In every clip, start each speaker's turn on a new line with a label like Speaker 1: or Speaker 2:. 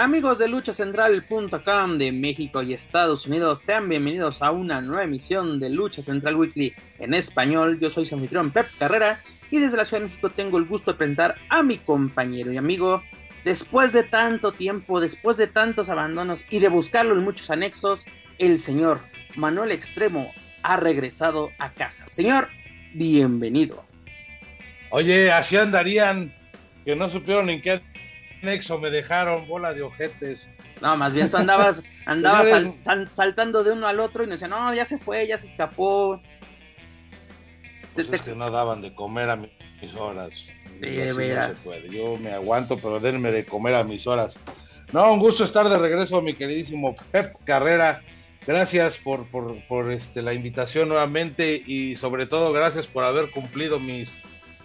Speaker 1: Amigos de luchacentral.com de México y Estados Unidos, sean bienvenidos a una nueva emisión de Lucha Central Weekly en español. Yo soy su anfitrión Pep Carrera y desde la Ciudad de México tengo el gusto de presentar a mi compañero y amigo. Después de tanto tiempo, después de tantos abandonos y de buscarlo en muchos anexos, el señor Manuel Extremo ha regresado a casa. Señor, bienvenido.
Speaker 2: Oye, así andarían, que no supieron en qué Nexo me dejaron bola de ojetes.
Speaker 1: No, más bien tú andabas, andabas saltando de uno al otro y nos decían, no, ya se fue, ya se escapó.
Speaker 2: Pues es que no daban de comer a mis horas. Yo me aguanto, pero denme de comer a mis horas. No, un gusto estar de regreso, mi queridísimo Pep Carrera. Gracias por, por, por este, la invitación nuevamente y sobre todo gracias por haber cumplido mis,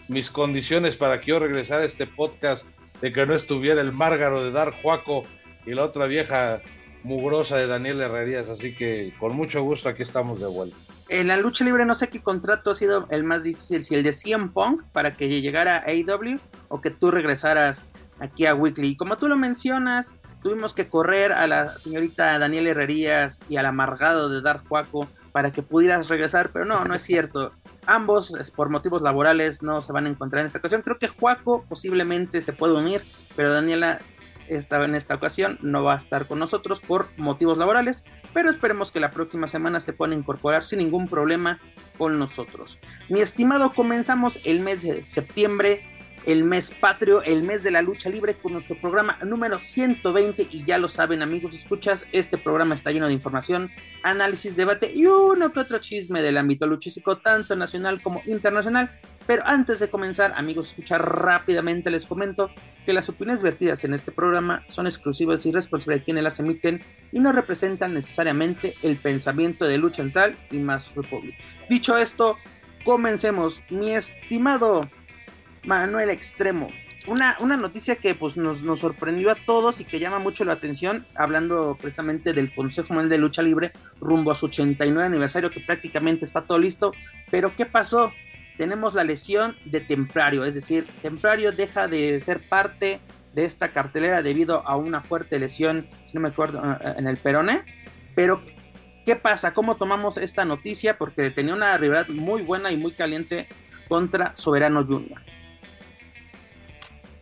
Speaker 2: mis condiciones para que yo regresara a este podcast de que no estuviera el Márgaro de Dar Juaco y la otra vieja mugrosa de Daniel Herrerías. Así que con mucho gusto aquí estamos de vuelta.
Speaker 1: En la lucha libre no sé qué contrato ha sido el más difícil, si el de CM Punk para que llegara a AEW o que tú regresaras aquí a Weekly. Y como tú lo mencionas, tuvimos que correr a la señorita Daniel Herrerías y al amargado de Dar Juaco para que pudieras regresar, pero no, no es cierto. Ambos, por motivos laborales, no se van a encontrar en esta ocasión. Creo que Juaco posiblemente se puede unir, pero Daniela estaba en esta ocasión, no va a estar con nosotros por motivos laborales, pero esperemos que la próxima semana se pueda incorporar sin ningún problema con nosotros. Mi estimado, comenzamos el mes de septiembre el mes patrio, el mes de la lucha libre con nuestro programa número 120 y ya lo saben amigos, escuchas, este programa está lleno de información, análisis, debate y uno que otro chisme del ámbito luchístico, tanto nacional como internacional. Pero antes de comenzar, amigos, escuchar rápidamente les comento que las opiniones vertidas en este programa son exclusivas y responsables de quienes las emiten y no representan necesariamente el pensamiento de Lucha Central y más Republic. Dicho esto, comencemos, mi estimado Manuel Extremo. Una, una noticia que pues, nos, nos, sorprendió a todos y que llama mucho la atención, hablando precisamente del Consejo Mundial de Lucha Libre rumbo a su 89 aniversario, que prácticamente está todo listo. Pero ¿qué pasó? Tenemos la lesión de Templario, es decir, Templario deja de ser parte de esta cartelera debido a una fuerte lesión, si no me acuerdo, eh, en el perone. Pero, ¿qué pasa? ¿Cómo tomamos esta noticia? Porque tenía una rivalidad muy buena y muy caliente contra Soberano Junior.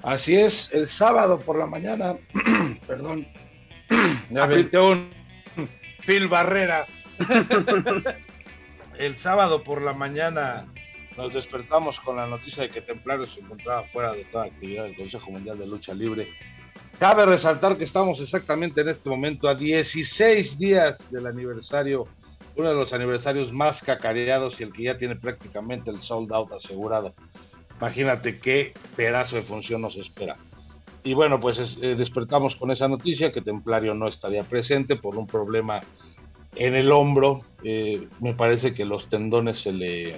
Speaker 2: Así es, el sábado por la mañana, perdón, me aventé un Phil Barrera. el sábado por la mañana nos despertamos con la noticia de que Templario se encontraba fuera de toda actividad del Consejo Mundial de Lucha Libre. Cabe resaltar que estamos exactamente en este momento a 16 días del aniversario, uno de los aniversarios más cacareados y el que ya tiene prácticamente el sold out asegurado Imagínate qué pedazo de función nos espera. Y bueno, pues eh, despertamos con esa noticia que Templario no estaría presente por un problema en el hombro. Eh, me parece que los tendones se le,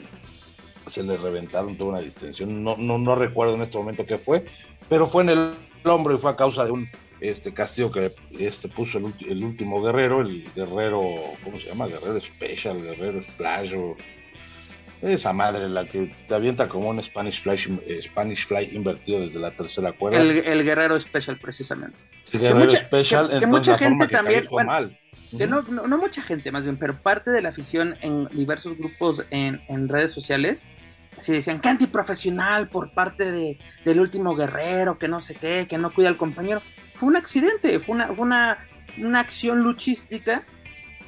Speaker 2: se le reventaron, toda una distensión. No, no, no recuerdo en este momento qué fue, pero fue en el hombro y fue a causa de un este castigo que este puso el, el último guerrero, el guerrero, ¿cómo se llama? Guerrero Special, guerrero Splash o esa madre, la que te avienta como un Spanish Fly, Spanish Fly invertido desde la tercera cuerda.
Speaker 1: El, Guerrero Special, precisamente.
Speaker 2: El Guerrero Special,
Speaker 1: que, mucha gente también. mal. no, no, mucha gente, más bien, pero parte de la afición en diversos grupos en, en redes sociales. Así decían, qué antiprofesional por parte de, del último guerrero, que no sé qué, que no cuida al compañero. Fue un accidente, fue una, fue una, una acción luchística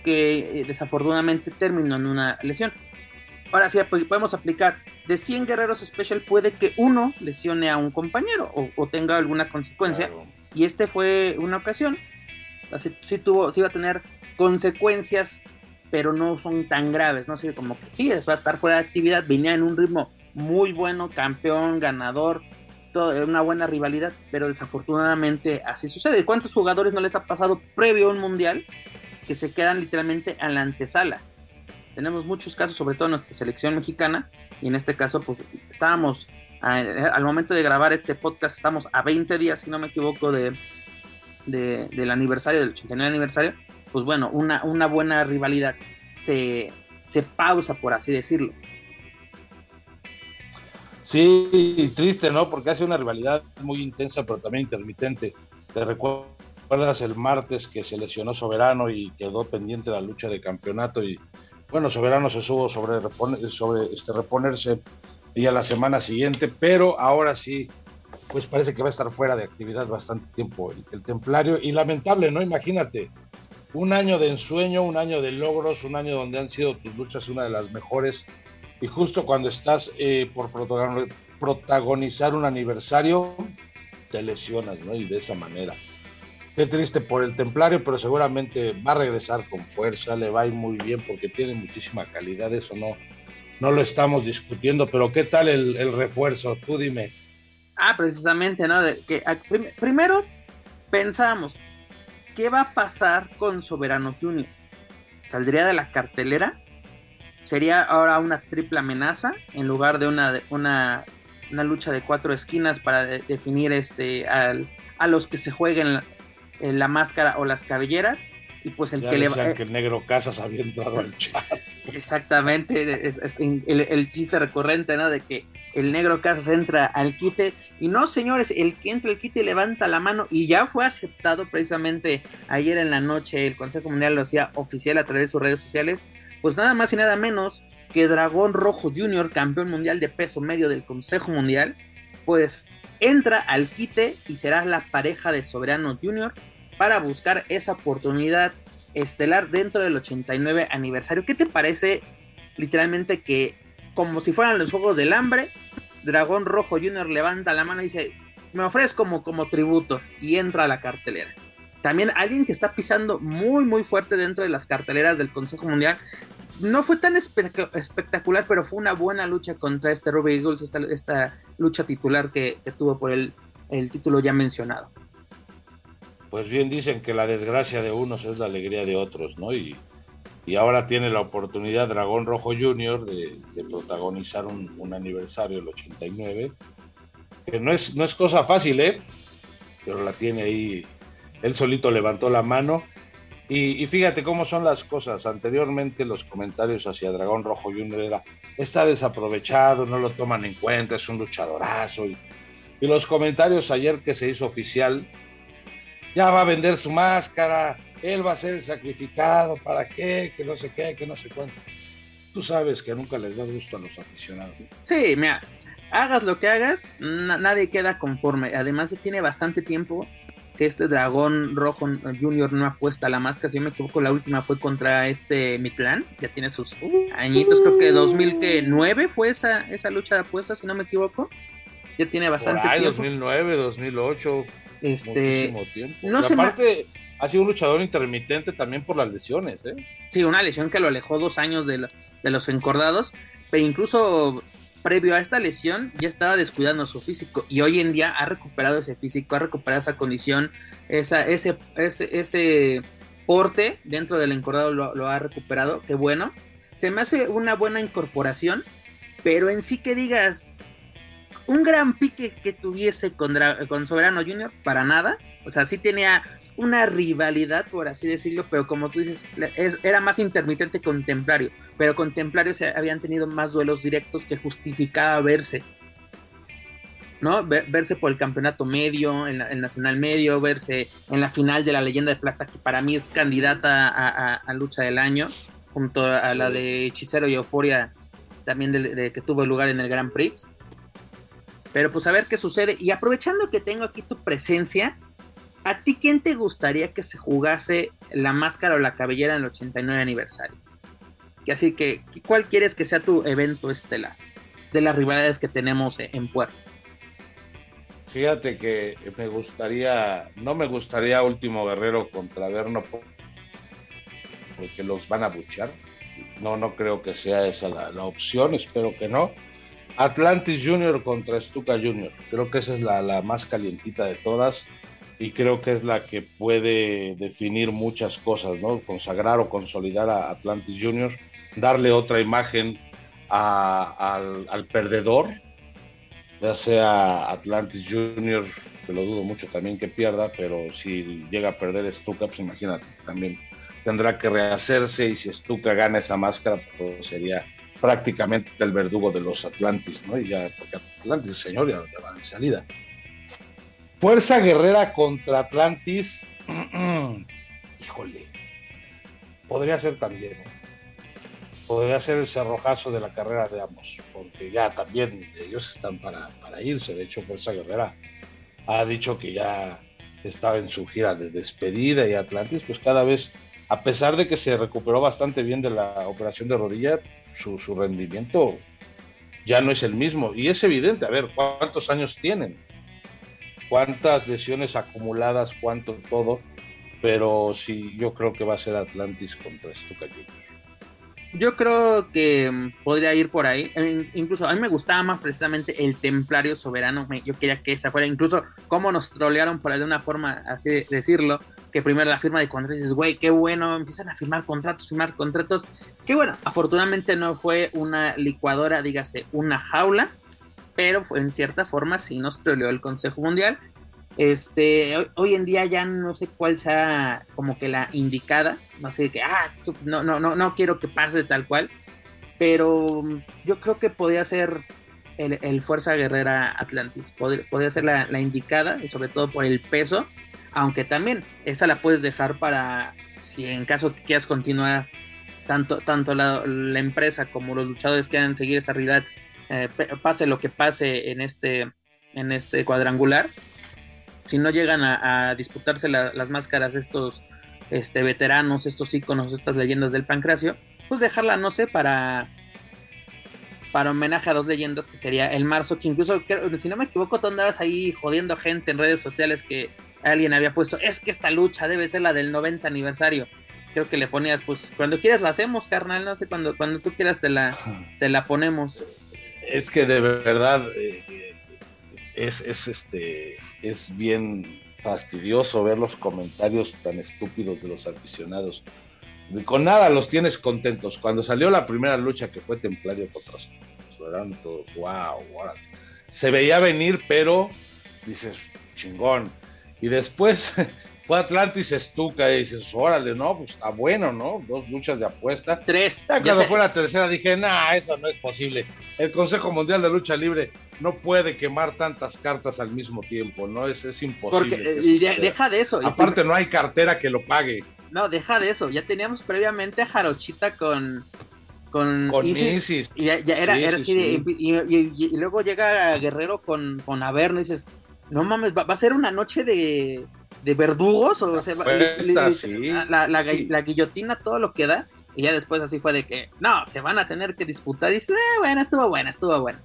Speaker 1: que eh, desafortunadamente terminó en una lesión. Ahora sí podemos aplicar de 100 guerreros special puede que uno lesione a un compañero o, tenga alguna consecuencia. Y este fue una ocasión. Sí, tuvo, sí iba a tener consecuencias, pero no son tan graves, ¿no? sé como que sí, va a estar fuera de actividad, venía en un ritmo muy bueno, campeón, ganador, todo, una buena rivalidad, pero desafortunadamente así sucede. ¿Cuántos jugadores no les ha pasado previo a un mundial que se quedan literalmente en la antesala? Tenemos muchos casos, sobre todo en nuestra selección mexicana, y en este caso, pues estábamos al momento de grabar este podcast estamos a 20 días, si no me equivoco, de, del aniversario, del 89 aniversario, pues bueno, una, una buena rivalidad se, se pausa, por así decirlo.
Speaker 2: Sí, triste, ¿no? Porque hace una rivalidad muy intensa, pero también intermitente. Te recuerdas el martes que se lesionó Soberano y quedó pendiente la lucha de campeonato y bueno, Soberano se subo sobre, sobre este, reponerse y a la semana siguiente, pero ahora sí, pues parece que va a estar fuera de actividad bastante tiempo el, templario y lamentable, ¿no? Imagínate, un año de ensueño, un año de logros, un año donde han sido tus luchas una de las mejores y justo cuando estás eh, por protagonizar un aniversario, te lesionas, ¿no? Y de esa manera. Qué triste por el templario, pero seguramente va a regresar con fuerza, le va a ir muy bien porque tiene muchísima calidad, eso no, no lo estamos discutiendo, pero ¿qué tal el, refuerzo? Tú dime.
Speaker 1: Ah, precisamente, ¿no? Que, primero pensamos, ¿qué va a pasar con Soberano Junior? ¿Saldría de la cartelera? ¿Sería ahora una triple amenaza en lugar de una, una, una lucha de cuatro esquinas para definir este, al, a los que se jueguen en la máscara o las cabelleras? y pues el que
Speaker 2: le va... que el negro Casas había entrado al chat.
Speaker 1: Exactamente, es, el, chiste recurrente, ¿no? De que el negro Casas entra al quite y no, señores, el que entra al quite levanta la mano y ya fue aceptado precisamente ayer en la noche, el Consejo Mundial lo hacía oficial a través de sus redes sociales, pues nada más y nada menos que Dragón Rojo Jr., campeón mundial de peso medio del Consejo Mundial, pues entra al quite y será la pareja de Soberano Jr., para buscar esa oportunidad estelar dentro del 89 aniversario. ¿Qué te parece literalmente que como si fueran los Juegos del Hambre, Dragón Rojo Jr. levanta la mano y dice, me ofrezco como, como tributo y entra a la cartelera? También alguien que está pisando muy muy fuerte dentro de las carteleras del Consejo Mundial. No fue tan espectacular, pero fue una buena lucha contra este Ruby Eagles, esta, lucha titular que, tuvo por el título ya mencionado
Speaker 2: pues bien dicen que la desgracia de unos es la alegría de otros, ¿no? Y, ahora tiene la oportunidad Dragón Rojo Jr. de, protagonizar un, aniversario, el 89, que no es, no es cosa fácil, ¿eh? Pero la tiene ahí, él solito levantó la mano. Y, fíjate cómo son las cosas. Anteriormente los comentarios hacia Dragón Rojo Jr. era, está desaprovechado, no lo toman en cuenta, es un luchadorazo. y los comentarios ayer que se hizo oficial, ya va a vender su máscara, él va a ser sacrificado, ¿para qué? Que no sé qué, que no sé cuánto. Tú sabes que nunca les das gusto a los aficionados.
Speaker 1: Sí, mira, hagas lo que hagas, nadie queda conforme. Además, tiene bastante tiempo que este dragón rojo junior no apuesta a la máscara. Si yo me equivoco, la última fue contra este Mitlán. Ya tiene sus añitos, creo que 2009 fue esa, esa lucha de apuestas, si no me equivoco. Ya tiene bastante
Speaker 2: Por ahí,
Speaker 1: tiempo.
Speaker 2: 2009, 2008.
Speaker 1: Este,
Speaker 2: tiempo. No aparte, ha sido un luchador intermitente también por las lesiones, ¿eh?
Speaker 1: Sí, una lesión que lo alejó dos años de, los encordados, pero incluso previo a esta lesión ya estaba descuidando su físico y hoy en día ha recuperado ese físico, ha recuperado esa condición, esa, ese, ese, ese porte dentro del encordado lo, ha recuperado, qué bueno. Se me hace una buena incorporación, pero en sí que digas, un gran pique que tuviese con, con Soberano Junior, para nada. O sea, sí tenía una rivalidad, por así decirlo, pero como tú dices, era más intermitente contemplario. Pero contemplarios habían tenido más duelos directos que justificaba verse. ¿no? verse por el campeonato medio, en el nacional medio, verse en la final de la leyenda de plata, que para mí es candidata a, lucha del año, junto a la de Hechicero y Euforia, también de, que tuvo lugar en el Grand Prix. Pero pues a ver qué sucede. Y aprovechando que tengo aquí tu presencia, ¿a ti quién te gustaría que se jugase la máscara o la cabellera en el 89 aniversario? Así que, ¿cuál quieres que sea tu evento estelar? De las rivalidades que tenemos en Puerto.
Speaker 2: Fíjate que me gustaría, no me gustaría Último Guerrero contra Verno porque los van a buchar. No, no creo que sea esa la opción, espero que no Atlantis Junior contra Stuka Junior. Creo que esa es la, más calientita de todas y creo que es la que puede definir muchas cosas, ¿no? Consagrar o consolidar a Atlantis Junior, darle otra imagen al, perdedor ya sea Atlantis Junior, que lo dudo mucho también que pierda, pero si llega a perder Stuka, pues imagínate, también tendrá que rehacerse y si Stuka gana esa máscara, pues sería prácticamente el verdugo de los Atlantis, ¿no? Y ya, porque Atlantis, señor, ya, va de salida. Fuerza Guerrera contra Atlantis, híjole, podría ser también, podría ser el cerrojazo de la carrera de ambos, porque ya también ellos están para, para irse, de hecho Fuerza Guerrera ha dicho que ya estaba en su gira de despedida y Atlantis, pues cada vez, a pesar de que se recuperó bastante bien de la operación de rodilla, su, su rendimiento ya no es el mismo. Y es evidente, a ver, ¿cuántos años tienen? ¿Cuántas lesiones acumuladas? ¿Cuánto todo? Pero sí, yo creo que va a ser Atlantis contra Stuka
Speaker 1: yo creo que mm, podría ir por ahí. Eh, incluso a mí me gustaba más precisamente el Templario Soberano. Yo quería que esa fuera. Incluso cómo nos trolearon por de una forma, así de decirlo, que primero la firma de contratos, dices, güey, qué bueno, empiezan a firmar contratos, firmar contratos. Qué bueno, afortunadamente no fue una licuadora, dígase, una jaula, pero fue, en cierta forma sí nos troleó el Consejo Mundial. Este, hoy, en día ya no sé cuál sea como que la indicada, no sé que, ah, no, no, no, no quiero que pase tal cual, pero yo creo que podría ser el, Fuerza Guerrera Atlantis, podría, ser la, indicada, y sobre todo por el peso, aunque también esa la puedes dejar para si en caso que quieras continuar tanto, tanto la, empresa como los luchadores quieran seguir esa realidad, eh, pase lo que pase en este, en este cuadrangular, si no llegan a, disputarse las máscaras estos este, veteranos, estos íconos, estas leyendas del pancracio, pues dejarla, no sé, para para homenaje a dos leyendas que sería el marzo, que incluso, si no me equivoco, tú andabas ahí jodiendo gente en redes sociales que alguien había puesto, es que esta lucha debe ser la del 90 aniversario. Creo que le ponías, pues cuando quieras la hacemos, carnal, no sé, cuando, cuando tú quieras te la, te la ponemos.
Speaker 2: Es que de verdad, eh, es, es, este, es bien fastidioso ver los comentarios tan estúpidos de los aficionados. Con nada los tienes contentos. Cuando salió la primera lucha que fue Templario contra wow, wow, se veía venir, pero dices, chingón. Y después fue Atlantis Estuca y dices, órale, no, pues está bueno, ¿no? Dos luchas de apuesta.
Speaker 1: Tres.
Speaker 2: Ya cuando fue la tercera dije, nah, eso no es posible. El Consejo Mundial de Lucha Libre no puede quemar tantas cartas al mismo tiempo, ¿no? Es, es imposible.
Speaker 1: Porque, deja de eso.
Speaker 2: Aparte no hay cartera que lo pague.
Speaker 1: No, deja de eso. Ya teníamos previamente a Jarochita con con,
Speaker 2: Isis,
Speaker 1: Y ya, era, así y, luego llega Guerrero con, con Averno y dices, no mames, va, a ser una noche de, de verdugos, o sea, la, guillotina, todo lo que da, y ya después así fue de que, no, se van a tener que disputar, y dice, eh, bueno, estuvo buena, estuvo buena.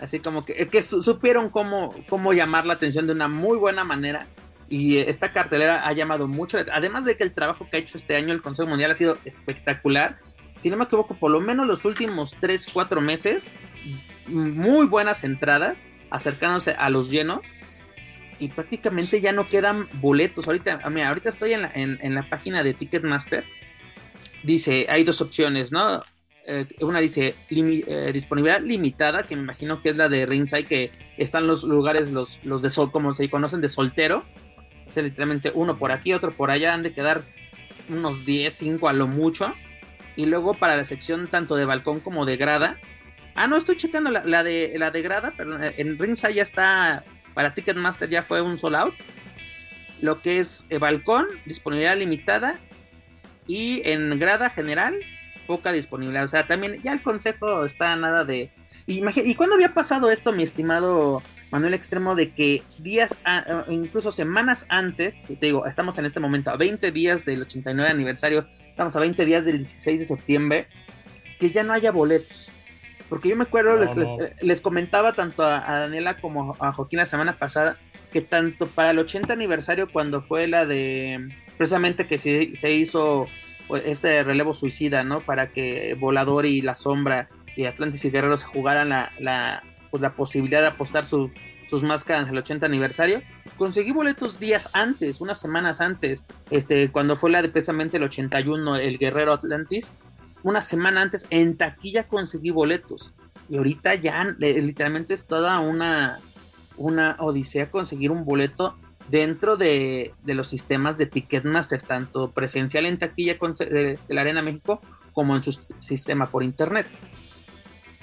Speaker 1: Así como que, que supieron cómo, cómo llamar la atención de una muy buena manera. Y esta cartelera ha llamado mucho, además de que el trabajo que ha hecho este año el Consejo Mundial ha sido espectacular. Si no me equivoco, por lo menos los últimos 3, 4 meses, muy buenas entradas, acercándose a los llenos y prácticamente ya no quedan boletos. Ahorita, mira, ahorita estoy en la, en, la página de Ticketmaster. Dice, hay dos opciones, ¿no? Eh, una dice eh, disponibilidad limitada, que me imagino que es la de Ringside, que están los lugares, los, los de sol, como se conocen, de soltero. O literalmente uno por aquí, otro por allá, han de quedar unos 10, 5 a lo mucho. Y luego para la sección tanto de balcón como de grada. Ah, no, estoy checando la, la de, la de grada, pero en Ringside ya está para Ticketmaster ya fue un sold out. Lo que es eh, balcón, disponibilidad limitada. Y en grada general, poca disponibilidad. O sea, también ya el consejo está nada de. ¿Y cuándo había pasado esto, mi estimado Manuel Extremo, de que días, eh, incluso semanas antes, te digo, estamos en este momento a 20 días del 89 aniversario, estamos a 20 días del 16 de septiembre, que ya no haya boletos? Porque yo me acuerdo, les, comentaba tanto a, Daniela como a Joaquín la semana pasada, que tanto para el 80 aniversario, cuando fue la de, precisamente que se, se hizo pues, este relevo suicida, ¿no? Para que Volador y La Sombra y Atlantis y Guerreros se jugaran la, la, pues, la posibilidad de apostar sus, sus máscaras el 80 aniversario. Conseguí boletos días antes, unas semanas antes, este, cuando fue la de precisamente el 81, el Guerrero Atlantis una semana antes en taquilla conseguí boletos. Y ahorita ya literalmente es toda una, una odisea conseguir un boleto dentro de, los sistemas de Ticketmaster, tanto presencial en taquilla de, la Arena México como en su sistema por internet.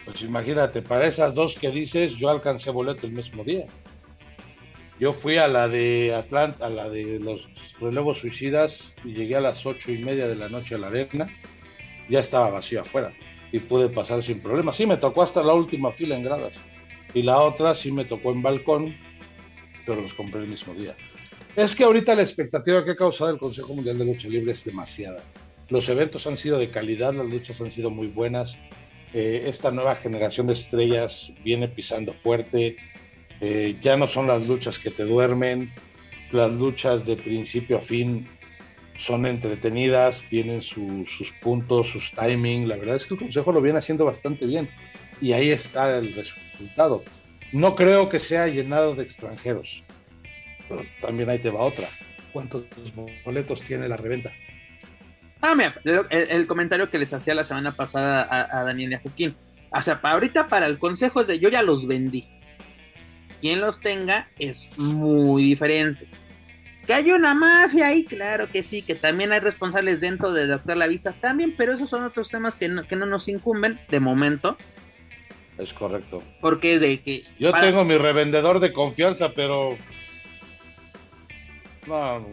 Speaker 2: Pues imagínate, para esas dos que dices, yo alcancé boleto el mismo día. Yo fui a la de Atlanta, a la de los relevos suicidas y llegué a las ocho y media de la noche a la arena. Ya estaba vacío afuera y pude pasar sin problema. Sí, me tocó hasta la última fila en gradas. Y la otra sí me tocó en balcón, pero los compré el mismo día. Es que ahorita la expectativa que ha causado el Consejo Mundial de Lucha Libre es demasiada. Los eventos han sido de calidad, las luchas han sido muy buenas. Eh, esta nueva generación de estrellas viene pisando fuerte. Eh, ya no son las luchas que te duermen, las luchas de principio a fin son entretenidas, tienen sus puntos, sus timing. La verdad es que el Consejo lo viene haciendo bastante bien y ahí está el resultado. No creo que sea llenado de extranjeros, pero también ahí te va otra. ¿Cuántos boletos tiene la reventa?
Speaker 1: Ah, mira, el, comentario que les hacía la semana pasada a, Daniel y a Joaquín. O sea, para ahorita para el consejo es de yo ya los vendí quien los tenga es muy diferente. Que hay una mafia ahí, claro que sí, que también hay responsables dentro de Doctor La Vista también, pero esos son otros temas que no, que no nos incumben de momento.
Speaker 2: Es correcto.
Speaker 1: Porque es de que...
Speaker 2: Yo tengo mi revendedor de confianza, pero... No,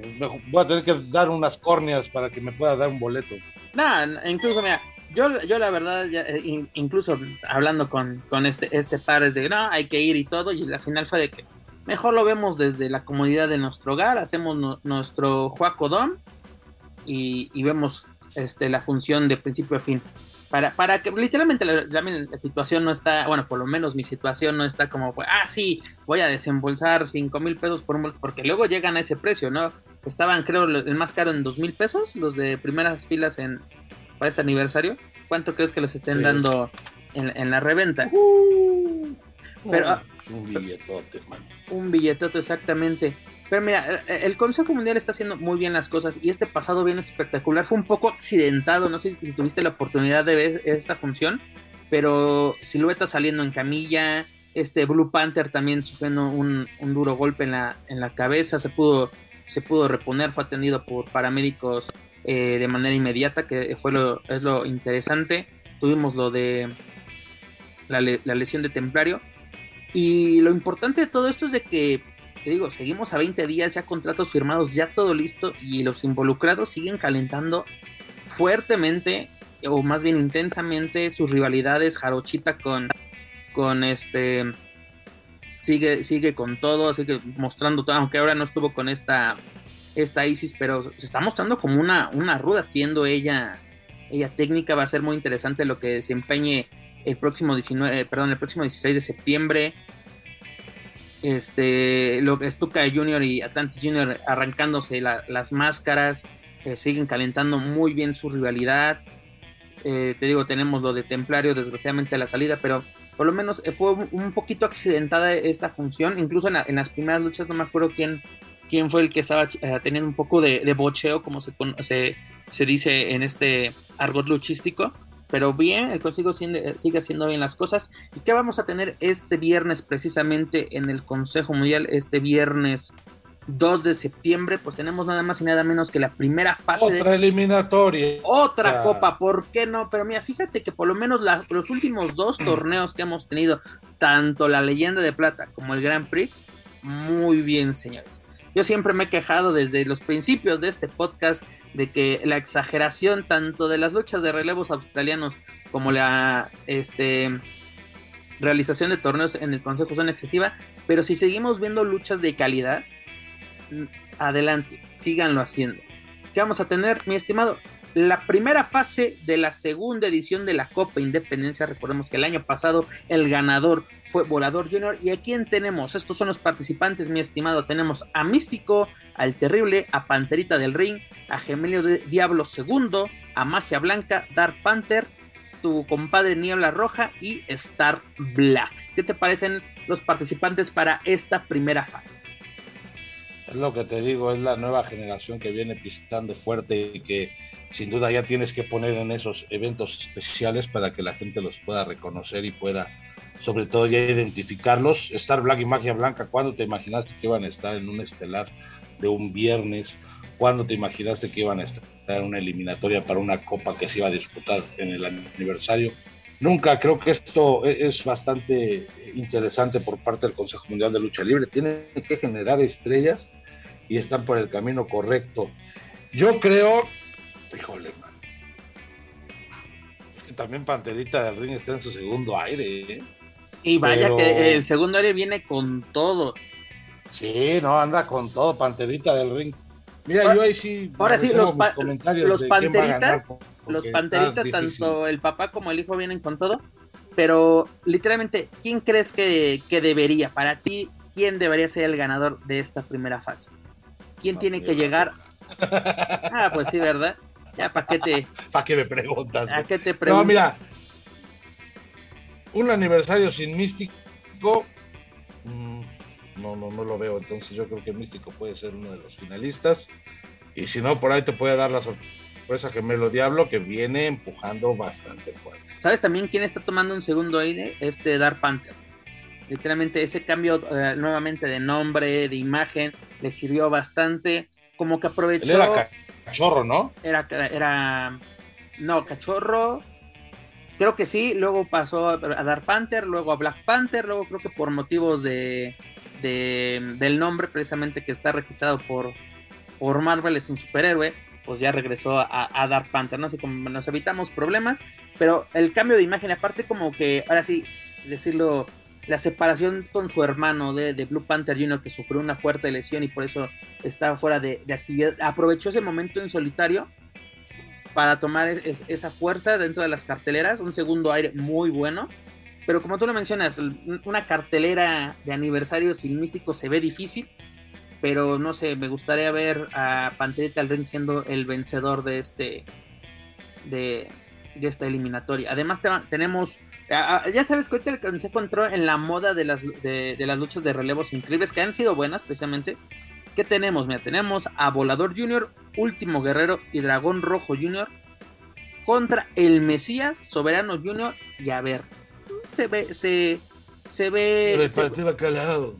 Speaker 2: voy a tener que dar unas córneas para que me pueda dar un boleto.
Speaker 1: No, incluso mira, yo, yo la verdad, eh, incluso hablando con, este, este par, es de, no, hay que ir y todo, y la final fue de que mejor lo vemos desde la comodidad de nuestro hogar, hacemos nuestro Juacodón y, y vemos este, la función de principio a fin. Para, para que literalmente la, la, situación no está, bueno, por lo menos mi situación no está como, ah, sí, voy a desembolsar cinco mil pesos por un porque luego llegan a ese precio, ¿no? Estaban, creo, el más caro en dos mil pesos, los de primeras filas en, para este aniversario, ¿cuánto crees que los estén dando en, la reventa? Uh,
Speaker 2: Pero, un billetote, man.
Speaker 1: Un billetote, exactamente. Pero mira, el Consejo Mundial está haciendo muy bien las cosas y este pasado bien espectacular. Fue un poco accidentado, no sé si tuviste la oportunidad de ver esta función, pero Silueta saliendo en camilla, este Blue Panther también sufriendo un, un, duro golpe en la, en la cabeza, se pudo, se pudo reponer, fue atendido por paramédicos eh, de manera inmediata, que fue lo, es lo interesante. Tuvimos lo de la, lesión de Templario. Y lo importante de todo esto es de que, te digo, seguimos a 20 días, ya contratos firmados, ya todo listo y los involucrados siguen calentando fuertemente o más bien intensamente sus rivalidades. Jarochita con, con este sigue, sigue con todo, sigue mostrando todo, aunque ahora no estuvo con esta esta Isis, pero se está mostrando como una, una ruda, siendo ella, ella técnica, va a ser muy interesante lo que desempeñe el próximo 19, perdón, el próximo 16 de septiembre. Este, lo que Stuka Junior y Atlantis Junior arrancándose las máscaras, eh, siguen calentando muy bien su rivalidad. Eh, te digo, tenemos lo de Templario, desgraciadamente la salida, pero por lo menos eh, fue un poquito accidentada esta función. Incluso en, en, las primeras luchas, no me acuerdo quién quién fue el que estaba eh, teniendo un poco de, bocheo, como se, se, dice en este argot luchístico. Pero bien, el Consejo sigue haciendo bien las cosas. ¿Y qué vamos a tener este viernes precisamente en el Consejo Mundial? Este viernes 2 de septiembre, pues tenemos nada más y nada menos que la primera fase.
Speaker 2: Otra eliminatoria.
Speaker 1: Otra copa, ¿por qué no? Pero mira, fíjate que por lo menos los últimos dos torneos que hemos tenido, tanto la leyenda de plata como el Grand Prix, muy bien, señores. Yo siempre me he quejado desde los principios de este podcast de que la exageración tanto de las luchas de relevos australianos como la este, realización de torneos en el Consejo son excesiva, pero si seguimos viendo luchas de calidad, mm, adelante, síganlo haciendo. ¿Qué vamos a tener, mi estimado? La primera fase de la segunda edición de la Copa Independencia. Recordemos que el año pasado el ganador fue Volador Junior. ¿Y a quién tenemos? Estos son los participantes, mi estimado. Tenemos a Místico, al Terrible, a Panterita del Ring, a Gemelio de Diablo II, a Magia Blanca, Dark Panther, tu compadre Niebla Roja y Star Black. ¿Qué te parecen los participantes para esta primera fase?
Speaker 2: Es lo que te digo, es la nueva generación que viene pisando fuerte y que sin duda ya tienes que poner en esos eventos especiales para que la gente los pueda reconocer y pueda, sobre todo, ya identificarlos. Star Black y Magia Blanca, ¿cuándo te imaginaste que iban a estar en un estelar de un viernes? ¿Cuándo te imaginaste que iban a estar en una eliminatoria para una copa que se iba a disputar en el aniversario? Nunca, creo que esto e-, es bastante interesante por parte del Consejo Mundial de Lucha Libre. Tienen que generar estrellas y están por el camino correcto. Yo creo Híjole, man. Es que también Panterita del Ring está en su segundo aire, ¿eh?
Speaker 1: Y vaya que el segundo aire viene con todo.
Speaker 2: Sí, no, anda con todo, Panterita del Ring. Mira, yo ahí sí.
Speaker 1: Ahora sí, los, los panteritas, los panteritas, tanto el papá como el hijo vienen con todo. Pero literalmente, ¿quién crees que, que, debería? Para ti, ¿quién debería ser el ganador de esta primera fase? ¿Quién tiene que llegar? Ah, pues sí, ¿verdad? Ya, ¿para qué te.
Speaker 2: ¿Para qué me preguntas?
Speaker 1: ¿A qué te preguntas?
Speaker 2: No, mira. Un aniversario sin místico. Mm, no, no, no lo veo. Entonces yo creo que Místico puede ser uno de los finalistas. Y si no, por ahí te puede dar la sorpresa Gemelo Diablo, que viene empujando bastante fuerte.
Speaker 1: ¿Sabes también quién está tomando un segundo aire? Este Dark Panther. Literalmente ese cambio eh, nuevamente de nombre, de imagen, le sirvió bastante. Como que aprovechó.
Speaker 2: Cachorro, ¿no?
Speaker 1: Era, era. No, Cachorro. Creo que sí. Luego pasó a Dark Panther, luego a Black Panther, luego creo que por motivos de, del nombre precisamente que está registrado por, por Marvel, es un superhéroe, pues ya regresó a, a, Dark Panther, ¿no? Así como nos evitamos problemas, pero el cambio de imagen, aparte como que, ahora sí, decirlo la separación con su hermano de, Blue Panther Jr., que sufrió una fuerte lesión y por eso estaba fuera de, actividad, aprovechó ese momento en solitario para tomar esa fuerza dentro de las carteleras, un segundo aire muy bueno. Pero como tú lo mencionas, una cartelera de aniversario sin místico se ve difícil, pero no sé, me gustaría ver a Panterita al ring siendo el vencedor de este de, de esta eliminatoria. Además tenemos ya sabes que ahorita el consejo entró en la moda de las, de, las luchas de relevos increíbles que han sido buenas precisamente. ¿Qué tenemos? Mira, tenemos a Volador Junior, Último Guerrero y Dragón Rojo Junior contra el Mesías, Soberano Junior y a ver, se ve, se, se ve...
Speaker 2: Reparte bacalao.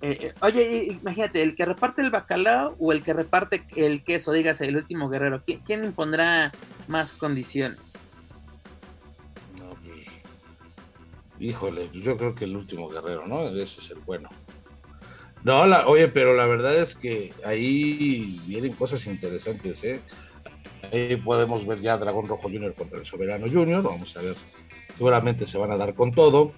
Speaker 1: Eh, eh, oye, imagínate, el que reparte el bacalao o el que reparte el queso, dígase, el último guerrero, quién impondrá más condiciones?
Speaker 2: Híjole, yo creo que el último guerrero, ¿no? Ese es el bueno. No, la, oye, pero la verdad es que ahí vienen cosas interesantes, ¿eh? Ahí podemos ver ya Dragón Rojo Junior contra el Soberano Junior, vamos a ver, seguramente se van a dar con todo.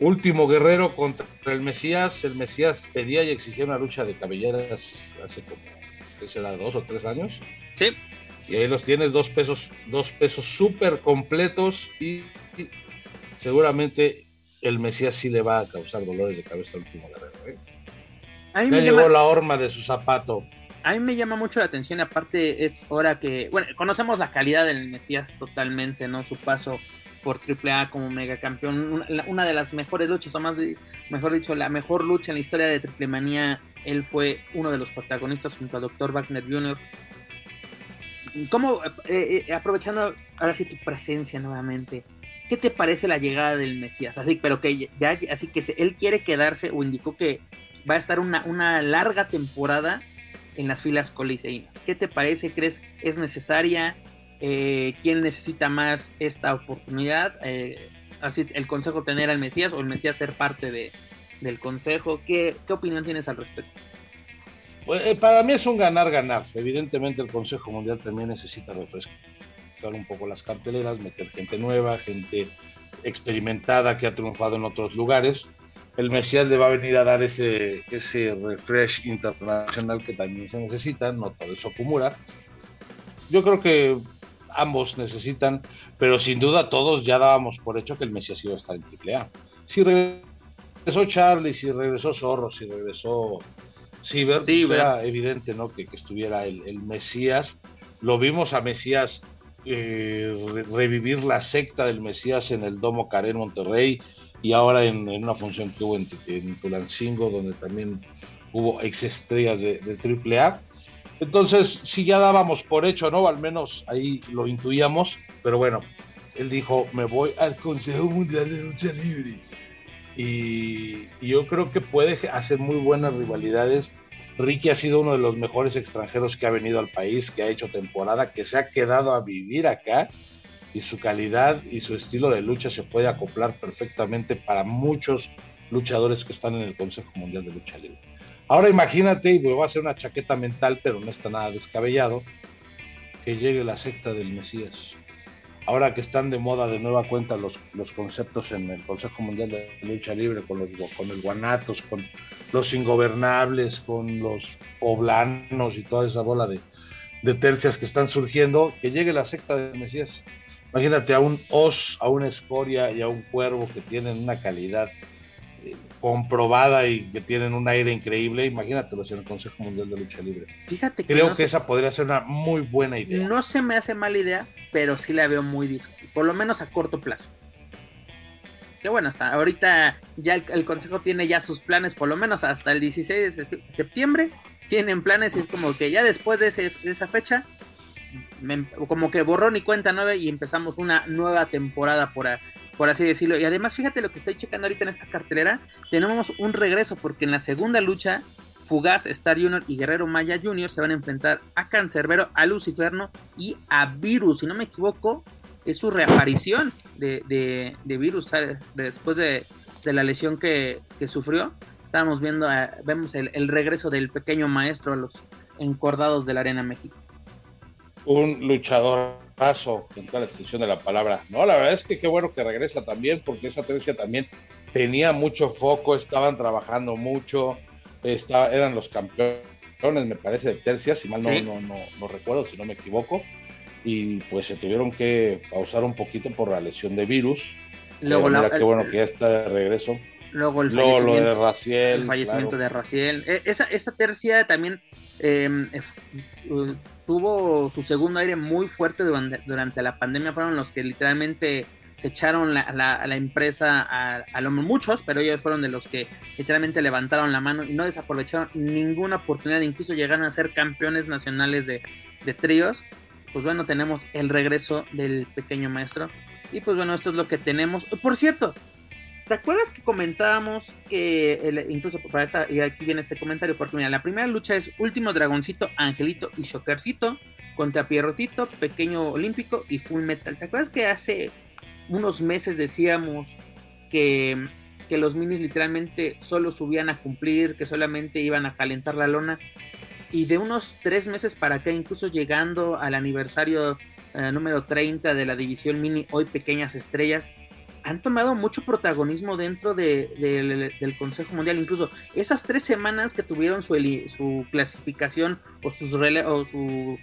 Speaker 2: Último guerrero contra el Mesías, el Mesías pedía y exigía una lucha de cabelleras hace como, ¿qué será? ¿Dos o tres años?
Speaker 1: Sí.
Speaker 2: Y ahí los tienes, dos pesos, dos pesos súper completos y seguramente el Mesías sí le va a causar dolores de cabeza al último guerrero. ¿eh? ya llevó la horma de su zapato.
Speaker 1: A mí me llama mucho la atención, aparte es hora que, bueno, conocemos la calidad del Mesías totalmente, ¿no? Su paso por AAA como megacampeón, una, una de las mejores luchas, o más, mejor dicho, la mejor lucha en la historia de Triple Manía, él fue uno de los protagonistas junto a Dr. Wagner Jr. ¿Cómo, eh, eh, aprovechando ahora sí tu presencia nuevamente, ¿qué te parece la llegada del Mesías? Así, pero que ya, así que él quiere quedarse o indicó que va a estar una, una larga temporada en las filas coliseínas. ¿Qué te parece? ¿Crees es necesaria? Eh, ¿Quién necesita más esta oportunidad? Eh, así, el consejo tener al Mesías o el Mesías ser parte de, del consejo. ¿Qué, ¿Qué opinión tienes al respecto?
Speaker 2: Pues, eh, para mí es un ganar-ganar. Evidentemente el Consejo Mundial también necesita refrescar un poco las carteleras, meter gente nueva, gente experimentada que ha triunfado en otros lugares. El Mesías le va a venir a dar ese, ese refresh internacional que también se necesita, no todo eso acumula. Yo creo que ambos necesitan, pero sin duda todos ya dábamos por hecho que el Mesías iba a estar en AAA. Si regresó Charlie, si regresó Zorro, si regresó Ciber, sí, era evidente ¿no? que, estuviera el, el Mesías. Lo vimos a Mesías eh, revivir la secta del Mesías en el Domo Carén Monterrey y ahora en, una función que hubo en, Tulancingo, donde también hubo ex estrellas de, de AAA. Entonces, si ya dábamos por hecho, ¿no? Al menos ahí lo intuíamos, pero bueno, él dijo, me voy al Consejo Mundial de Lucha Libre. Y yo creo que puede hacer muy buenas rivalidades. Ricky ha sido uno de los mejores extranjeros que ha venido al país, que ha hecho temporada, que se ha quedado a vivir acá y su calidad y su estilo de lucha se puede acoplar perfectamente para muchos luchadores que están en el Consejo Mundial de Lucha Libre. Ahora imagínate, y voy a hacer una chaqueta mental, pero no está nada descabellado, que llegue la secta del Mesías. Ahora que están de moda de nueva cuenta los, los conceptos en el Consejo Mundial de Lucha Libre, con, los, con el Guanatos, con los Ingobernables, con los Poblanos y toda esa bola de, de tercias que están surgiendo, que llegue la secta del Mesías. Imagínate a un os, a una escoria y a un cuervo que tienen una calidad comprobada y que tienen un aire increíble. Imagínatelos en el Consejo Mundial de Lucha Libre.
Speaker 1: Fíjate que
Speaker 2: Creo
Speaker 1: no
Speaker 2: que
Speaker 1: se-
Speaker 2: esa podría ser una muy buena idea.
Speaker 1: no se me hace mala idea, pero sí la veo muy difícil, por lo menos a corto plazo. Que bueno, hasta ahorita ya el, el consejo tiene ya sus planes, por lo menos hasta el 16 de se- septiembre, tienen planes y es como que ya después de, ese- de esa fecha, me- como que borrón y cuenta nueva y empezamos una nueva temporada por, a- por así decirlo. Y además, fíjate lo que estoy checando ahorita en esta cartelera, tenemos un regreso porque en la segunda lucha Fugaz, Star Junior y Guerrero Maya Jr. se van a enfrentar a Cancerbero, a Luciferno y a Virus. Si no me equivoco, es su reaparición de, de- Virus después de, de la lesión que, que sufrió. Estábamos viendo, a- vemos el, el regreso del pequeño maestro a los encordados de la Arena México.
Speaker 2: un luchadorazo en toda la extensión de la palabra. No, la verdad es que qué bueno que regresa también, porque esa tercia también tenía mucho foco, estaban trabajando mucho, está- eran los campeones, me parece, de tercias, si mal no,
Speaker 1: Sí.
Speaker 2: no, no, no recuerdo, si no me equivoco, y pues se tuvieron que pausar un poquito por la lesión de virus.
Speaker 1: Luego, la-
Speaker 2: mira qué bueno que ya está de regreso.
Speaker 1: luego el
Speaker 2: Luego
Speaker 1: fallecimiento,
Speaker 2: de Raciel.
Speaker 1: el fallecimiento
Speaker 2: claro.
Speaker 1: de Raciel. Eh, esa, esa tercia también eh, eh, tuvo su segundo aire muy fuerte durante, la pandemia. Fueron los que literalmente se echaron la, la- la empresa al hombro. Muchos, pero ellos fueron de los que literalmente levantaron la mano y no desaprovecharon ninguna oportunidad. Incluso llegaron a ser campeones nacionales de, de tríos. Pues bueno, tenemos el regreso del pequeño maestro. Y pues bueno, esto es lo que tenemos. Por cierto, ¿Te acuerdas que comentábamos que, incluso para esta, y aquí viene este comentario, porque mira, la primera lucha es Último Dragoncito, Angelito y Shockercito contra Pierrotito, Pequeño Olímpico y Full Metal. ¿Te acuerdas que hace unos meses decíamos que, que los minis literalmente solo subían a cumplir, que solamente iban a calentar la lona? Y de unos tres meses para acá, incluso llegando al aniversario eh, número 30 de la división mini, hoy Pequeñas Estrellas, han tomado mucho protagonismo dentro de- del- Consejo Mundial. Incluso esas tres semanas que tuvieron su, su clasificación o, sus su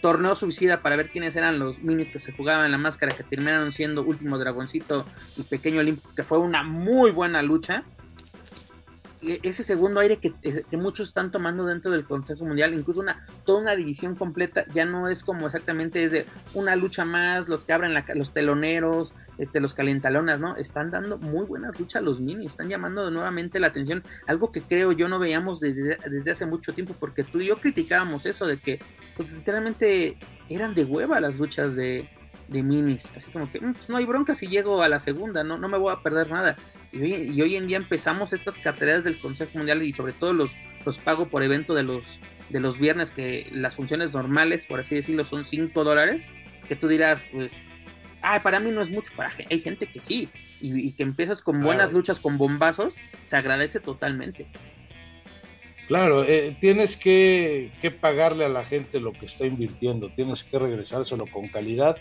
Speaker 1: torneo suicida para ver quiénes eran los minis que se jugaban en la máscara, que terminaron siendo Último Dragoncito y Pequeño Olímpico, que fue una muy buena lucha. E- Ese segundo aire que, eh, que muchos están tomando dentro del Consejo Mundial, incluso una toda una división completa, ya no es como exactamente es de una lucha más, los que abren la los teloneros, este, los calentalonas, ¿no? Están dando muy buenas luchas los minis, están llamando nuevamente la atención, algo que creo yo no veíamos desde, desde hace mucho tiempo, porque tú y yo criticábamos eso de que pues, literalmente eran de hueva las luchas de, de minis, así como que "Mm, pues, no hay bronca si llego a la segunda, no, no me voy a perder nada. Y hoy, y hoy en día empezamos estas carteras del Consejo Mundial y sobre todo los, los pago por evento de los, de los viernes, que las funciones normales, por así decirlo, son 5 dólares, que tú dirás, pues, ah, para mí no es mucho, para, hay gente que sí, y, y que empiezas con buenas
Speaker 2: Claro.
Speaker 1: luchas, con bombazos, se agradece totalmente.
Speaker 2: Claro, eh, tienes que, que pagarle a la gente lo que está invirtiendo, tienes que regresárselo con calidad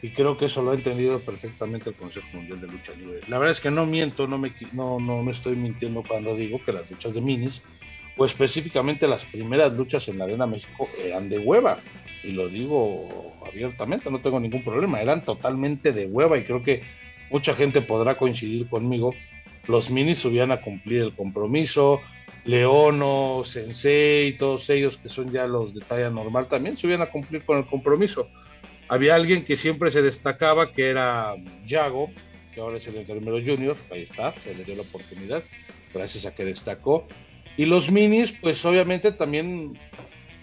Speaker 2: y creo que eso lo ha entendido perfectamente el Consejo Mundial de Lucha Libre. La verdad es que no miento, no, me, no, no, no estoy mintiendo cuando digo que las luchas de minis, o específicamente las primeras luchas en la Arena México, eran de hueva, y lo digo abiertamente, no tengo ningún problema, eran totalmente de hueva y creo que mucha gente podrá coincidir conmigo. Los minis subían a cumplir el compromiso, Leono, Sensei, todos ellos que son ya los de talla normal, también subían a cumplir con el compromiso. Había alguien que siempre se destacaba, que era Yago, que ahora es el enfermero junior, ahí está, se le dio la oportunidad, gracias a que destacó. Y los minis, pues obviamente también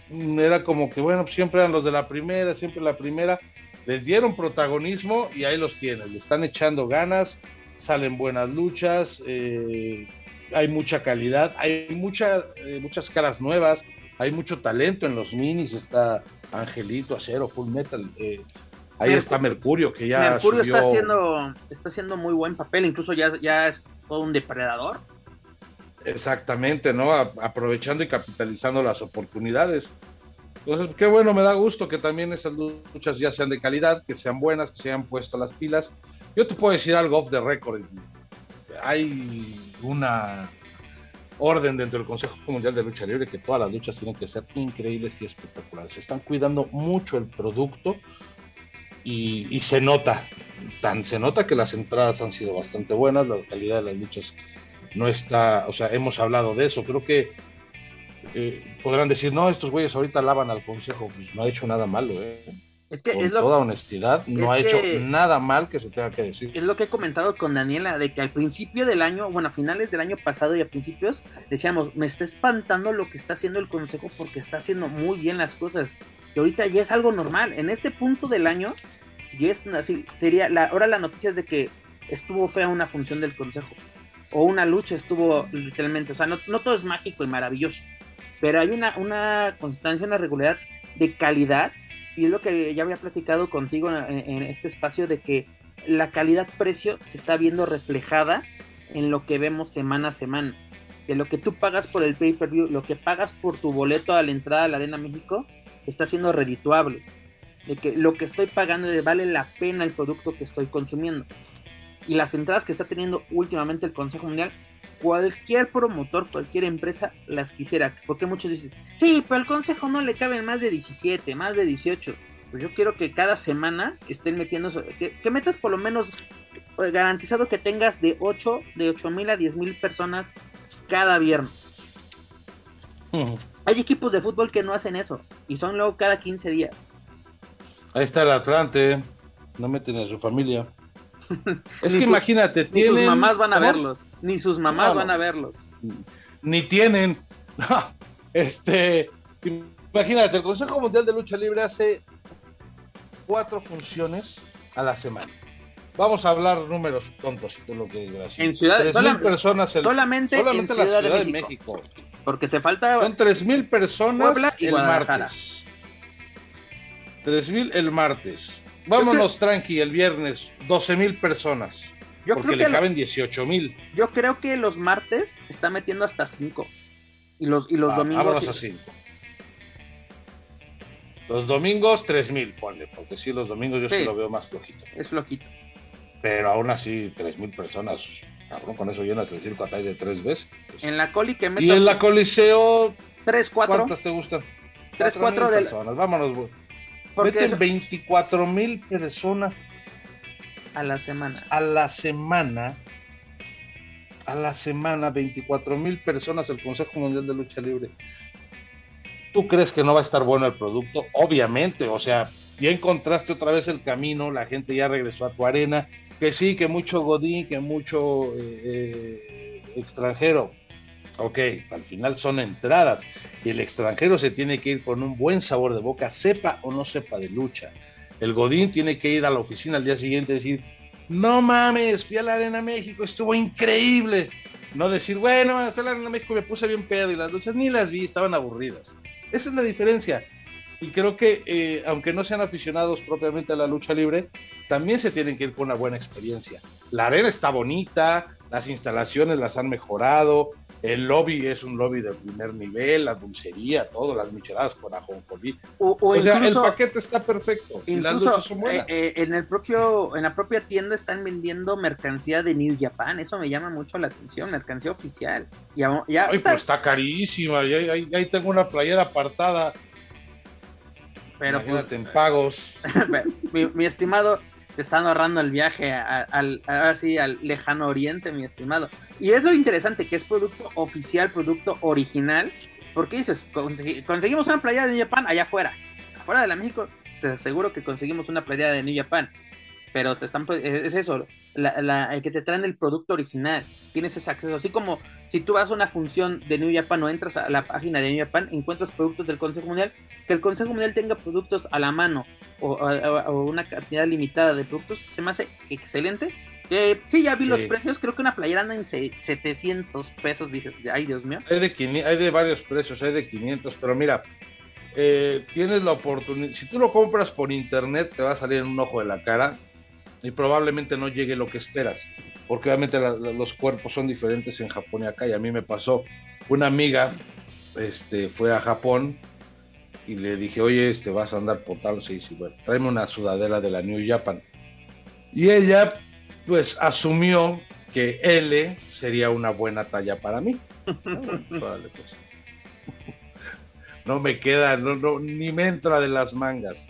Speaker 2: era como que, bueno, siempre eran los de la primera, siempre la primera. Les dieron protagonismo y ahí los tienen. Le están echando ganas, salen buenas luchas, eh, hay mucha calidad, hay mucha, eh, muchas caras nuevas, hay mucho talento en los minis. Está Angelito, Acero, Full Metal. Eh, ahí está Mercurio, que ya.
Speaker 1: Mercurio está haciendo, está haciendo muy buen papel, incluso ya, ya es todo un depredador.
Speaker 2: Exactamente, ¿no? aprovechando y capitalizando las oportunidades. Entonces, qué bueno, me da gusto que también esas luchas ya sean de calidad, que sean buenas, que se hayan puesto las pilas. Yo te puedo decir algo off the record. Hay una orden dentro del Consejo Mundial de Lucha Libre que todas las luchas tienen que ser increíbles y espectaculares. Se están cuidando mucho el producto y, se nota, tan se nota que las entradas han sido bastante buenas, la calidad de las luchas no está, o sea, hemos hablado de eso, creo que eh, podrán decir, no, estos güeyes ahorita lavan al consejo, pues no ha hecho nada malo, ¿eh?
Speaker 1: Es que
Speaker 2: con
Speaker 1: es lo,
Speaker 2: toda honestidad, no ha hecho nada mal que se tenga que decir.
Speaker 1: Es lo que he comentado con Daniela, de que al principio del año, bueno, a finales del año pasado y a principios, decíamos, me está espantando lo que está haciendo el Consejo porque está haciendo muy bien las cosas. Y ahorita ya es algo normal. En este punto del año, y es así, sería, la, ahora la noticia es de que estuvo fea una función del Consejo o una lucha estuvo literalmente, o sea, no, todo es mágico y maravilloso, pero hay una, una constancia, una regularidad de calidad, y es lo que ya había platicado contigo en, este espacio de que la calidad-precio se está viendo reflejada en lo que vemos semana a semana. De lo que tú pagas por el pay-per-view, lo que pagas por tu boleto a la entrada a la Arena México, está siendo redituable. De que lo que estoy pagando vale la pena el producto que estoy consumiendo y las entradas que está teniendo últimamente el Consejo Mundial, cualquier promotor, cualquier empresa las quisiera. Porque muchos dicen, sí, pero al Consejo no le caben más de 17, más de 18. Pues yo quiero que cada semana estén metiendo, que, que metas por lo menos eh, garantizado que tengas de 8, de 8 mil a 10 mil personas cada viernes. Hay equipos de fútbol que no hacen eso y son luego cada 15 días.
Speaker 2: Ahí está el Atlante, no meten a su familia. Es que imagínate,
Speaker 1: ni sus mamás van a verlos, ni sus mamás van a verlos.
Speaker 2: Ni tienen. este, imagínate, el Consejo Mundial de Lucha Libre hace cuatro funciones a la semana. Vamos a hablar números tontos, tú lo que
Speaker 1: digas. En ciudad,
Speaker 2: personas
Speaker 1: solamente, en ciudad, de, México, Porque te falta.
Speaker 2: Son tres mil personas el martes. Tres mil el martes. Vámonos tranqui el viernes, 12 mil personas. Yo porque creo que le caben 18 mil.
Speaker 1: Yo creo que los martes está metiendo hasta 5. Y los, y los ah, domingos.
Speaker 2: Vámonos a 5. Los domingos 3 mil, ponle, porque sí, los domingos yo sí. lo veo más flojito.
Speaker 1: Es flojito.
Speaker 2: Pero aún así, 3 mil personas, cabrón, con eso llenas el circo a de tres veces.
Speaker 1: en la coli que
Speaker 2: Y en la coliseo.
Speaker 1: 3, 4.
Speaker 2: ¿Cuántas te gustan?
Speaker 1: 3, 4 de.
Speaker 2: Personas. Vámonos, güey. Meten 24 mil personas
Speaker 1: a la semana.
Speaker 2: A la semana. A la semana, 24 mil personas el Consejo Mundial de Lucha Libre. ¿Tú crees que no va a estar bueno el producto? Obviamente, o sea, ya encontraste otra vez el camino, la gente ya regresó a tu arena, que sí, que mucho Godín, que mucho eh, eh, extranjero. Ok, al final son entradas y el extranjero se tiene que ir con un buen sabor de boca, sepa o no sepa de lucha. El Godín tiene que ir a la oficina al día siguiente y decir, no mames, fui a la Arena México, estuvo increíble. No decir, bueno, fui a la Arena México me puse bien pedo y las luchas ni las vi, estaban aburridas. Esa es la diferencia. Y creo que, eh, aunque no sean aficionados propiamente a la lucha libre, también se tienen que ir con una buena experiencia. La arena está bonita, las instalaciones las han mejorado, el lobby es un lobby de primer nivel, la dulcería, todo, las micheladas con ajonjolí. O, o, sea, el paquete está perfecto.
Speaker 1: Incluso eh, eh, en el propio, en la propia tienda están vendiendo mercancía de New Japan. Eso me llama mucho la atención, mercancía oficial. Ya, ya
Speaker 2: Ay, pues está carísima. Ahí, ahí, tengo una playera apartada. Pero pues, Imagínate en pagos.
Speaker 1: mi, mi estimado, te están ahorrando el viaje al, ahora sí, al lejano oriente, mi estimado. Y es lo interesante, que es producto oficial, producto original. Porque dices, conseguimos una playa de New allá afuera. Afuera de la México, te aseguro que conseguimos una playa de New Japan. Pero te están, es eso, el que te traen el producto original, tienes ese acceso, así como si tú vas a una función de New Japan o entras a la página de New Japan, encuentras productos del Consejo Mundial, que el Consejo Mundial tenga productos a la mano o, una cantidad limitada de productos, se me hace excelente. Eh, sí, ya vi los precios, creo que una playera anda en 700 pesos, dices, ay Dios mío.
Speaker 2: Hay de, hay de varios precios, hay de 500, pero mira, eh, tienes la oportunidad, si tú lo compras por internet te va a salir en un ojo de la cara y probablemente no llegue lo que esperas, porque obviamente los cuerpos son diferentes en Japón y acá, y a mí me pasó, una amiga este, fue a Japón y le dije, oye, este, vas a andar por tal, sí, sí, bueno, tráeme una sudadera de la New Japan. Y ella, pues, asumió que L sería una buena talla para mí. Pues. No me queda, no, ni me entra de las mangas.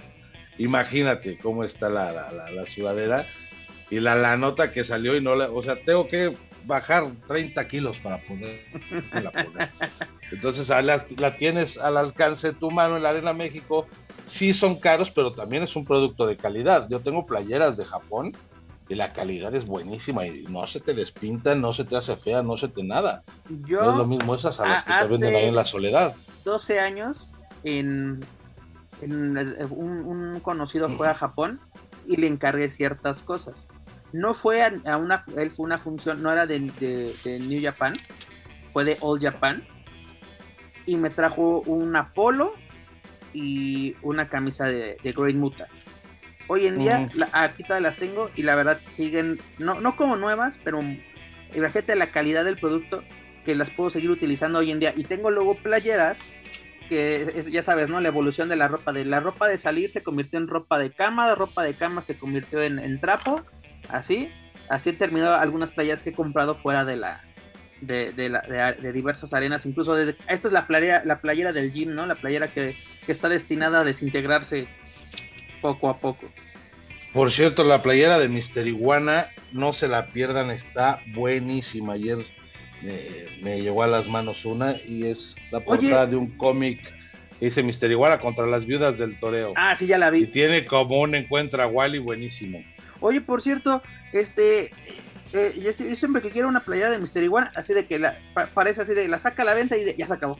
Speaker 2: Imagínate cómo está la, la, sudadera y la, la nota que salió y no la, o sea, tengo que bajar 30 kilos para poder poner. Entonces la, la, tienes al alcance de tu mano en la Arena México. Sí son caros, pero también es un producto de calidad. Yo tengo playeras de Japón y la calidad es buenísima y no se te despinta, no se te hace fea, no se te nada. Yo, no es lo mismo esas a las que te venden ahí en la soledad.
Speaker 1: 12 años en un, conocido fue a Japón y le encargué ciertas cosas. No fue a, una, él fue una función, no era de, New Japan, fue de All Japan. Y me trajo un Apolo y una camisa de, Great Muta. Hoy en día, aquí todas las tengo y la verdad siguen, no, no como nuevas, pero imagínate la calidad del producto que las puedo seguir utilizando hoy en día. Y tengo luego playeras que ya sabes, ¿no? La evolución de la ropa, de la ropa de salir se convirtió en ropa de cama, de ropa de cama se convirtió en, trapo, así, así he terminado algunas playas que he comprado fuera de la, de, de, diversas arenas, incluso desde, esta es la playera, la playera del gym, ¿no? La playera que, que está destinada a desintegrarse poco a poco.
Speaker 2: Por cierto, la playera de Mister Iguana, no se la pierdan, está buenísima. Ayer me, llegó a las manos una y es la portada de un cómic que dice Mister Iguana contra las viudas del toreo.
Speaker 1: Ah, sí, ya la vi.
Speaker 2: Y tiene como un encuentro a Wally buenísimo.
Speaker 1: Oye, por cierto, este, eh, yo, siempre que quiero una playera de Mister Iguana, así de que la, parece así de la saca a la venta y ya se acabó.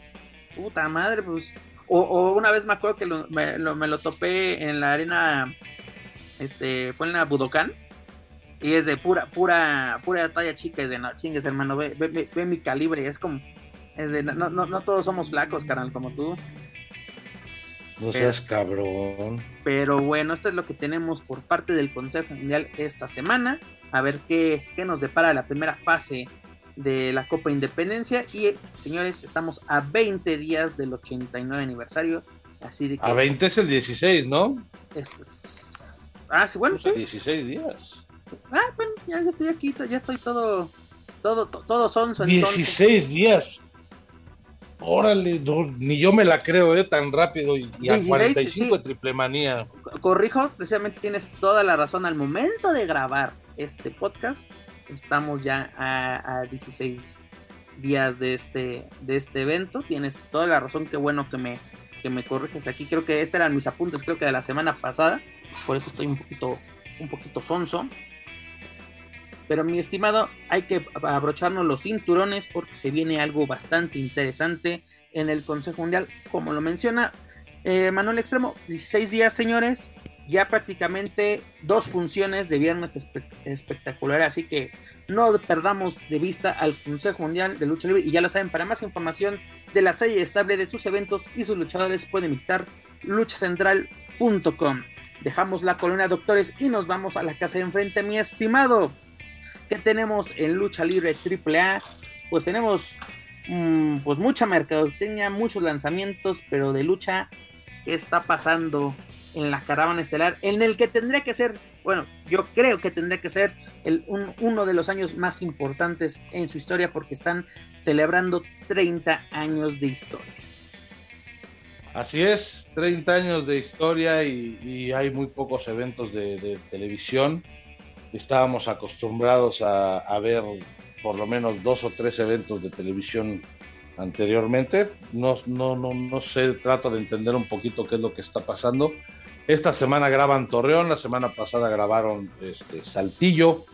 Speaker 1: Puta madre, pues. O, una vez me acuerdo que me, lo, me, lo, topé en la arena, este, fue en la Budokan y es de pura, pura, pura talla chica, es de no chingues hermano, ve, ve, mi calibre, es como, es de, no, no, no todos somos flacos, carnal, como tú.
Speaker 2: No seas cabrón.
Speaker 1: Pero bueno, esto es lo que tenemos por parte del Consejo Mundial esta semana. A ver qué, qué nos depara la primera fase de la Copa Independencia. Y señores, estamos a 20 días del 89 aniversario. Así de que.
Speaker 2: A 20 es el 16, ¿no?
Speaker 1: Esto Ah, sí, bueno.
Speaker 2: 16 días.
Speaker 1: Ah, bueno, ya, estoy aquí, ya estoy todo, todo, todo sonso.
Speaker 2: 16 días. Órale, ni yo me la creo, ¿eh? Tan rápido. Y, a 45 de triple manía.
Speaker 1: Corrijo, precisamente tienes toda la razón. Al momento de grabar este podcast, estamos ya a, 16 días de este, de este evento. Tienes toda la razón. Qué bueno que me, que me corriges aquí. Creo que estos eran mis apuntes, creo que de la semana pasada. Por eso estoy un poquito, un poquito sonso. Pero mi estimado, hay que abrocharnos los cinturones porque se viene algo bastante interesante en el Consejo Mundial, como lo menciona eh, Manuel Extremo. 16 días, señores, ya prácticamente dos funciones de viernes espectacular, así que no perdamos de vista al Consejo Mundial de Lucha Libre y ya lo saben, para más información de la serie estable de sus eventos y sus luchadores pueden visitar luchacentral.com. Dejamos la colonia doctores y nos vamos a la casa de enfrente, mi estimado. ¿Qué tenemos en lucha libre AAA? Pues tenemos mm, pues mucha mercadotecnia, muchos lanzamientos, pero de lucha, ¿qué está pasando en la caravana estelar? En el que tendría que ser, bueno, yo creo que tendría que ser el, uno de los años más importantes en su historia porque están celebrando 30 años de historia.
Speaker 2: Así es, 30 años de historia y, hay muy pocos eventos de televisión estábamos acostumbrados a, ver por lo menos dos o tres eventos de televisión anteriormente. No, no, no, no sé, trato de entender un poquito qué es lo que está pasando, Esta semana graban Torreón, la semana pasada grabaron este, Saltillo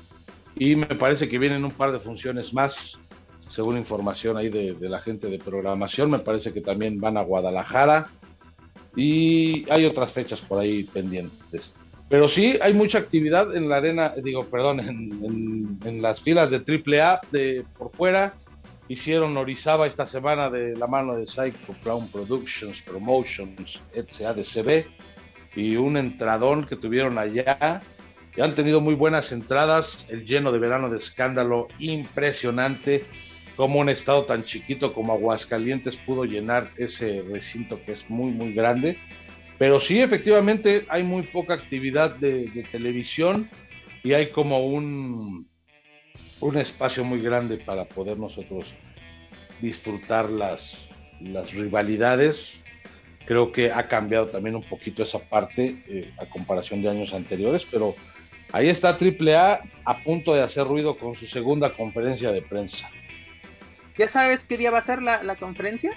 Speaker 2: y me parece que vienen un par de funciones más, según información ahí de, la gente de programación. Me parece que también van a Guadalajara y hay otras fechas por ahí pendientes. Pero sí, hay mucha actividad en la arena, digo, perdón, en, las filas de AAA de, por fuera. Hicieron Orizaba esta semana de la mano de Psycho Clown Productions, Promotions, SADCB y un entradón que tuvieron allá. Y han tenido muy buenas entradas, el lleno de verano de escándalo impresionante, como un estado tan chiquito como Aguascalientes pudo llenar ese recinto que es muy, muy grande. Pero sí, efectivamente, hay muy poca actividad de, de televisión y hay como un, un espacio muy grande para poder nosotros disfrutar las, las rivalidades. Creo que ha cambiado también un poquito esa parte eh, a comparación de años anteriores, pero ahí está AAA a punto de hacer ruido con su segunda conferencia de prensa.
Speaker 1: ¿Ya sabes qué día va a ser la, la conferencia?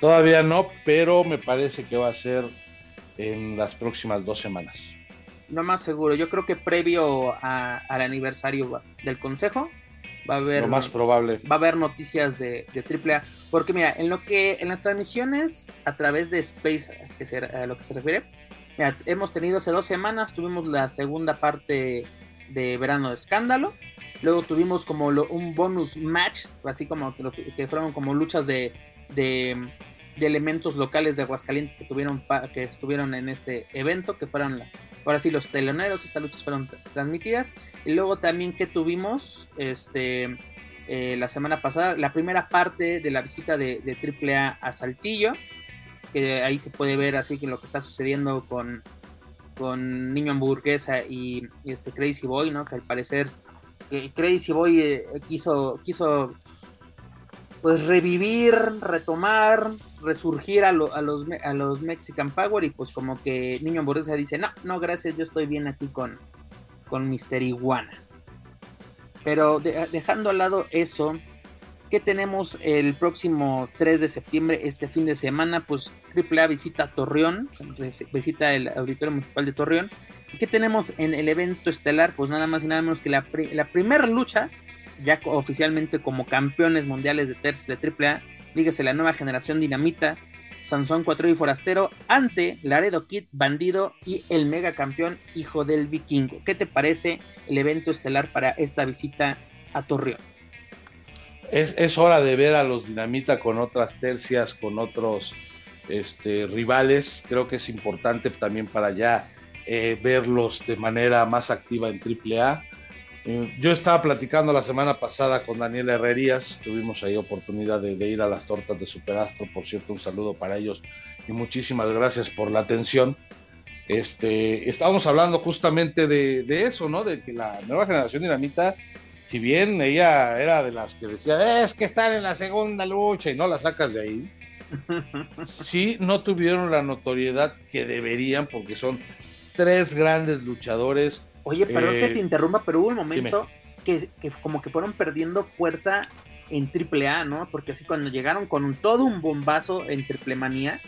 Speaker 2: Todavía no, pero me parece que va a ser en las próximas dos semanas.
Speaker 1: No más seguro, yo creo que previo a, al aniversario del consejo va a haber
Speaker 2: lo más probable
Speaker 1: va a haber noticias de, de AAA porque mira en lo que en las transmisiones a través de Space que se, a lo que se refiere mira, hemos tenido hace dos semanas tuvimos la segunda parte de verano de escándalo luego tuvimos como lo, un bonus match así como que, que fueron como luchas de, de, de, elementos locales de Aguascalientes que tuvieron que estuvieron en este evento que fueron ahora sí los teloneros, estas luchas fueron transmitidas. Y luego también que tuvimos este eh, la semana pasada, la primera parte de la visita de, de AAA a Saltillo, que ahí se puede ver así que lo que está sucediendo con, con Niño Hamburguesa y, este Crazy Boy, ¿no? Que al parecer Crazy Boy eh, quiso, quiso pues revivir, retomar, resurgir a, lo, a, los, a los Mexican Power y pues como que Niño Hamburguesa dice, no, no, gracias, yo estoy bien aquí con, con Mister Iguana. Pero de, dejando al lado eso, ¿qué tenemos el próximo 3 de septiembre, este fin de semana? Pues AAA visita Torreón, visita el Auditorio Municipal de Torreón. ¿Qué tenemos en el evento estelar? Pues nada más y nada menos que la, la primera lucha ya oficialmente como campeones mundiales de tercios de AAA, dígase la nueva generación Dinamita, Sansón Cuatro y Forastero ante Laredo Kid, Bandido y el mega campeón Hijo del Vikingo. ¿Qué te parece el evento estelar para esta visita a Torreón?
Speaker 2: Es, hora de ver a los Dinamita con otras tercias, con otros este, rivales. Creo que es importante también para ya eh, verlos de manera más activa en AAA yo estaba platicando la semana pasada con Daniel Herrerías, tuvimos ahí oportunidad de, de, ir a las tortas de Superastro, por cierto, un saludo para ellos y muchísimas gracias por la atención. Este, estábamos hablando justamente de, de eso, ¿no? De que la nueva generación dinamita, si bien ella era de las que decía, es que están en la segunda lucha y no la sacas de ahí, sí no tuvieron la notoriedad que deberían porque son tres grandes luchadores
Speaker 1: Oye, perdón eh, que te interrumpa, pero hubo un momento que, que, como que fueron perdiendo fuerza en AAA, ¿no? Porque así cuando llegaron con todo un bombazo en Triple Manía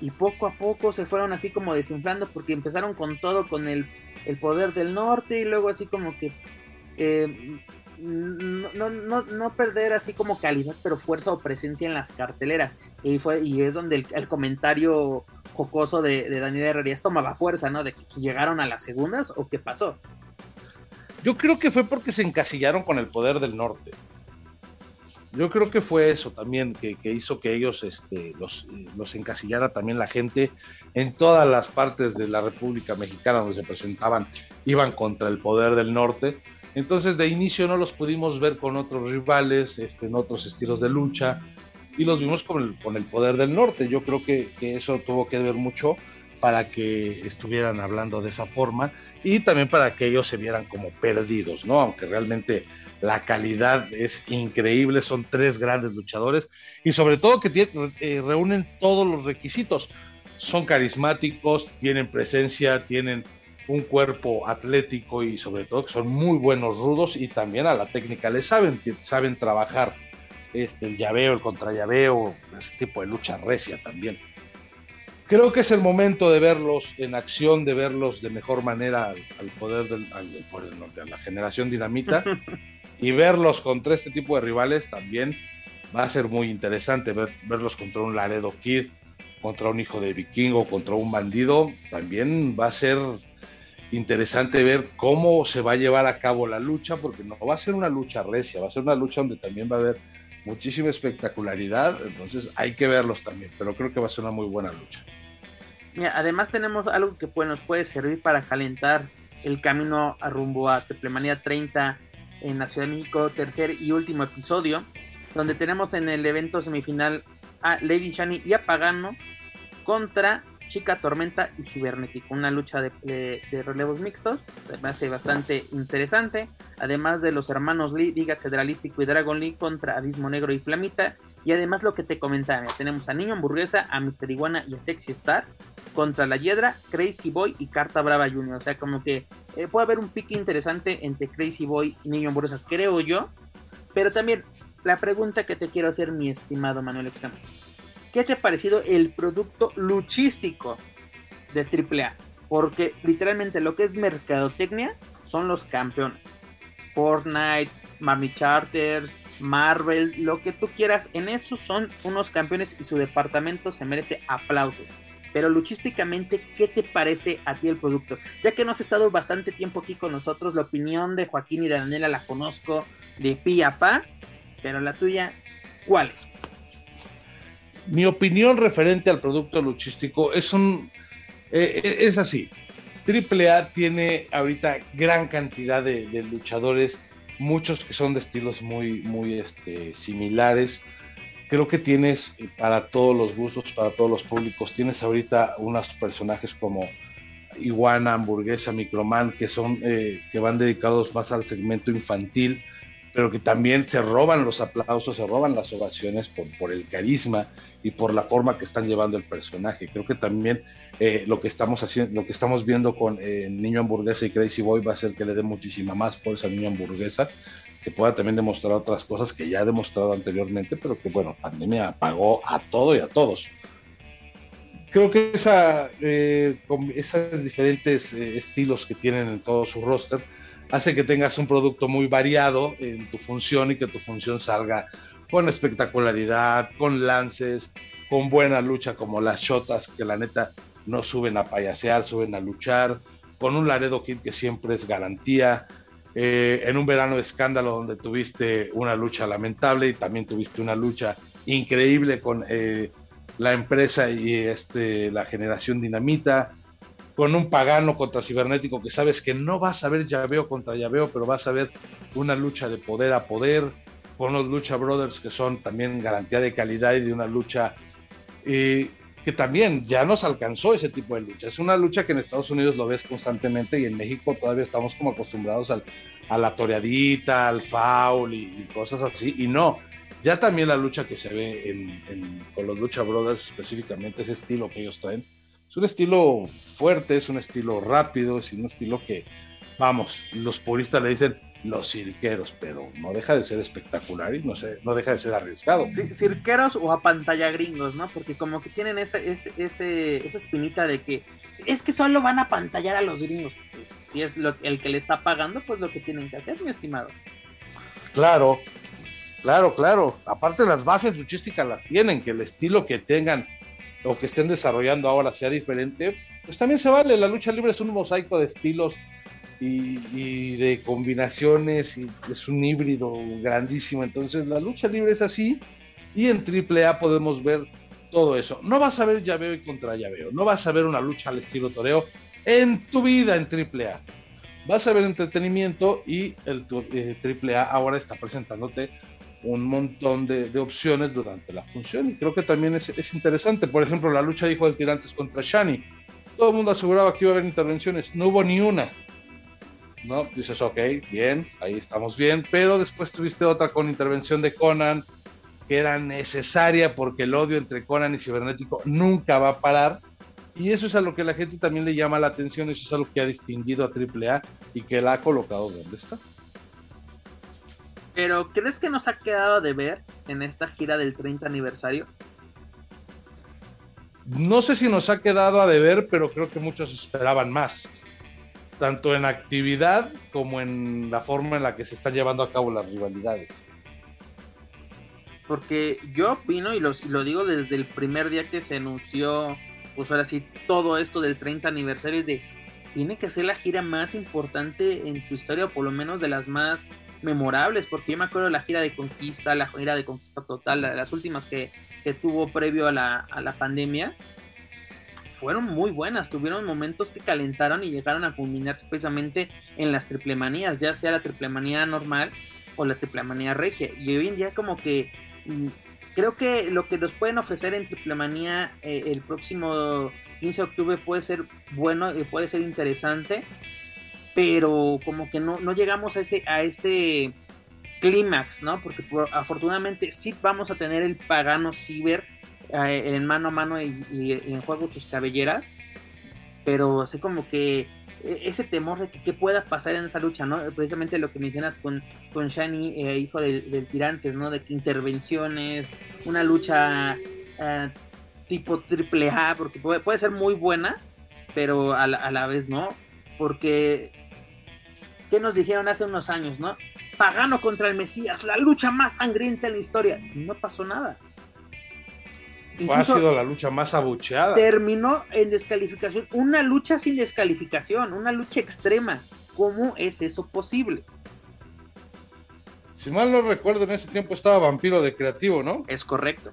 Speaker 1: y poco a poco se fueron así como desinflando porque empezaron con todo, con el, el poder del norte y luego así como que eh, no, no, no, perder así como calidad, pero fuerza o presencia en las carteleras. Y, fue, y es donde el, el comentario jocoso de, de Daniel Herrerías tomaba fuerza, ¿no? De que llegaron a las segundas o qué pasó.
Speaker 2: Yo creo que fue porque se encasillaron con el poder del norte. Yo creo que fue eso también que, que hizo que ellos este, los, los, encasillara también la gente en todas las partes de la República Mexicana donde se presentaban, iban contra el poder del norte. Entonces de inicio no los pudimos ver con otros rivales, este, en otros estilos de lucha, y los vimos con el, con el poder del norte. Yo creo que, que, eso tuvo que ver mucho para que estuvieran hablando de esa forma y también para que ellos se vieran como perdidos, ¿no? Aunque realmente la calidad es increíble, son tres grandes luchadores y sobre todo que eh, reúnen todos los requisitos. Son carismáticos, tienen presencia, tienen un cuerpo atlético y sobre todo que son muy buenos rudos y también a la técnica le saben, saben trabajar este, el llaveo, el contrallaveo, ese tipo de lucha recia también. creo que es el momento de verlos en acción, de verlos de mejor manera al, poder del al, poder norte, a la generación dinamita y verlos contra este tipo de rivales también va a ser muy interesante verlos contra un Laredo Kid, contra un hijo de vikingo, contra un bandido, también va a ser interesante ver cómo se va a llevar a cabo la lucha, porque no va a ser una lucha recia, va a ser una lucha donde también va a haber muchísima espectacularidad, entonces hay que verlos también, pero creo que va a ser una muy buena lucha.
Speaker 1: Mira, además tenemos algo que nos puede servir para calentar el camino a rumbo a Triplemanía 30 en la Ciudad de México, tercer y último episodio, donde tenemos en el evento semifinal a Lady Shani y a Pagano contra Chica Tormenta y Cibernético. Una lucha de, relevos mixtos, me hace bastante interesante. Además de los hermanos Lee, Cedralístico y Dragon Lee contra Abismo Negro y Flamita. Y además lo que te comentaba, tenemos a Niño Hamburguesa, a Mister Iguana y a Sexy Star contra la Hiedra, Crazy Boy y Carta Brava Junior. O sea, como que eh, puede haber un pique interesante entre Crazy Boy y Niño Hamburguesa, creo yo. Pero también la pregunta que te quiero hacer, mi estimado Manuel Extremo. ¿Qué te ha parecido el producto luchístico de AAA? Porque literalmente lo que es mercadotecnia son los campeones. Fortnite, Marmy Charters, Marvel, lo que tú quieras, en eso son unos campeones y su departamento se merece aplausos. Pero luchísticamente, ¿qué te parece a ti el producto? Ya que no has estado bastante tiempo aquí con nosotros, la opinión de Joaquín y de Daniela la conozco de pi a pa, pero la tuya, ¿cuál es?
Speaker 2: Mi opinión referente al producto luchístico es un eh, eh, es así. AAA tiene ahorita gran cantidad de, luchadores, muchos que son de estilos muy, muy este, similares. Creo que tienes eh, para todos los gustos, para todos los públicos, tienes ahorita unos personajes como Iguana, Hamburguesa, Microman, que son, que van dedicados más al segmento infantil pero que también se roban los aplausos, se roban las ovaciones por, por el carisma y por la forma que están llevando el personaje. Creo que también eh, lo que estamos haciendo, lo que estamos viendo con eh, Niño Hamburguesa y Crazy Boy va a ser que le dé muchísima más fuerza a Niño Hamburguesa, que pueda también demostrar otras cosas que ya ha demostrado anteriormente, pero que bueno, pandemia apagó a todo y a todos. Creo que esa, eh, esos diferentes estilos que tienen en todo su roster, hace que tengas un producto muy variado en tu función y que tu función salga con espectacularidad, con lances, con buena lucha como las shotas que la neta no suben a payasear, suben a luchar, con un Laredo Kid que siempre es garantía, eh, en un verano de escándalo donde tuviste una lucha lamentable y también tuviste una lucha increíble con eh, la empresa y este, la generación dinamita, con un pagano contra cibernético que sabes que no vas a ver llaveo contra llaveo, pero vas a ver una lucha de poder a poder, con los Lucha Brothers que son también garantía de calidad y de una lucha eh, que también ya nos alcanzó ese tipo de lucha. Es una lucha que en Estados Unidos lo ves constantemente y en México todavía estamos como acostumbrados al, a la toreadita, al foul y, cosas así, y no. Ya también la lucha que se ve con los Lucha Brothers, específicamente ese estilo que ellos traen, es un estilo fuerte, es un estilo rápido, es un estilo que, vamos, los puristas le dicen los cirqueros, pero no deja de ser espectacular y no, sé, no deja de ser arriesgado.
Speaker 1: cirqueros o a pantalla gringos, ¿no? Porque como que tienen esa, ese, esa espinita de que es que solo van a pantallar a los gringos. Pues, si es lo, el que le está pagando, pues lo que tienen que hacer, mi estimado.
Speaker 2: Claro, claro, claro. Aparte las bases luchísticas las tienen, que el estilo que tengan o que estén desarrollando ahora sea diferente, pues también se vale. La lucha libre es un mosaico de estilos y, de combinaciones y es un híbrido grandísimo. Entonces la lucha libre es así y en AAA podemos ver todo eso. No vas a ver llaveo y contra llaveo, no vas a ver una lucha al estilo toreo en tu vida en AAA. Vas a ver entretenimiento y el AAA eh, ahora está presentándote un montón de, opciones durante la función y creo que también es, interesante. Por ejemplo, la lucha de Hijo del Tirantes contra Shani. Todo el mundo aseguraba que iba a haber intervenciones, no hubo ni una. ¿No? Dices, ok, bien, ahí estamos bien, pero después tuviste otra con intervención de Conan, que era necesaria porque el odio entre Conan y Cibernético nunca va a parar. Y eso es a lo que la gente también le llama la atención, eso es algo que ha distinguido a AAA y que la ha colocado donde está.
Speaker 1: Pero, ¿crees que nos ha quedado de ver en esta gira del 30 aniversario?
Speaker 2: no sé si nos ha quedado a deber, pero creo que muchos esperaban más, tanto en actividad como en la forma en la que se están llevando a cabo las rivalidades.
Speaker 1: Porque yo opino, y lo, lo digo desde el primer día que se anunció, pues ahora sí, todo esto del 30 aniversario, es de, tiene que ser la gira más importante en tu historia, o por lo menos de las más memorables, porque yo me acuerdo de la gira de conquista, la gira de conquista total, las últimas que, que tuvo previo a la, a la pandemia, fueron muy buenas, tuvieron momentos que calentaron y llegaron a culminarse precisamente en las triplemanías, ya sea la triplemanía normal o la triplemanía regia. Y hoy en día como que mm, creo que lo que nos pueden ofrecer en triplemanía eh, el próximo 15 de octubre puede ser bueno y puede ser interesante, pero como que no, no llegamos a ese, a ese clímax, ¿no? Porque afortunadamente sí vamos a tener el pagano ciber eh, en mano a mano y, en juego sus cabelleras, pero sé como que e, ese temor de que, pueda pasar en esa lucha, ¿no? Precisamente lo que mencionas con, con Shani, eh, hijo del, Tirantes, ¿no? De que intervenciones, una lucha eh, tipo triple A, porque puede, puede, ser muy buena, pero a la, a la vez no, porque ¿Qué nos dijeron hace unos años, no? Pagano contra el Mesías, la lucha más sangrienta en la historia. No pasó nada.
Speaker 2: ha sido la lucha más abucheada.
Speaker 1: Terminó en descalificación. Una lucha sin descalificación, una lucha extrema. ¿Cómo es eso posible?
Speaker 2: Si mal no recuerdo, en ese tiempo estaba Vampiro de Creativo, ¿no?
Speaker 1: Es correcto.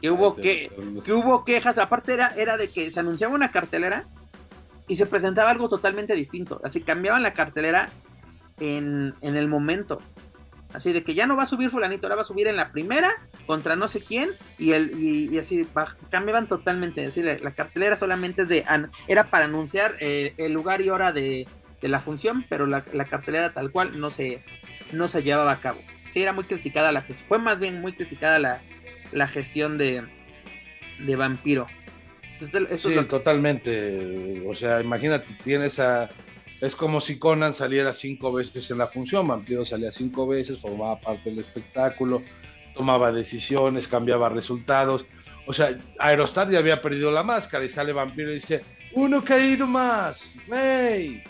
Speaker 1: Que hubo, que, que hubo quejas, aparte era, era de que se anunciaba una cartelera y se presentaba algo totalmente distinto. Así cambiaban la cartelera en, el momento. Así de que ya no va a subir fulanito, ahora va a subir en la primera contra no sé quién y el y, así cambiaban totalmente. Es decir, la, cartelera solamente es de era para anunciar eh, el lugar y hora de, la función, pero la, cartelera tal cual no se no se llevaba a cabo. Sí, era muy criticada la gestión, fue más bien muy criticada la, la gestión de, de Vampiro
Speaker 2: sí, totalmente. O sea, imagínate, tienes a. Es como si Conan saliera cinco veces en la función. Vampiro salía cinco veces, formaba parte del espectáculo, tomaba decisiones, cambiaba resultados. O sea, Aerostar ya había perdido la máscara y sale Vampiro y dice: Uno caído más, ¡Hey!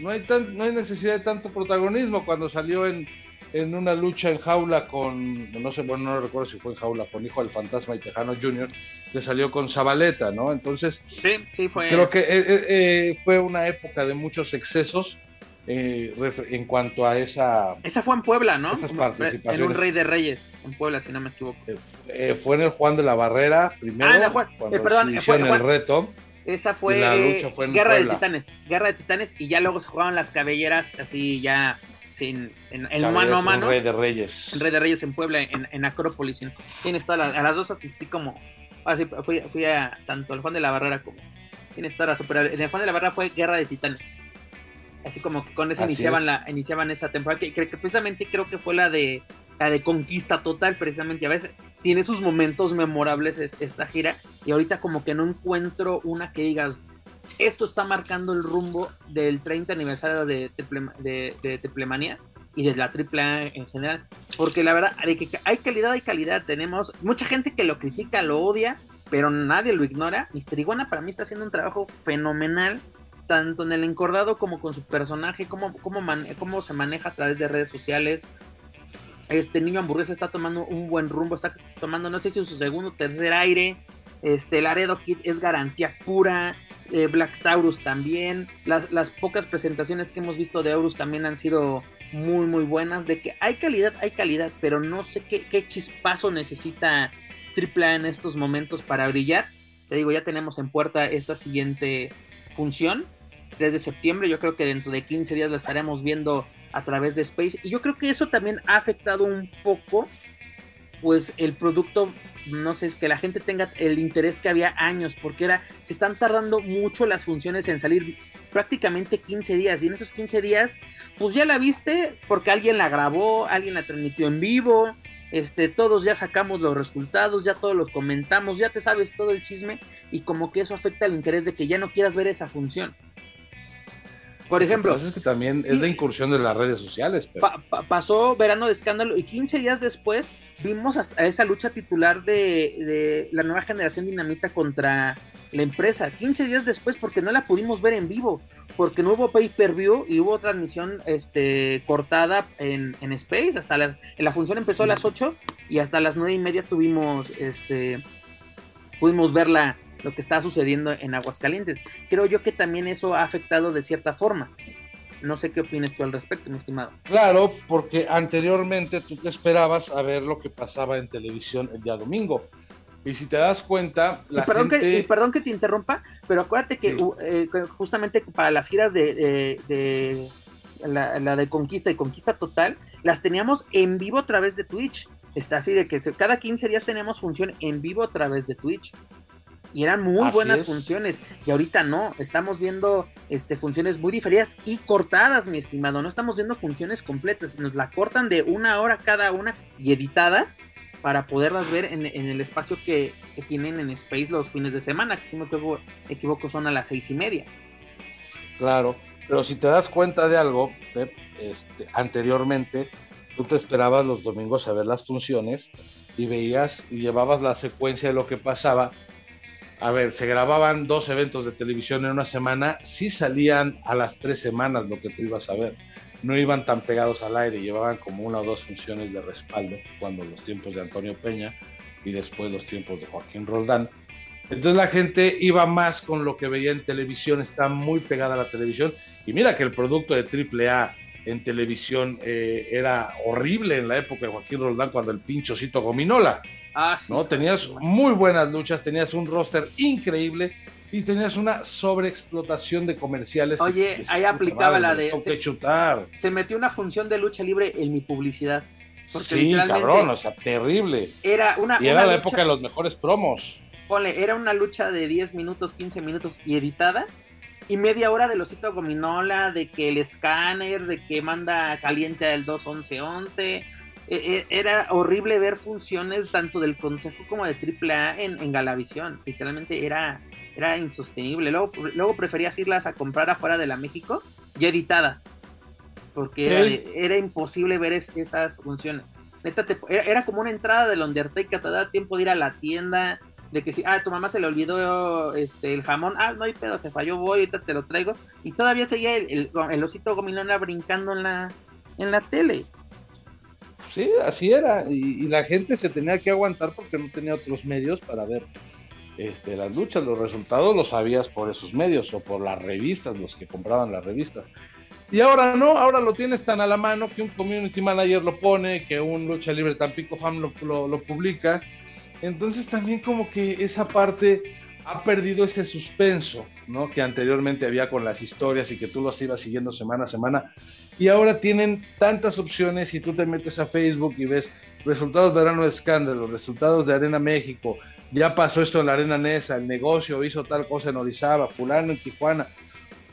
Speaker 2: No hay, tan, no hay necesidad de tanto protagonismo cuando salió en en una lucha en jaula con, no sé, bueno, no recuerdo si fue en jaula, con Hijo del Fantasma y Tejano Jr., que salió con Zabaleta, ¿no? Entonces,
Speaker 1: sí, sí, fue.
Speaker 2: Creo que eh, eh, eh, fue una época de muchos excesos en cuanto a esa.
Speaker 1: Esa fue en Puebla, ¿no? Esas participaciones. En un Rey de Reyes, en Puebla, si no me equivoco.
Speaker 2: fue en el Juan de la Barrera, primero, ah, Juan, perdón, fue, en el reto.
Speaker 1: Esa fue, Guerra de Titanes. Guerra de Titanes, y ya luego se jugaban las cabelleras así ya en, mano a mano.
Speaker 2: Rey de Reyes.
Speaker 1: En Rey de Reyes en Puebla, en, Acrópolis. Tienes todas a las dos asistí como. Así, fui, fui a tanto el Juan de la Barrera como. Tienes todas las pero en el Juan de la Barrera fue Guerra de Titanes. Así como que con eso iniciaban, la, iniciaban esa temporada. Que, que, precisamente creo que fue la de la de conquista total, precisamente. A veces tiene sus momentos memorables esa gira. Y ahorita como que no encuentro una que digas, esto está marcando el rumbo del 30 aniversario de, Triplemania y de la AAA en general. Porque la verdad, hay calidad, hay calidad. Tenemos mucha gente que lo critica, lo odia, pero nadie lo ignora. Mister Iguana para mí está haciendo un trabajo fenomenal, tanto en el encordado como con su personaje, cómo, cómo, cómo se maneja a través de redes sociales. Este niño hamburguesa está tomando un buen rumbo, está tomando, no sé si su segundo o tercer aire. Este Laredo Kid es garantía pura. Eh, Black Taurus también. Las, pocas presentaciones que hemos visto de Aurus también han sido muy, muy buenas. De que hay calidad, hay calidad, pero no sé qué, qué chispazo necesita AAA en estos momentos para brillar. Te digo, ya tenemos en puerta esta siguiente función. 3 de septiembre, yo creo que dentro de 15 días la estaremos viendo a través de Space. Y yo creo que eso también ha afectado un poco pues el producto, no sé, es que la gente tenga el interés que había años, porque era, se están tardando mucho las funciones en salir, prácticamente 15 días, y en esos 15 días, pues ya la viste, porque alguien la grabó, alguien la transmitió en vivo, este, todos ya sacamos los resultados, ya todos los comentamos, ya te sabes todo el chisme, y como que eso afecta el interés de que ya no quieras ver esa función. Por ejemplo.
Speaker 2: es que también es la incursión de las redes sociales.
Speaker 1: pasó verano de escándalo y 15 días después vimos hasta esa lucha titular de, de, la nueva generación dinamita contra la empresa. 15 días después porque no la pudimos ver en vivo. Porque no hubo pay-per-view y hubo transmisión este, cortada en, en Space. Hasta la, la función empezó a las 8 y hasta las 9 y media tuvimos este pudimos verla lo que está sucediendo en Aguascalientes. Creo yo que también eso ha afectado de cierta forma. No sé qué opinas tú al respecto, mi estimado.
Speaker 2: Claro, porque anteriormente tú te esperabas a ver lo que pasaba en televisión el día domingo. Y si te das cuenta,
Speaker 1: la y perdón, que, perdón que te interrumpa, pero acuérdate que eh, justamente para las giras de, la, la, de Conquista y Conquista Total, las teníamos en vivo a través de Twitch. Está así de que cada 15 días teníamos función en vivo a través de Twitch y eran muy buenas funciones y ahorita no, estamos viendo este funciones muy diferidas y cortadas, mi estimado, no estamos viendo funciones completas, nos la cortan de una hora cada una y editadas para poderlas ver en, el espacio que, tienen en Space los fines de semana, que si me equivoco, son a las seis y media.
Speaker 2: Claro, pero si te das cuenta de algo, este, anteriormente tú te esperabas los domingos a ver las funciones y veías y llevabas la secuencia de lo que pasaba a ver, se grababan dos eventos de televisión en una semana, sí salían a las tres semanas lo que tú ibas a ver. No iban tan pegados al aire, llevaban como una o dos funciones de respaldo, cuando los tiempos de Antonio Peña y después los tiempos de Joaquín Roldán. Entonces la gente iba más con lo que veía en televisión, está muy pegada a la televisión. Y mira que el producto de AAA en televisión eh, era horrible en la época de Joaquín Roldán cuando el pinchocito gominola. Ah, ¿no? Tenías muy buenas luchas, tenías un roster increíble y tenías una sobreexplotación de comerciales.
Speaker 1: Oye, ahí aplicaba la de.
Speaker 2: Se, chutar.
Speaker 1: Se, metió una función de lucha libre en mi publicidad.
Speaker 2: sí, cabrón, o sea, terrible.
Speaker 1: Era una.
Speaker 2: Y era la época de los mejores promos.
Speaker 1: Ponle, era una lucha de 10 minutos, 15 minutos y editada. Y media hora de osito gominola, de que el escáner, de que manda caliente al 21111 e, e, era horrible ver funciones tanto del Consejo como de AAA en, en Galavisión. Literalmente era, era insostenible. Luego, luego preferías irlas a comprar afuera de la México y editadas. Porque era, imposible ver esas funciones. Neta, era, como una entrada del Undertaker, te da tiempo de ir a la tienda, de que si, ah, tu mamá se le olvidó este, el jamón, ah, no hay pedo, se falló, voy, ahorita te lo traigo. Y todavía seguía el, el, osito gomilona brincando en la, en la tele.
Speaker 2: Sí, así era. Y, la gente se tenía que aguantar porque no tenía otros medios para ver este, las luchas. Los resultados los sabías por esos medios o por las revistas, los que compraban las revistas. Y ahora no, ahora lo tienes tan a la mano que un community manager lo pone, que un lucha libre Tampico Fan lo, lo, lo publica. Entonces también como que esa parte ha perdido ese suspenso, ¿no? Que anteriormente había con las historias y que tú los ibas siguiendo semana a semana y ahora tienen tantas opciones y tú te metes a Facebook y ves resultados de verano de escándalo, resultados de Arena México, ya pasó esto en la Arena Nesa, el negocio hizo tal cosa en Orizaba, fulano en Tijuana,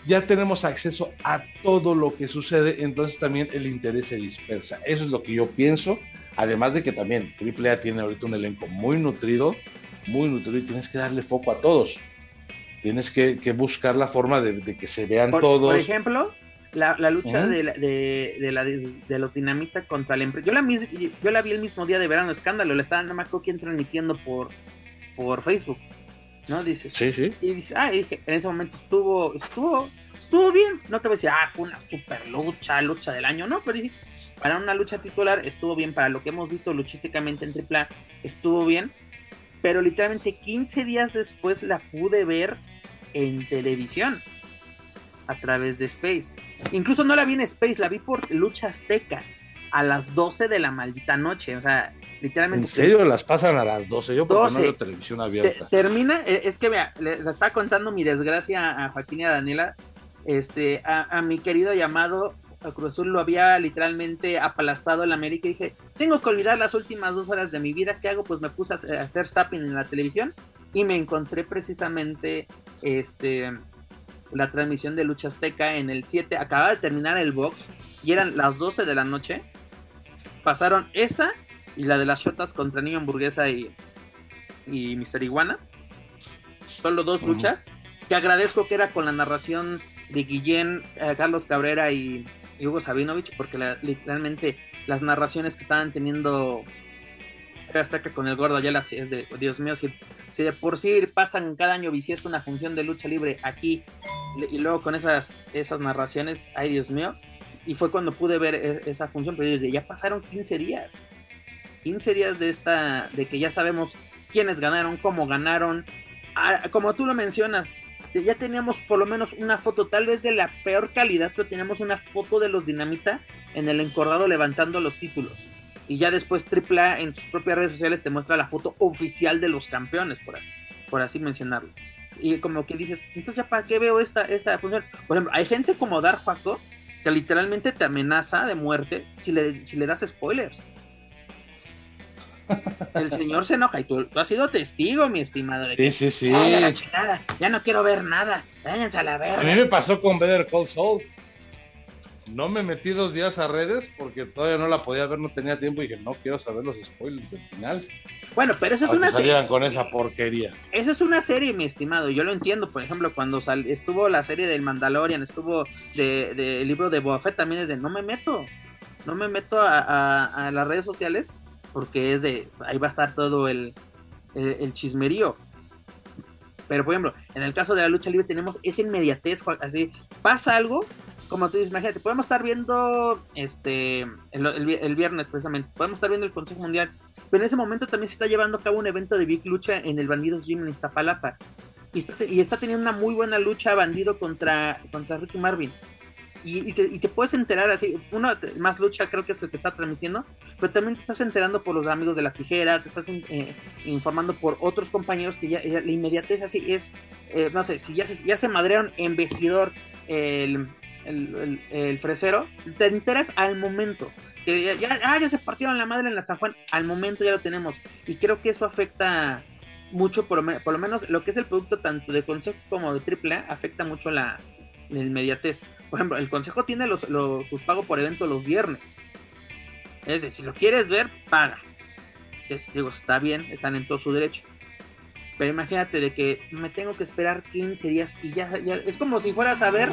Speaker 2: ya tenemos acceso a todo lo que sucede, entonces también el interés se dispersa. Eso es lo que yo pienso, además de que también AAA tiene ahorita un elenco muy nutrido, muy nutrido y tienes que darle foco a todos. Tienes que, buscar la forma de, que se vean todos.
Speaker 1: Por ejemplo, la, lucha de, de, la, de, los dinamita contra la empresa. Yo la, yo la vi el mismo día de verano escándalo, la estaba, no me acuerdo quién transmitiendo por, por Facebook. ¿No? Dices.
Speaker 2: Sí, sí.
Speaker 1: Y dice, ah, dije, en ese momento estuvo, estuvo, estuvo bien. No te voy a decir, ah, fue una super lucha, lucha del año, no, pero dije, para una lucha titular estuvo bien, para lo que hemos visto luchísticamente en AAA estuvo bien, pero literalmente 15 días después la pude ver en televisión a través de Space. Incluso no la vi en Space, la vi por Lucha Azteca a las 12 de la maldita noche. O sea, literalmente.
Speaker 2: ¿En serio las pasan a las 12? Yo porque no veo televisión abierta.
Speaker 1: termina, eh, es que vea, le, estaba contando mi desgracia a Joaquín y a Daniela. Este, a, mi querido llamado a Cruz Azul lo había literalmente aplastado el América y dije, tengo que olvidar las últimas dos horas de mi vida, ¿qué hago? Pues me puse a hacer zapping en la televisión y me encontré precisamente este la transmisión de Lucha Azteca en el 7. Acaba de terminar el box y eran las 12 de la noche. Pasaron esa y la de las shotas contra Niño Hamburguesa y, y Mister Iguana. Solo dos luchas. Que agradezco que era con la narración de Guillén, eh, Carlos Cabrera y, Hugo Sabinovich, porque literalmente las narraciones que estaban teniendo hasta que con el gordo ya las es de Dios mío, si, si, de por sí pasan cada año bisiesto una función de lucha libre aquí y luego con esas, esas narraciones, ay Dios mío, y fue cuando pude ver e, esa función, pero ya pasaron 15 días. 15 días de esta, de que ya sabemos quiénes ganaron, cómo ganaron. Ah, como tú lo mencionas, ya teníamos por lo menos una foto, tal vez de la peor calidad, pero teníamos una foto de los Dinamita en el encordado levantando los títulos. Y ya después AAA en sus propias redes sociales te muestra la foto oficial de los campeones, por, por así mencionarlo. Y como que dices, entonces ya para qué veo esta, esa función. Por ejemplo, hay gente como Dar Juaco que literalmente te amenaza de muerte si le, si le das spoilers. El señor se enoja y tú, has sido testigo, mi estimado.
Speaker 2: sí, sí, sí.
Speaker 1: ya no quiero ver nada. Váyanse a la verga.
Speaker 2: A mí me pasó con Better Call Saul. No me metí dos días a redes porque todavía no la podía ver, no tenía tiempo y dije, no quiero saber los spoilers del final.
Speaker 1: Bueno, pero eso es una
Speaker 2: serie. con esa porquería.
Speaker 1: Esa es una serie, mi estimado. Yo lo entiendo. Por ejemplo, cuando estuvo la serie del Mandalorian, estuvo de, libro de Boba Fett, también es de no me meto. No me meto a, las redes sociales porque es de ahí va a estar todo el, el, chismerío. Pero por ejemplo, en el caso de la lucha libre tenemos esa inmediatez, así pasa algo como tú dices, imagínate, podemos estar viendo este el, viernes precisamente, podemos estar viendo el Consejo Mundial, pero en ese momento también se está llevando a cabo un evento de Big Lucha en el Bandidos Gym en Iztapalapa. Y está, y está teniendo una muy buena lucha bandido contra, contra Ricky Marvin. Y, te, puedes enterar así, uno más lucha creo que es el que está transmitiendo, pero también te estás enterando por los amigos de la tijera, te estás eh, informando por otros compañeros que ya, la inmediatez así es, eh, no sé, si ya se, ya se madrearon en vestidor el, el, fresero, te enteras al momento. Que ya, ah, ya, se partieron la madre en la San Juan, al momento ya lo tenemos. Y creo que eso afecta mucho, por, lo menos lo que es el producto tanto de Consejo como de AAA, afecta mucho la, inmediatez. Por ejemplo, el Consejo tiene los, sus pagos por evento los viernes. Es decir, si lo quieres ver, paga. digo, está bien, están en todo su derecho. Pero imagínate de que me tengo que esperar 15 días y ya, ya es como si fueras a ver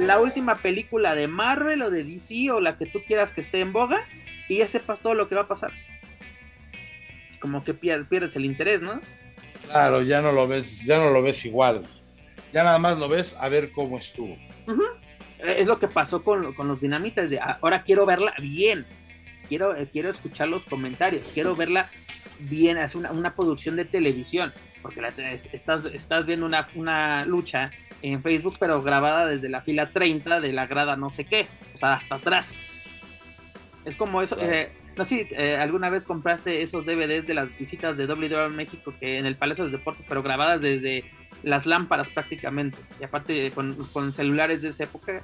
Speaker 1: la última película de Marvel o de DC o la que tú quieras que esté en boga y ya sepas todo lo que va a pasar. Como que pierdes el interés, ¿no?
Speaker 2: Claro, ya no lo ves, ya no lo ves igual. Ya nada más lo ves a ver cómo estuvo.
Speaker 1: Es lo que pasó con, los dinamitas de ahora quiero verla bien. Quiero, eh, quiero escuchar los comentarios, quiero verla bien, es una, una producción de televisión, porque estás, estás viendo una, una lucha en Facebook, pero grabada desde la fila 30 de la grada no sé qué, o sea, hasta atrás. Es como eso, eh, no sé eh, alguna vez compraste esos DVDs de las visitas de WWE México que en el Palacio de los Deportes, pero grabadas desde las lámparas prácticamente, y aparte con, celulares de esa época.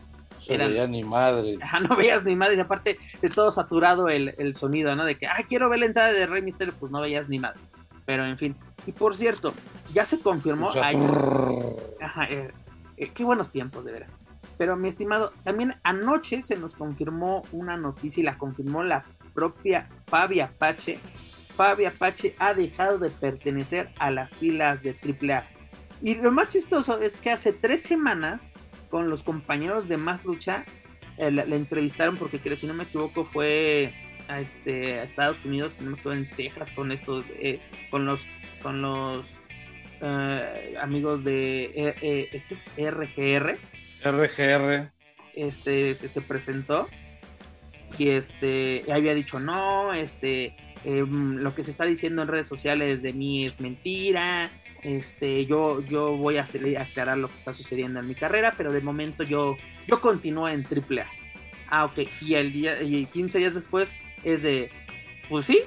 Speaker 2: No veía ni madre.
Speaker 1: no veías ni madre, y aparte de todo saturado el, el sonido, ¿no? De que, ah, quiero ver la entrada de Rey Mysterio, pues no veías ni madre. Pero en fin. Y por cierto, ya se confirmó. Ajá, eh, eh, qué buenos tiempos, de veras. Pero mi estimado, también anoche se nos confirmó una noticia y la confirmó la propia Fabi Apache. Fabi Apache ha dejado de pertenecer a las filas de AAA. Y lo más chistoso es que hace tres semanas, con los compañeros de Más Lucha, eh, le, entrevistaron porque si no me equivoco fue a, este, a Estados Unidos, en Texas con estos, eh, con los, con los eh, amigos de eh, eh, es RGR.
Speaker 2: RGR.
Speaker 1: Este se, presentó y este había dicho no, este em, lo que se está diciendo en redes sociales de mí es mentira. Este, yo, yo voy a, hacer, aclarar lo que está sucediendo en mi carrera, pero de momento yo, yo continúo en AAA. Ah, ok. Y el día, y 15 días después es de pues sí,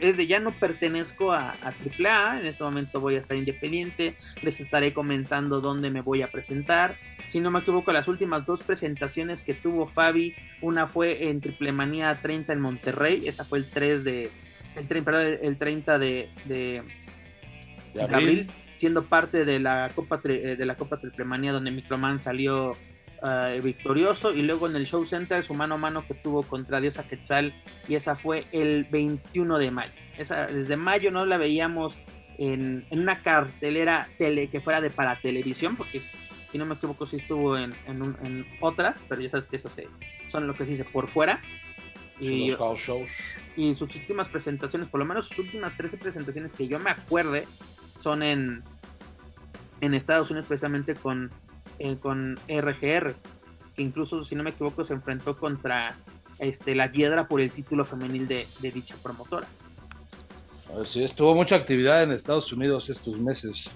Speaker 1: es de ya no pertenezco a, AAA, en este momento voy a estar independiente, les estaré comentando dónde me voy a presentar. Si no me equivoco, las últimas dos presentaciones que tuvo Fabi, una fue en Triple Manía 30 en Monterrey, esa fue el 3 de, el, el 30 de, de, abril. siendo parte de la Copa, eh, de la Copa Triple Manía donde Microman salió eh, victorioso y luego en el Show Center su mano a mano que tuvo contra Diosa Quetzal y esa fue el 21 de mayo. Esa, desde mayo no la veíamos en, una cartelera tele que fuera de para televisión porque si no me equivoco, sí estuvo en, en, otras, pero ya sabes que esas son lo que se dice por fuera. Y, y en sus últimas presentaciones, por lo menos sus últimas 13 presentaciones que yo me acuerde, son en, en Estados Unidos precisamente con, eh, con RGR, que incluso, si no me equivoco, se enfrentó contra este, la Hiedra por el título femenil de, dicha promotora.
Speaker 2: Sí, estuvo mucha actividad en Estados Unidos estos meses.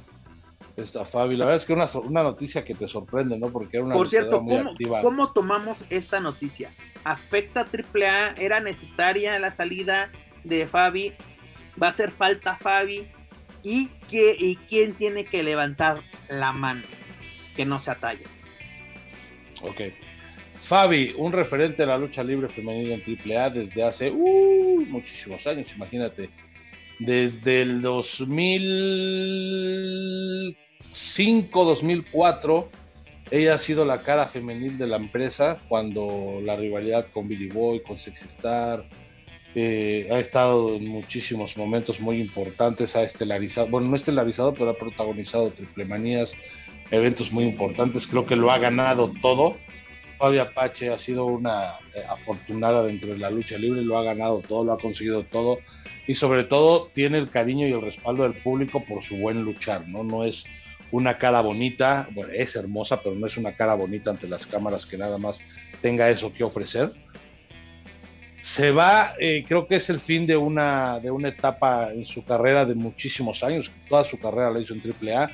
Speaker 2: Esta Fabi, la verdad es que una, una noticia que te sorprende, ¿no? Porque era una
Speaker 1: Por cierto, ¿cómo, ¿cómo tomamos esta noticia? ¿Afecta a AAA? ¿Era necesaria la salida de Fabi? ¿Va a hacer falta Fabi? ¿Y, qué, ¿Y quién tiene que levantar la mano? Que no se atalle.
Speaker 2: Ok. Fabi, un referente de la lucha libre femenina en AAA desde hace uh, muchísimos años, imagínate. Desde el 2000 2005-2004, ella ha sido la cara femenil de la empresa cuando la rivalidad con Billy Boy, con Sexy Star, eh, ha estado en muchísimos momentos muy importantes, ha estelarizado, bueno, no estelarizado, pero ha protagonizado triple manías, eventos muy importantes, creo que lo ha ganado todo. Fabia Apache ha sido una eh, afortunada dentro de la lucha libre, lo ha ganado todo, lo ha conseguido todo y sobre todo tiene el cariño y el respaldo del público por su buen luchar, ¿no? No es una cara bonita, bueno, es hermosa, pero no es una cara bonita ante las cámaras que nada más tenga eso que ofrecer. Se va, eh, creo que es el fin de una, de una etapa en su carrera de muchísimos años, toda su carrera la hizo en AAA.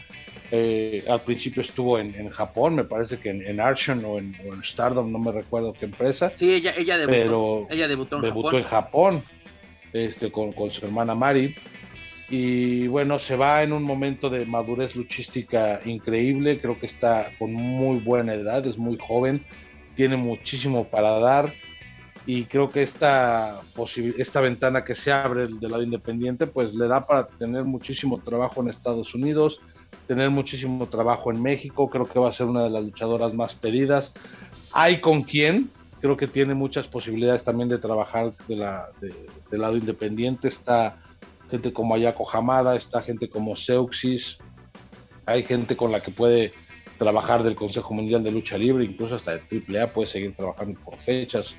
Speaker 2: Eh, al principio estuvo en, Japón, me parece que en, en Archon o en, Stardom, no me recuerdo qué empresa.
Speaker 1: Sí, ella, ella debutó, pero ella debutó en
Speaker 2: debutó en Japón este, con, con su hermana Mari y bueno, se va en un momento de madurez luchística increíble, creo que está con muy buena edad, es muy joven, tiene muchísimo para dar y creo que esta, esta ventana que se abre del lado independiente pues le da para tener muchísimo trabajo en Estados Unidos, tener muchísimo trabajo en México, creo que va a ser una de las luchadoras más pedidas. Hay con quién, creo que tiene muchas posibilidades también de trabajar de la, del lado independiente, está gente como Ayako Hamada, está gente como Seuxis, hay gente con la que puede trabajar del Consejo Mundial de Lucha Libre, incluso hasta de AAA puede seguir trabajando por fechas,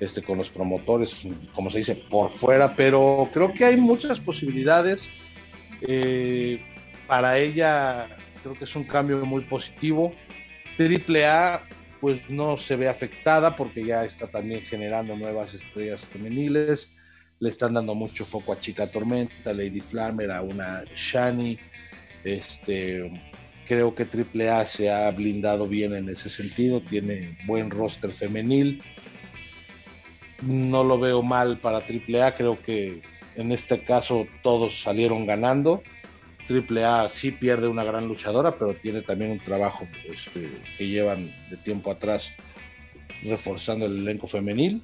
Speaker 2: este, con los promotores, como se dice, por fuera, pero creo que hay muchas posibilidades. Eh, para ella creo que es un cambio muy positivo. AAA pues no se ve afectada porque ya está también generando nuevas estrellas femeniles le están dando mucho foco a Chica Tormenta, Lady Flammer, a una Shani. Este, creo que AAA se ha blindado bien en ese sentido, tiene buen roster femenil. No lo veo mal para AAA, creo que en este caso todos salieron ganando. AAA sí pierde una gran luchadora, pero tiene también un trabajo este, que llevan de tiempo atrás reforzando el elenco femenil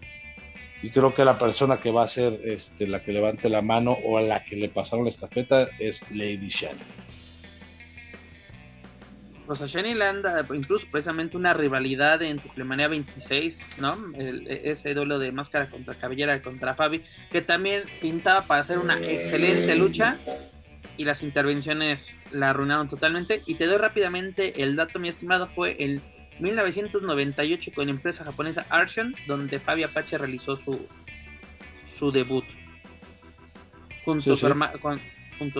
Speaker 2: y creo que la persona que va a ser este, la que levante la mano o a la que le pasaron la estafeta es Lady Shani.
Speaker 1: Pues a Shani le anda incluso precisamente una rivalidad en Triplemanía 26, ¿no? ese duelo de máscara contra cabellera contra Fabi, que también pintaba para hacer una excelente lucha y las intervenciones la arruinaron totalmente. Y te doy rápidamente el dato, mi estimado, fue el 1998 con la empresa japonesa Archon, donde Fabi Apache realizó su, su debut junto, a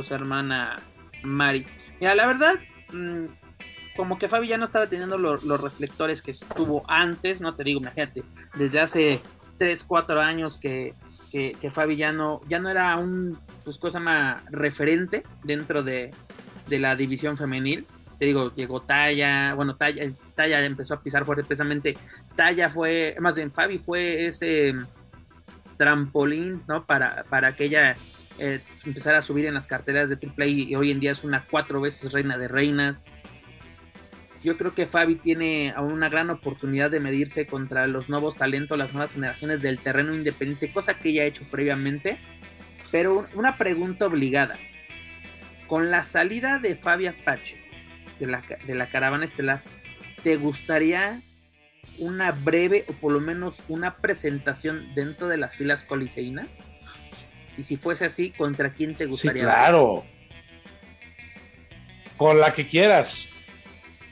Speaker 1: su hermana Mari. Mira, la verdad, mm, como que Fabi ya no estaba teniendo los reflectores que estuvo antes, no te digo, imagínate, desde hace 3, 4 años que, que, Fabi ya no, ya no era un pues, cosa más referente dentro de, de la división femenil te digo, llegó Talla, bueno, Talla, Talla empezó a pisar fuerte, precisamente Talla fue, más bien Fabi fue ese trampolín, ¿no? Para, para que ella eh, empezara a subir en las carteras de AAA y, hoy en día es una cuatro veces reina de reinas. Yo creo que Fabi tiene aún una gran oportunidad de medirse contra los nuevos talentos, las nuevas generaciones del terreno independiente, cosa que ella ha hecho previamente. Pero una pregunta obligada. Con la salida de Fabi Apache, de la, de la caravana estelar, ¿te gustaría una breve o por lo menos una presentación dentro de las filas coliseínas? Y si fuese así, ¿contra quién te gustaría?
Speaker 2: claro. Con la que quieras.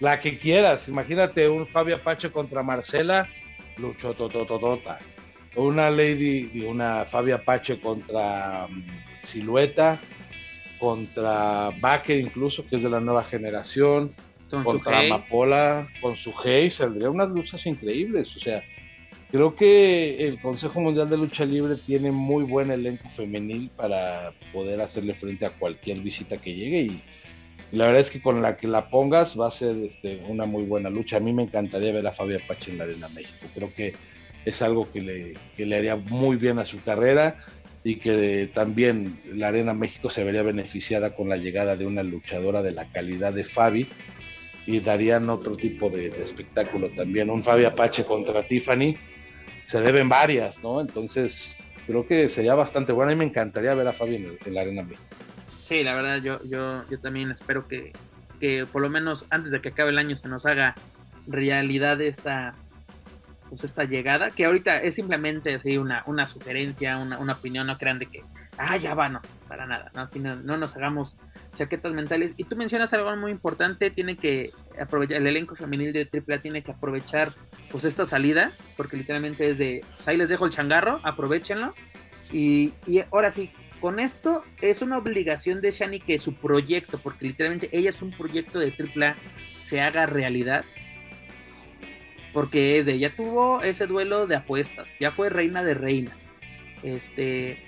Speaker 2: La que quieras. Imagínate un Fabio Apache contra Marcela, lucho totototota. Una Lady, una Fabia Apache contra um, Silueta, contra Baker incluso, que es de la nueva generación, contra Amapola, con su Hey, saldría unas luchas increíbles. O sea, creo que el Consejo Mundial de Lucha Libre tiene muy buen elenco femenil para poder hacerle frente a cualquier visita que llegue y la verdad es que con la que la pongas va a ser este, una muy buena lucha. A mí me encantaría ver a Fabia Pache en la Arena México. Creo que es algo que le, que le haría muy bien a su carrera y que también la Arena México se vería beneficiada con la llegada de una luchadora de la calidad de Fabi y darían otro tipo de, espectáculo también. Un Fabi Apache contra Tiffany, se deben varias, ¿no? Entonces creo que sería bastante bueno y me encantaría ver a Fabi en, la Arena México.
Speaker 1: Sí, la verdad yo, yo, yo también espero que, que por lo menos antes de que acabe el año se nos haga realidad esta, pues, esta llegada, que ahorita es simplemente así una, una sugerencia, una, una opinión, no crean de que, ah, ya va, no, para nada, no, no, nos hagamos chaquetas mentales. Y tú mencionas algo muy importante, tiene que aprovechar, el elenco femenil de AAA tiene que aprovechar pues esta salida, porque literalmente es de, pues, ahí les dejo el changarro, aprovechenlo. Y, y ahora sí, con esto es una obligación de Shani que su proyecto, porque literalmente ella es un proyecto de AAA, se haga realidad porque es de, ya tuvo ese duelo de apuestas, ya fue reina de reinas. Este,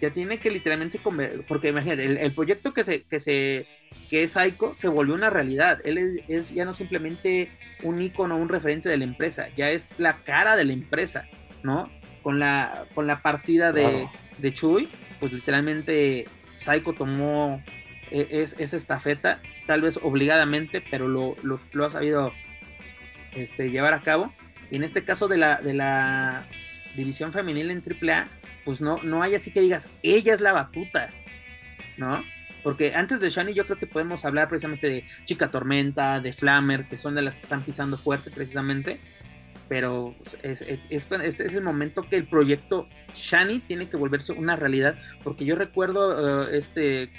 Speaker 1: ya tiene que literalmente comer, porque imagínate, el, proyecto que se, que se, que es Aiko se volvió una realidad. Él es, ya no simplemente un icono, un referente de la empresa, ya es la cara de la empresa, ¿no? Con la, con la partida de, de Chuy, pues literalmente Saiko tomó e, es, esa estafeta, tal vez obligadamente, pero lo, ha sabido este, llevar a cabo. Y en este caso de la, de la división femenil en AAA, pues no, no hay así que digas, ella es la batuta, ¿no? Porque antes de Shani yo creo que podemos hablar precisamente de Chica Tormenta, de Flammer, que son de las que están pisando fuerte precisamente. Pero es, es, es, el momento que el proyecto Shani tiene que volverse una realidad. Porque yo recuerdo uh, este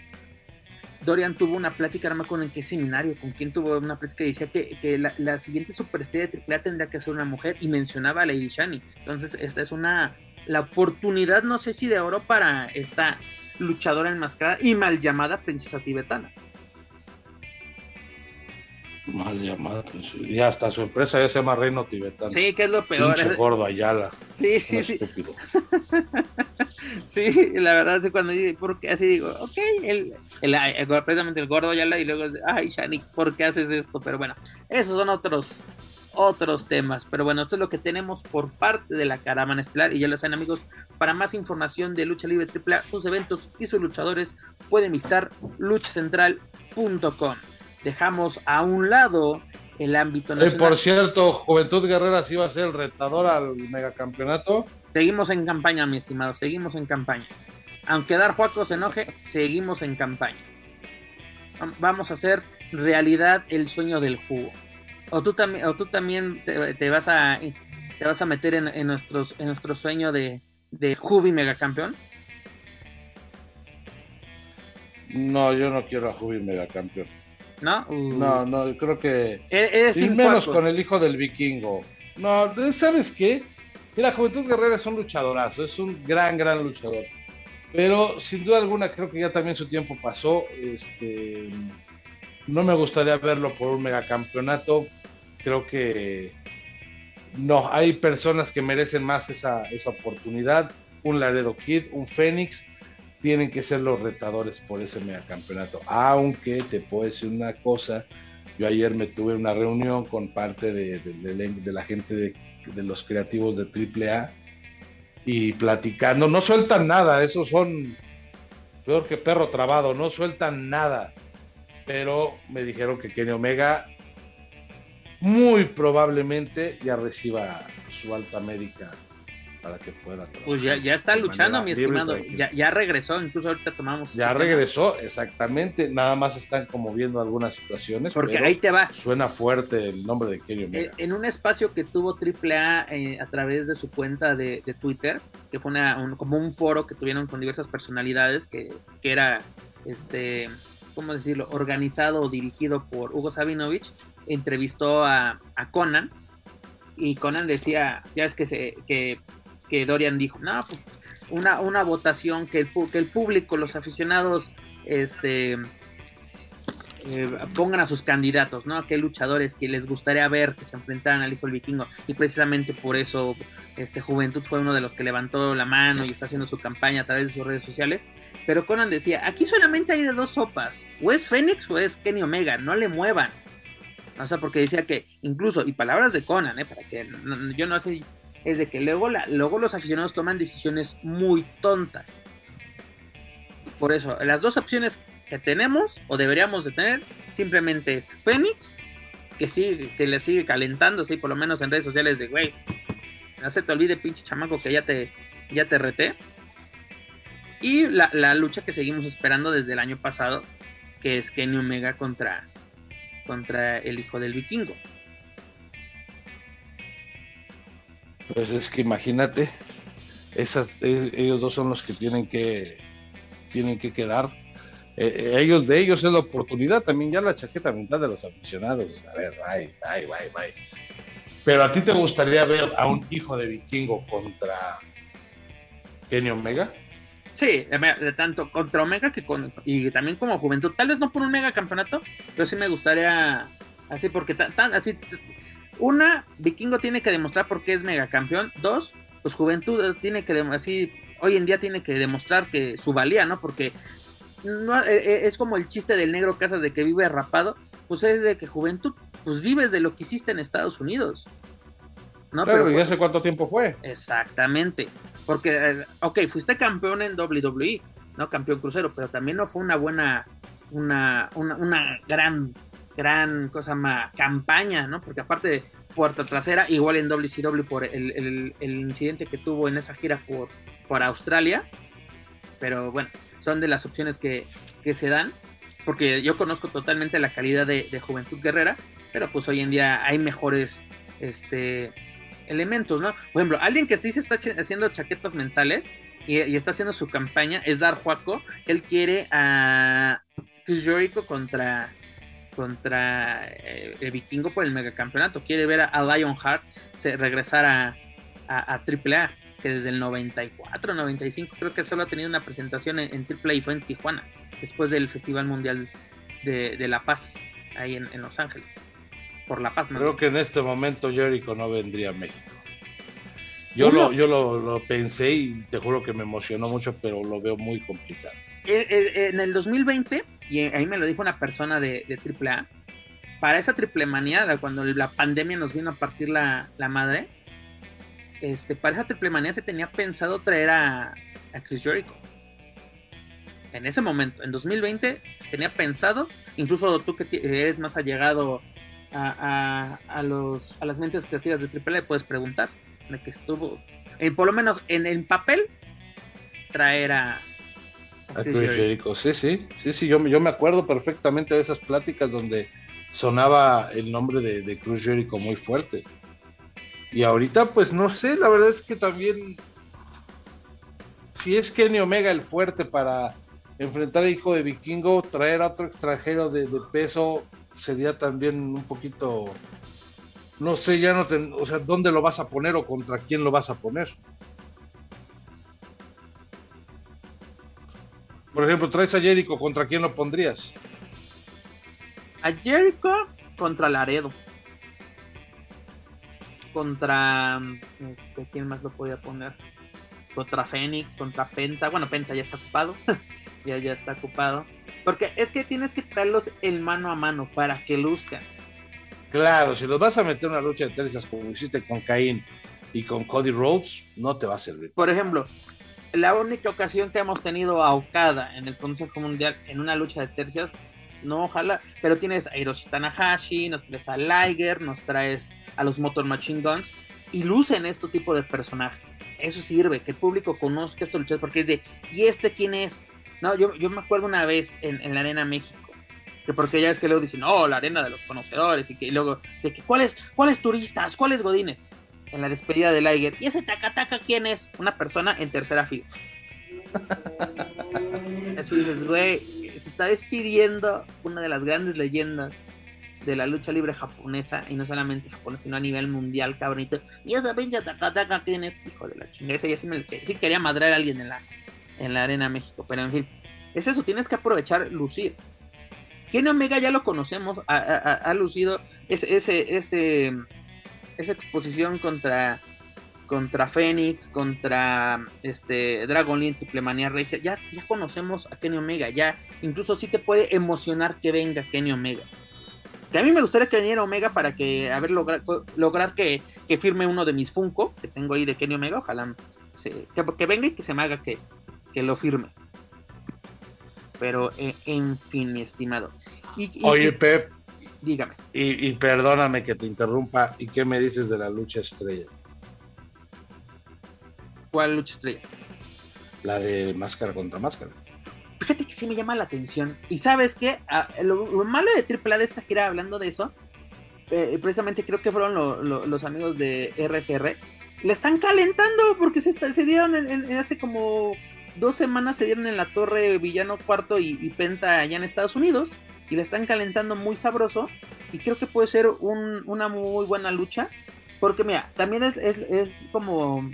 Speaker 1: Dorian tuvo una plática, no acuerdo en qué seminario, con quién tuvo una plática y decía que, la, siguiente superestrella de AAA tendría que ser una mujer y mencionaba a Lady Shani. Entonces, esta es una la oportunidad, no sé si de oro para esta luchadora enmascarada y mal llamada princesa tibetana
Speaker 2: mal llamada. Pues, y hasta su empresa ya se llama Reino Tibetano.
Speaker 1: Sí, que es lo peor.
Speaker 2: Pinche gordo Ayala.
Speaker 1: Sí, sí, sí. sí, la verdad, sí, cuando porque así digo, ok, el, el, precisamente el gordo Ayala y luego, ay, Shani, ¿por qué haces esto? Pero bueno, esos son otros otros temas. Pero bueno, esto es lo que tenemos por parte de la Caravana Estelar. Y ya lo saben, amigos, para más información de Lucha Libre AAA, sus eventos y sus luchadores, pueden visitar luchacentral.com dejamos a un lado el ámbito
Speaker 2: nacional. Eh, por cierto, Juventud Guerrera sí va a ser el retador al megacampeonato.
Speaker 1: Seguimos en campaña, mi estimado, seguimos en campaña. Aunque Dar Juaco se enoje, seguimos en campaña. Vamos a hacer realidad el sueño del jugo. O tú también, o tú también te, vas a te vas a meter en, nuestros, en nuestro sueño de, de Jubi megacampeón.
Speaker 2: No, yo no quiero a Jubi megacampeón.
Speaker 1: ¿No?
Speaker 2: No, no, creo que. E-, y menos con el hijo del vikingo. No, ¿sabes qué? Mira, Juventud Guerrera es un luchadorazo, es un gran, gran luchador. Pero sin duda alguna creo que ya también su tiempo pasó. Este, no me gustaría verlo por un megacampeonato. Creo que no, hay personas que merecen más esa, esa oportunidad. Un Laredo Kid, un Fénix tienen que ser los retadores por ese megacampeonato. Aunque te puedo decir una cosa, yo ayer me tuve una reunión con parte de, la gente de, los creativos de AAA y platicando, no sueltan nada, esos son peor que perro trabado, no sueltan nada. Pero me dijeron que Kenny Omega muy probablemente ya reciba su alta médica para que pueda
Speaker 1: Pues ya, ya está luchando, mi estimado. Ya, ya, regresó, incluso ahorita tomamos.
Speaker 2: Ya regresó, exactamente. Nada más están como viendo algunas situaciones.
Speaker 1: Porque ahí te va.
Speaker 2: Suena fuerte el nombre de Kenny Omega.
Speaker 1: En, un espacio que tuvo AAA eh, a través de su cuenta de, Twitter, que fue una, como un foro que tuvieron con diversas personalidades, que, que era este ¿cómo decirlo?, organizado o dirigido por Hugo Sabinovich, entrevistó a, Conan y Conan decía, ya es que, se, que, que Dorian dijo, no, pues una, una votación que el, que el público, los aficionados, este eh, pongan a sus candidatos, ¿no? A qué luchadores que les gustaría ver que se enfrentaran al hijo del vikingo. Y precisamente por eso este Juventud fue uno de los que levantó la mano y está haciendo su campaña a través de sus redes sociales. Pero Conan decía, aquí solamente hay de dos sopas, o es Fénix o es Kenny Omega, no le muevan. O sea, porque decía que incluso, y palabras de Conan, ¿eh? Para que yo no sé, es de que luego, la, luego los aficionados toman decisiones muy tontas. Por eso, las dos opciones que tenemos o deberíamos de tener simplemente es Fénix, que sigue, que le sigue calentando, sí, por lo menos en redes sociales de güey, no se te olvide pinche chamaco que ya te, ya te reté. Y la, lucha que seguimos esperando desde el año pasado, que es Kenny Omega contra, contra el hijo del vikingo.
Speaker 2: Pues es que imagínate, esas, e, ellos dos son los que tienen que tienen que quedar. Eh, eh, ellos de ellos es la oportunidad también ya la chaqueta mental de los aficionados. A ver ay ay ay ay. Pero a ti te gustaría ver a un hijo de vikingo contra Kenny Omega
Speaker 1: sí tanto contra Omega que con y también como juventud. Tal vez no por un mega campeonato pero sí me gustaría así porque tan, así una vikingo tiene que demostrar por qué es mega campeón dos pues juventud tiene que así hoy en día tiene que demostrar que su valía no porque no, eh, eh, es como el chiste del negro Casas de que vive rapado, pues es de que juventud, pues vives de lo que hiciste en Estados Unidos.
Speaker 2: ¿no? Pero, ¿y hace cuánto tiempo fue?
Speaker 1: Exactamente. Porque, eh, ok, fuiste campeón en WWE, ¿no? Campeón crucero, pero también no fue una buena, una, una, gran, gran cosa más campaña, ¿no? Porque aparte de puerta trasera, igual en WCW por el, el, incidente que tuvo en esa gira por, por Australia, pero bueno, son de las opciones que, se dan, porque yo conozco totalmente la calidad de, Juventud Guerrera, pero pues hoy en día hay mejores este, elementos, ¿no? Por ejemplo, alguien que sí se está haciendo chaquetas mentales y, está haciendo su campaña es Dar Juaco, él quiere a Chris Jericho contra contra eh, el vikingo por el megacampeonato. Quiere ver a, Lionheart regresar a, a, a AAA que desde el 94, 95 creo que solo ha tenido una presentación en, Triple y fue en Tijuana, después del Festival Mundial de, La Paz, ahí en, Los Ángeles. Por La Paz,
Speaker 2: Creo que en este momento Jericho no vendría a México. Yo, lo, yo lo, pensé y te juro que me emocionó mucho, pero lo veo muy complicado.
Speaker 1: Eh, eh, en el 2020, y ahí me lo dijo una persona de, de AAA, para esa triple manía, cuando la pandemia nos vino a partir la, la madre, este, para esa triple manía se tenía pensado traer a, Chris Jericho. En ese momento, en 2020, se tenía pensado, incluso tú que eres más allegado a, a, los, a las mentes creativas de Triple puedes preguntar, de que estuvo, eh, por lo menos en el papel, traer a,
Speaker 2: Chris, Jericho. Sí, sí, sí, sí, yo, yo me acuerdo perfectamente de esas pláticas donde sonaba el nombre de, de Chris Jericho muy fuerte. Y ahorita, pues no sé, la verdad es que también, si es Kenny Omega el fuerte para enfrentar a hijo de vikingo, traer a otro extranjero de, peso sería también un poquito, no sé, ya no, o sea, ¿dónde lo vas a poner o contra quién lo vas a poner? Por ejemplo, traes a Jericho, ¿contra quién lo pondrías?
Speaker 1: A Jericho contra Laredo contra. Este, ¿Quién más lo podía poner? Contra Fénix, contra Penta. Bueno, Penta ya está ocupado. ya, ya está ocupado. Porque es que tienes que traerlos el mano a mano para que luzcan.
Speaker 2: Claro, si los vas a meter en una lucha de tercias como hiciste con Caín y con Cody Rhodes, no te va a servir.
Speaker 1: Por ejemplo, la única ocasión que hemos tenido a Okada en el Consejo Mundial en una lucha de tercias no, ojalá, pero tienes a Hiroshi Tanahashi, nos traes a Liger, nos traes a los Motor Machine Guns y lucen este tipo de personajes. Eso sirve, que el público conozca estos luchadores porque es de, ¿y este quién es? No, yo, yo me acuerdo una vez en, la Arena México, que porque ya es que luego dicen, oh, la arena de los conocedores, y que luego, de que, ¿cuáles, ¿cuáles turistas? ¿Cuáles godines? En la despedida de Liger. ¿Y ese taca quién es? Una persona en tercera fila. Así dices, güey, se está despidiendo una de las grandes leyendas de la lucha libre japonesa, y no solamente japonesa, sino a nivel mundial, cabronito. Y esa pinche Takataka, ¿quién es? Hijo de la chingada, ya sí, me, sí quería madrar a alguien en la, en la Arena México, pero en fin, es eso, tienes que aprovechar, lucir. Kenny Omega ya lo conocemos, ha, lucido ese, ese, ese, esa exposición contra contra Fénix, contra este Dragon Lee, Triple Manía Regia, ya, ya conocemos a Kenny Omega, ya incluso sí te puede emocionar que venga Kenny Omega. Que a mí me gustaría que viniera Omega para que, a ver, lograr, que, firme uno de mis Funko, que tengo ahí de Kenny Omega, ojalá que, venga y que se me haga que, que lo firme. Pero, eh, en fin, mi estimado.
Speaker 2: Oye, Pep.
Speaker 1: Dígame.
Speaker 2: Y, y, perdóname que te interrumpa. ¿Y qué me dices de la lucha estrella?
Speaker 1: ¿Cuál lucha estrella?
Speaker 2: La de máscara contra máscara.
Speaker 1: Fíjate que sí me llama la atención. Y sabes qué? Ah, lo, malo de AAA de esta gira, hablando de eso, eh, precisamente creo que fueron los amigos de RGR. Le están calentando porque se, se dieron en, hace como dos semanas, se dieron en la torre Villano Cuarto y, Penta allá en Estados Unidos. Y le están calentando muy sabroso. Y creo que puede ser una muy buena lucha. Porque mira, también es, es como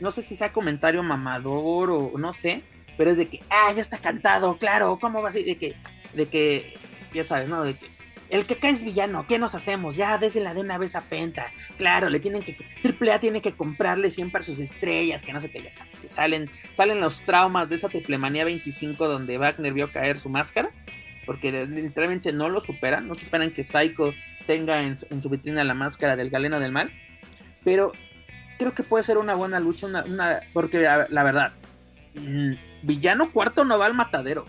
Speaker 1: no sé si sea comentario mamador o no sé, pero es de que, ah, ya está cantado, claro, ¿cómo va a ser? De que, de que, ya sabes, ¿no? De que, el que cae es villano, ¿qué nos hacemos? Ya la de una vez a Penta. Claro, le tienen que, Triple A tiene que comprarle siempre sus estrellas, que no sé qué, ya sabes, que salen, salen los traumas de esa Triple Manía 25 donde Wagner vio caer su máscara, porque literalmente no lo superan, no superan que Psycho tenga en, su vitrina la máscara del galeno del mal, pero creo que puede ser una buena lucha, una, porque la, verdad, mm, Villano Cuarto no va al matadero.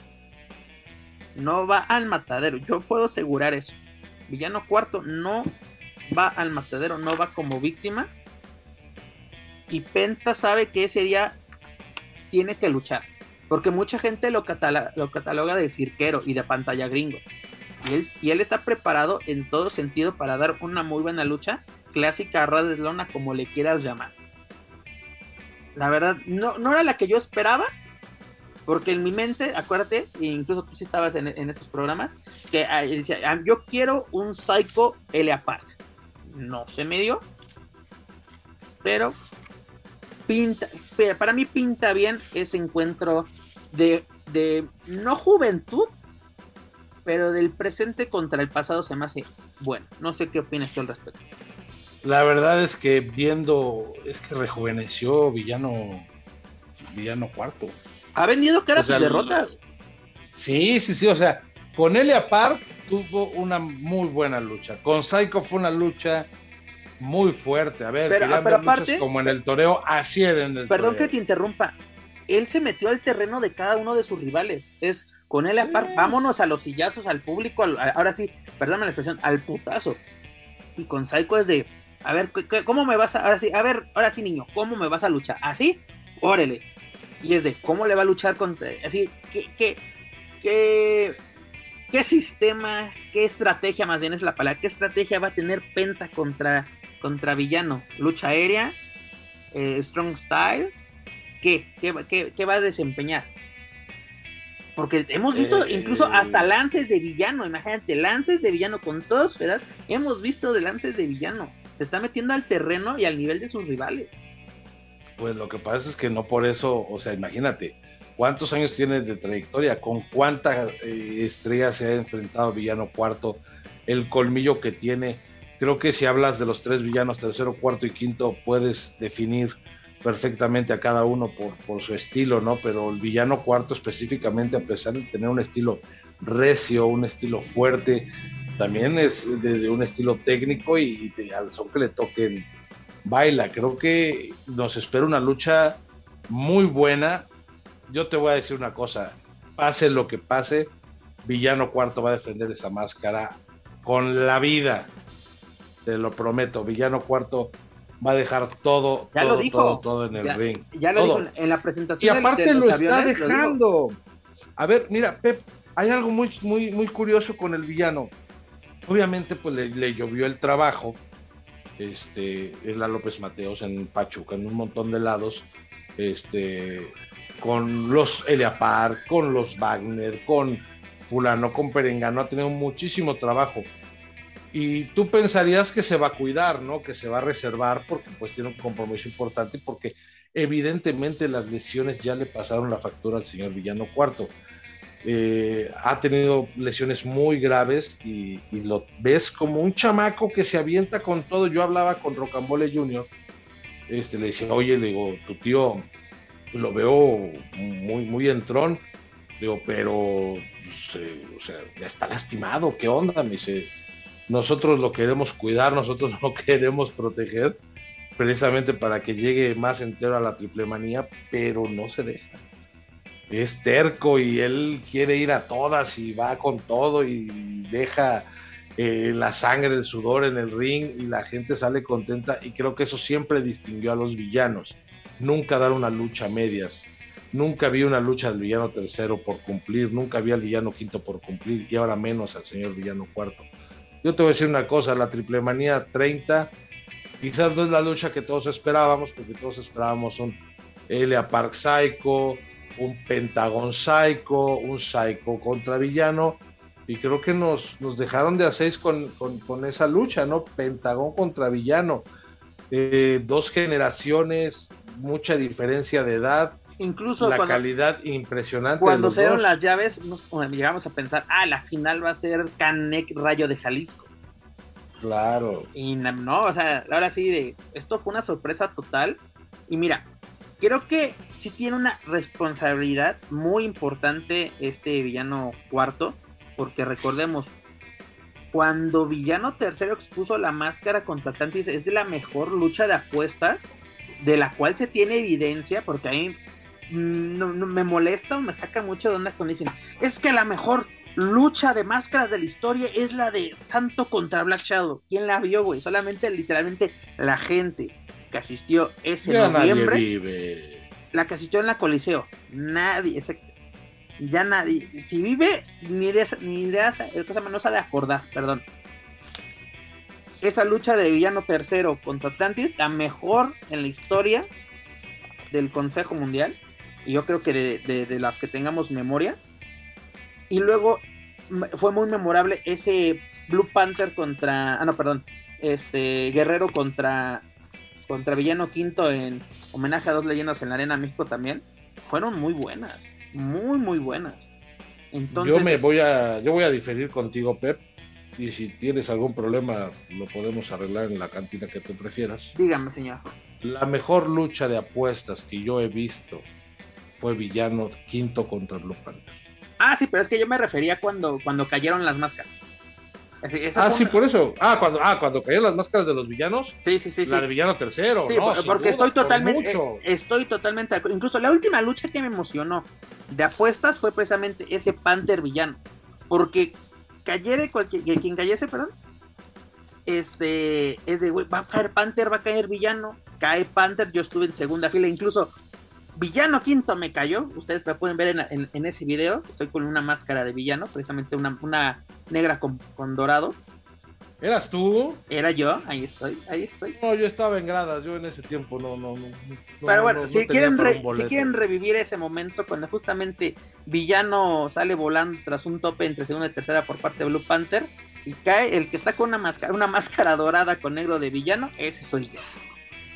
Speaker 1: No va al matadero, yo puedo asegurar eso. Villano Cuarto no va al matadero, no va como víctima. Y Penta sabe que ese día tiene que luchar. Porque mucha gente lo, lo cataloga de cirquero y de pantalla gringo. Y él, está preparado en todo sentido para dar una muy buena lucha, clásica ras de lona, como le quieras llamar. La verdad, no, no era la que yo esperaba, porque en mi mente, acuérdate, e incluso tú sí estabas en, esos programas, que ah, decía, ah, yo quiero un Psycho Elia Park. No se me dio, pero pinta, para mí pinta bien ese encuentro de, de no juventud, pero del presente contra el pasado se me hace bueno. No sé qué opinas tú al respecto.
Speaker 2: La verdad es que viendo, es que rejuveneció Villano, Villano Cuarto.
Speaker 1: Ha vendido caras sus derrotas.
Speaker 2: Sí, sí, sí, o sea, con Elia Park tuvo una muy buena lucha. Con Psycho fue una lucha muy fuerte. A ver,
Speaker 1: pero, pero aparte,
Speaker 2: como en el toreo, así era en el
Speaker 1: Perdón que te interrumpa él se metió al terreno de cada uno de sus rivales. Es con él a par, vámonos a los sillazos, al público, ahora sí, perdóname la expresión, al putazo. Y con Psycho es de, a ver, ¿cómo me vas a, ahora sí, a ver, ahora sí niño, ¿cómo me vas a luchar? ¿Así? Órale. Y es de, ¿cómo le va a luchar contra, así, qué, qué, qué, qué sistema, qué estrategia más bien es la palabra, qué estrategia va a tener Penta contra, contra villano? Lucha aérea, eh, strong style, ¿qué? ¿Qué, va a desempeñar? Porque hemos visto eh, incluso hasta lances de villano, imagínate, lances de villano con todos, ¿verdad? Hemos visto de lances de villano. Se está metiendo al terreno y al nivel de sus rivales.
Speaker 2: Pues lo que pasa es que no por eso, o sea, imagínate, ¿cuántos años tiene de trayectoria? ¿Con cuántas eh, estrellas se ha enfrentado Villano Cuarto? El colmillo que tiene. Creo que si hablas de los tres villanos, tercero, cuarto y quinto, puedes definir perfectamente a cada uno por, su estilo, ¿no? Pero el villano cuarto específicamente, a pesar de tener un estilo recio, un estilo fuerte, también es de, un estilo técnico y, al son que le toquen baila. Creo que nos espera una lucha muy buena. Yo te voy a decir una cosa, pase lo que pase, Villano Cuarto va a defender esa máscara con la vida. Te lo prometo, Villano Cuarto va a dejar todo,
Speaker 1: ya
Speaker 2: todo,
Speaker 1: lo dijo.
Speaker 2: todo, todo, en el ring.
Speaker 1: Ya lo dijo en la presentación.
Speaker 2: Y aparte lo está dejando. a ver, mira, Pep, hay algo muy, muy, muy curioso con el villano. Obviamente, pues le, llovió el trabajo. Este, es la López Mateos en Pachuca, en un montón de lados. Este, con los Elia Park, con los Wagner, con fulano con perengano ha tenido muchísimo trabajo. Y tú pensarías que se va a cuidar, ¿no? Que se va a reservar porque pues tiene un compromiso importante porque evidentemente las lesiones ya le pasaron la factura al señor Villano Cuarto. Eh, ha tenido lesiones muy graves y, lo ves como un chamaco que se avienta con todo. Yo hablaba con Rocambole Jr., este, le decía, oye, le digo, tu tío lo veo muy, muy entrón, digo, pero, pues, eh, o sea, ya está lastimado, ¿qué onda? Me dice, nosotros lo queremos cuidar, nosotros lo queremos proteger, precisamente para que llegue más entero a la triple manía, pero no se deja. Es terco y él quiere ir a todas y va con todo y deja eh, la sangre, el sudor en el ring y la gente sale contenta y creo que eso siempre distinguió a los villanos. Nunca dar una lucha a medias. Nunca vi una lucha del villano tercero por cumplir, nunca vi al villano quinto por cumplir y ahora menos al señor villano cuarto. Yo te voy a decir una cosa, la triple manía 30 quizás no es la lucha que todos esperábamos, porque todos esperábamos un Elia Park Psycho, un Pentagon Psycho, un Psycho contra villano, y creo que nos, nos dejaron de a seis con, esa lucha, ¿no? Pentagón contra villano. Eh, dos generaciones, mucha diferencia de edad.
Speaker 1: Incluso
Speaker 2: la calidad impresionante.
Speaker 1: Cuando se dieron las llaves, llegamos a pensar, ah, la final va a ser Canek Rayo de Jalisco.
Speaker 2: Claro.
Speaker 1: Y no, o sea, ahora sí, esto fue una sorpresa total. Y mira, creo que sí tiene una responsabilidad muy importante este villano cuarto porque recordemos, cuando Villano Tercero expuso la máscara contra Atlantis, es la mejor lucha de apuestas de la cual se tiene evidencia, porque a mm, no, me molesta o me saca mucho de onda dicen, es que la mejor lucha de máscaras de la historia es la de Santo contra Black Shadow. ¿Quién la vio, güey? Solamente, literalmente, la gente que asistió ese noviembre. La que asistió en la Coliseo. Nadie, ese, ya nadie, si vive, ni de, ni cosa no de acordar, perdón. Esa lucha de villano tercero contra Atlantis, la mejor en la historia del Consejo Mundial, y yo creo que de, las que tengamos memoria. Y luego fue muy memorable ese Blue Panther contra, ah no, perdón, este Guerrero contra contra Villano Quinto en homenaje a dos leyendas en la Arena México también, fueron muy buenas muy, muy buenas. Entonces,
Speaker 2: yo me voy a, yo voy a diferir contigo, Pep. Y si tienes algún problema, lo podemos arreglar en la cantina que tú prefieras.
Speaker 1: Dígame, señor.
Speaker 2: La mejor lucha de apuestas que yo he visto fue Villano quinto contra Blue Panther.
Speaker 1: Ah, sí, pero es que yo me refería cuando, cuando cayeron las máscaras
Speaker 2: ah, sí, por eso. Ah cuando, ah, cuando cayeron las máscaras de los villanos.
Speaker 1: Sí, sí, sí.
Speaker 2: La de villano tercero.
Speaker 1: porque estoy totalmente. Eh, estoy totalmente. Incluso la última lucha que me emocionó de apuestas fue precisamente ese Panther villano. Porque cayere cualquier. Quien cayese, perdón. Este. Es de, va a caer Panther, va a caer villano. Cae Panther. Yo estuve en segunda fila. Incluso Villano Quinto me cayó. Ustedes me pueden ver en, ese video. Estoy con una máscara de villano, precisamente una, una negra con, dorado.
Speaker 2: ¿Eras tú?
Speaker 1: Era yo, ahí estoy, ahí estoy.
Speaker 2: No, yo estaba en gradas, yo en ese tiempo no, no, no.
Speaker 1: Pero bueno, si, quieren si quieren revivir ese momento cuando justamente Villano sale volando tras un tope entre segunda y tercera por parte de Blue Panther y cae el que está con una máscara, una máscara dorada con negro de villano, ese soy yo.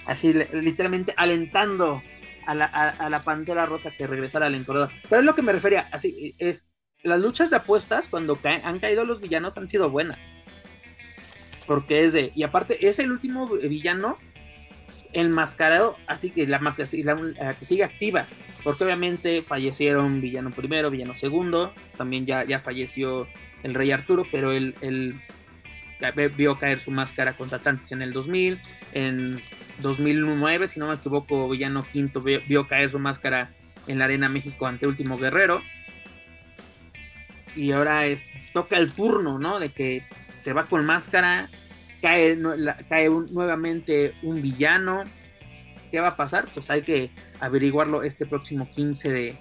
Speaker 1: Así literalmente alentando a la, a, la Pantera Rosa que regresara al encorredor. Pero es lo que me refería, así es, las luchas de apuestas cuando han caído los villanos han sido buenas. Porque es de, y aparte es el último villano enmascarado, así que la máscara que sigue activa, porque obviamente fallecieron villano primero, villano segundo, también ya, ya falleció el rey Arturo, pero el, el vio caer su máscara contra Atlantis en el 2000, en 2009, si no me equivoco, Villano Quinto vio, caer su máscara en la Arena México ante Último Guerrero. Y ahora es, toca el turno, ¿no? De que se va con máscara, cae, cae nuevamente un villano. ¿Qué va a pasar? Pues hay que averiguarlo este próximo 15 de,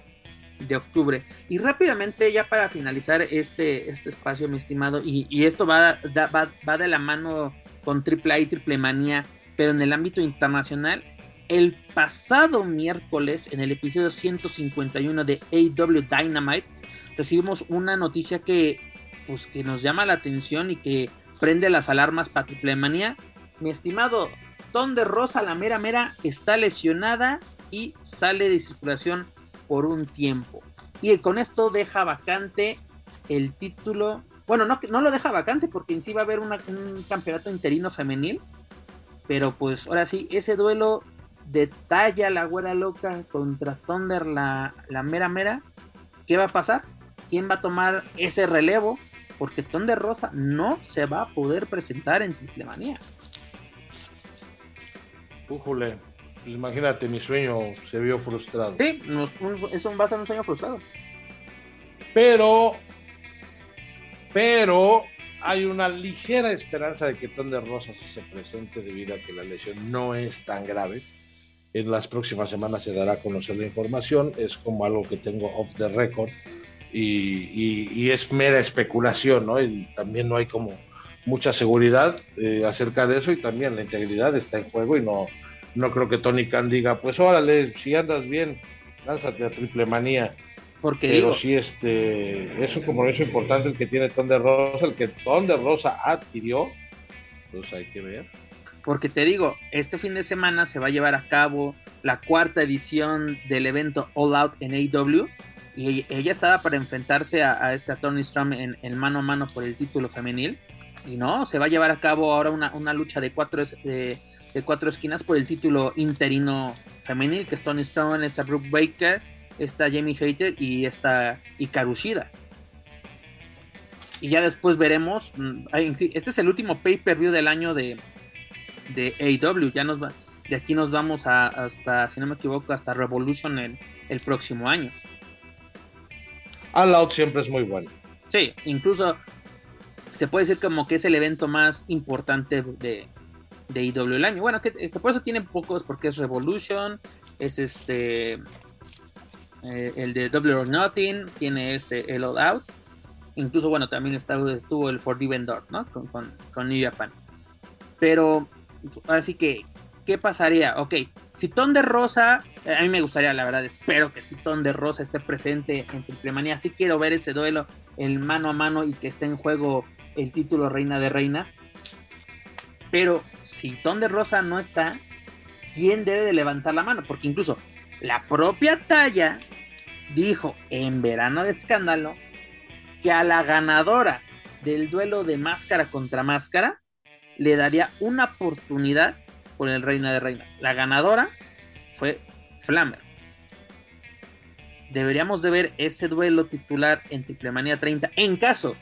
Speaker 1: de octubre. Y rápidamente, ya para finalizar este, este espacio, mi estimado, y, esto va, va, va, de la mano con Triple A y Triple Manía, pero en el ámbito internacional, el pasado miércoles, en el episodio 151 de AW Dynamite, recibimos una noticia que, pues, que nos llama la atención y que prende las alarmas para Triple Manía. Mi estimado Ton de Rosa, la mera mera, está lesionada y sale de circulación por un tiempo. Y con esto deja vacante el título. Bueno, no, no lo deja vacante porque en sí va a haber un campeonato interino femenil. Pero pues ahora sí, ese duelo de talla la güera loca contra Thunder la, la mera mera. ¿Qué va a pasar? ¿Quién va a tomar ese relevo? Porque Thunder Rosa no se va a poder presentar en Triple Manía.
Speaker 2: Pues imagínate, mi sueño se vio frustrado.
Speaker 1: Sí, eso va a ser un sueño frustrado.
Speaker 2: Pero, pero hay una ligera esperanza de que Thunder Rosa se presente debido a que la lesión no es tan grave. En las próximas semanas se dará a conocer la información. Es como algo que tengo off the record y, es mera especulación, ¿no? Y también no hay como mucha seguridad eh, acerca de eso y también la integridad está en juego y no, no creo que Tony Khan diga, pues órale, si andas bien, lánzate a triple manía. Porque Pero sí, este, es un compromiso importante el que tiene Ton de Rosa, el que Ton de Rosa adquirió, pues hay que ver.
Speaker 1: Porque te digo, este fin de semana se va a llevar a cabo la cuarta edición del evento All Out en AEW y ella estaba para enfrentarse a, este Tony Strum en, mano a mano por el título femenil. Y no, se va a llevar a cabo ahora una, lucha de cuatro, de, cuatro esquinas por el título interino femenil que es Tony Strum, está Brooke Baker, está Jamie Hater y está Ikarushida. Y ya después veremos, mm, este es el último pay-per-view del año de, de AEW, ya nos va, de aquí nos vamos a, hasta, si no me equivoco, hasta Revolution el, el próximo año.
Speaker 2: All Out siempre es muy bueno.
Speaker 1: Sí, incluso se puede decir como que es el evento más importante de, de IW el año. Bueno, que, por eso tiene pocos, porque es Revolution, es este eh, el de Double or Nothing, tiene este el All Out. Incluso, bueno, también estuvo el Forbidden Door, ¿no? Con, con, New Japan. Pero, así que, ¿qué pasaría? Ok, si Ton de Rosa, eh, a mí me gustaría, la verdad, espero que si Ton de Rosa esté presente en Triple Manía. Sí quiero ver ese duelo, el mano a mano y que esté en juego el título Reina de Reinas. Pero si Ton de Rosa no está, ¿quién debe de levantar la mano? Porque incluso la propia Talla dijo en verano de escándalo que a la ganadora del duelo de máscara contra máscara le daría una oportunidad por el Reina de Reinas. La ganadora fue Flammer. Deberíamos de ver ese duelo titular en Triplemanía 30 en caso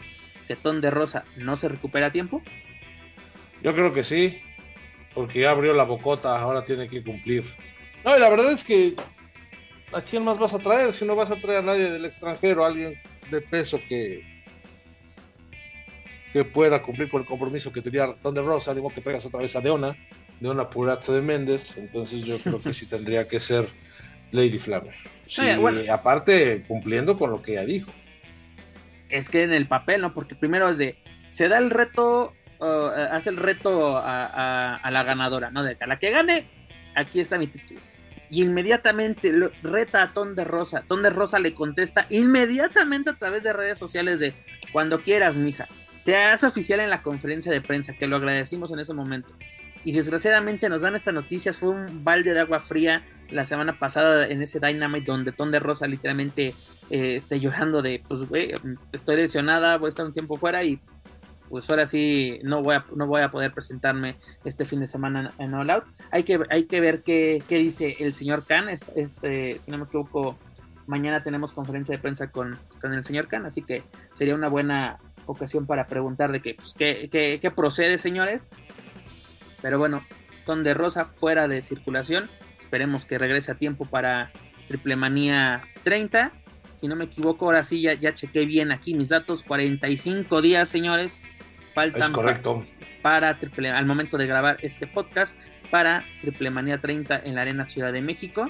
Speaker 1: que Ton de Rosa no se recupera a tiempo?
Speaker 2: Yo creo que sí, porque ya abrió la bocota, ahora tiene que cumplir. No, y la verdad es que ¿a quién más vas a traer? Si no vas a traer a nadie del extranjero, alguien de peso que que pueda cumplir con el compromiso que tenía Ton de Rosa, digo que traigas otra vez a Deona, Deona Purazo de Méndez, entonces yo creo que sí tendría que ser Lady Flammer. Sí, aparte cumpliendo con lo que ella dijo
Speaker 1: es que en el papel, ¿no? Porque primero es de, se da el reto, eh, hace el reto a, la ganadora, ¿no? De a la que gane, aquí está mi título. Y inmediatamente reta a Ton de Rosa. Ton de Rosa le contesta inmediatamente a través de redes sociales de cuando quieras, mija. Se hace oficial en la conferencia de prensa, que lo agradecimos en ese momento. Y desgraciadamente nos dan estas noticias. Fue un balde de agua fría la semana pasada en ese Dynamite donde Ton de Rosa literalmente eh, esté llorando de, pues, güey, estoy lesionada, voy a estar un tiempo fuera y pues ahora sí no voy a, no voy a poder presentarme este fin de semana en All Out. Hay que, hay que ver qué, qué dice el señor Khan. Este, si no me equivoco, mañana tenemos conferencia de prensa con, con el señor Khan, así que sería una buena ocasión para preguntar de pues, qué, qué, qué procede, señores. Pero bueno, Ton de Rosa fuera de circulación. Esperemos que regrese a tiempo para Triple Manía 30. Si no me equivoco, ahora sí ya, ya chequé bien aquí mis datos. 45 días, señores. Faltan
Speaker 2: correcto.
Speaker 1: Para, triple, al momento de grabar este podcast para Triple Manía 30 en la Arena Ciudad de México.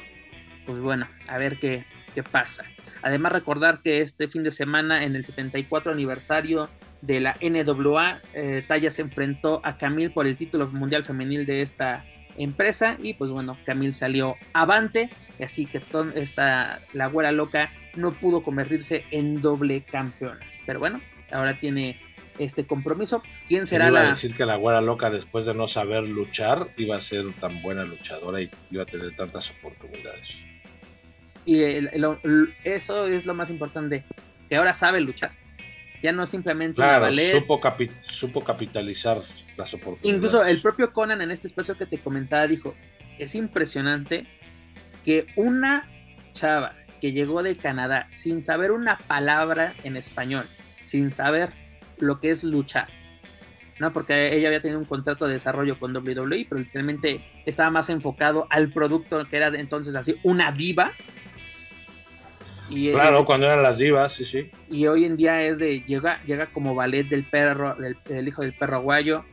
Speaker 1: Pues bueno, a ver qué, qué pasa. Además, recordar que este fin de semana, en el 74 aniversario de la NWA, eh, Talla se enfrentó a Camille por el título mundial femenil de esta empresa y pues bueno, Camille salió avante, así que esta, la güera loca no pudo convertirse en doble campeona. Pero bueno, ahora tiene este compromiso. ¿Quién será
Speaker 2: iba
Speaker 1: la.?
Speaker 2: a decir que la güera loca, después de no saber luchar, iba a ser tan buena luchadora y iba a tener tantas oportunidades.
Speaker 1: Y el- el- el- eso es lo más importante, que ahora sabe luchar. Ya no simplemente
Speaker 2: Claro,
Speaker 1: ballet.
Speaker 2: supo, capi- supo capitalizar las oportunidades.
Speaker 1: Incluso el propio Conan en este espacio que te comentaba dijo, es impresionante que una chava que llegó de Canadá sin saber una palabra en español, sin saber lo que es luchar, ¿no? Porque ella había tenido un contrato de desarrollo con WWE, pero literalmente estaba más enfocado al producto que era entonces así una diva. Y,
Speaker 2: Claro,
Speaker 1: es-
Speaker 2: cuando eran las divas, sí, sí.
Speaker 1: y hoy en día es de llega llega como ballet del perro del, del hijo del perro aguayo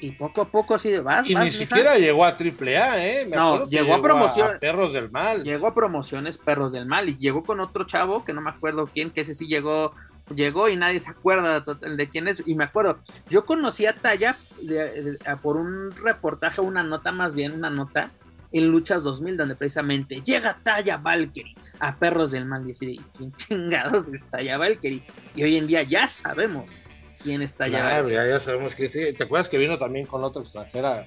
Speaker 1: y poco a poco así de vas,
Speaker 2: Y
Speaker 1: vas,
Speaker 2: ni
Speaker 1: mija".
Speaker 2: siquiera llegó a AAA, ¿eh? Me
Speaker 1: No, llegó a promoción.
Speaker 2: Perros del Mal.
Speaker 1: llegó a promociones perros del mal y llegó con otro chavo que no me acuerdo quién que ese sí llegó llegó y nadie se acuerda de, de quién es y me acuerdo yo conocí a Talla de- de- a- por un reportaje una nota más bien una nota en Luchas 2000 donde precisamente llega Talla Valkyrie a perros del mal y así de quién chingados es Talla Valkyrie y hoy en día ya sabemos quién es Talla
Speaker 2: Claro, ya, ya sabemos que sí. ¿Te acuerdas que vino también con otra extranjera,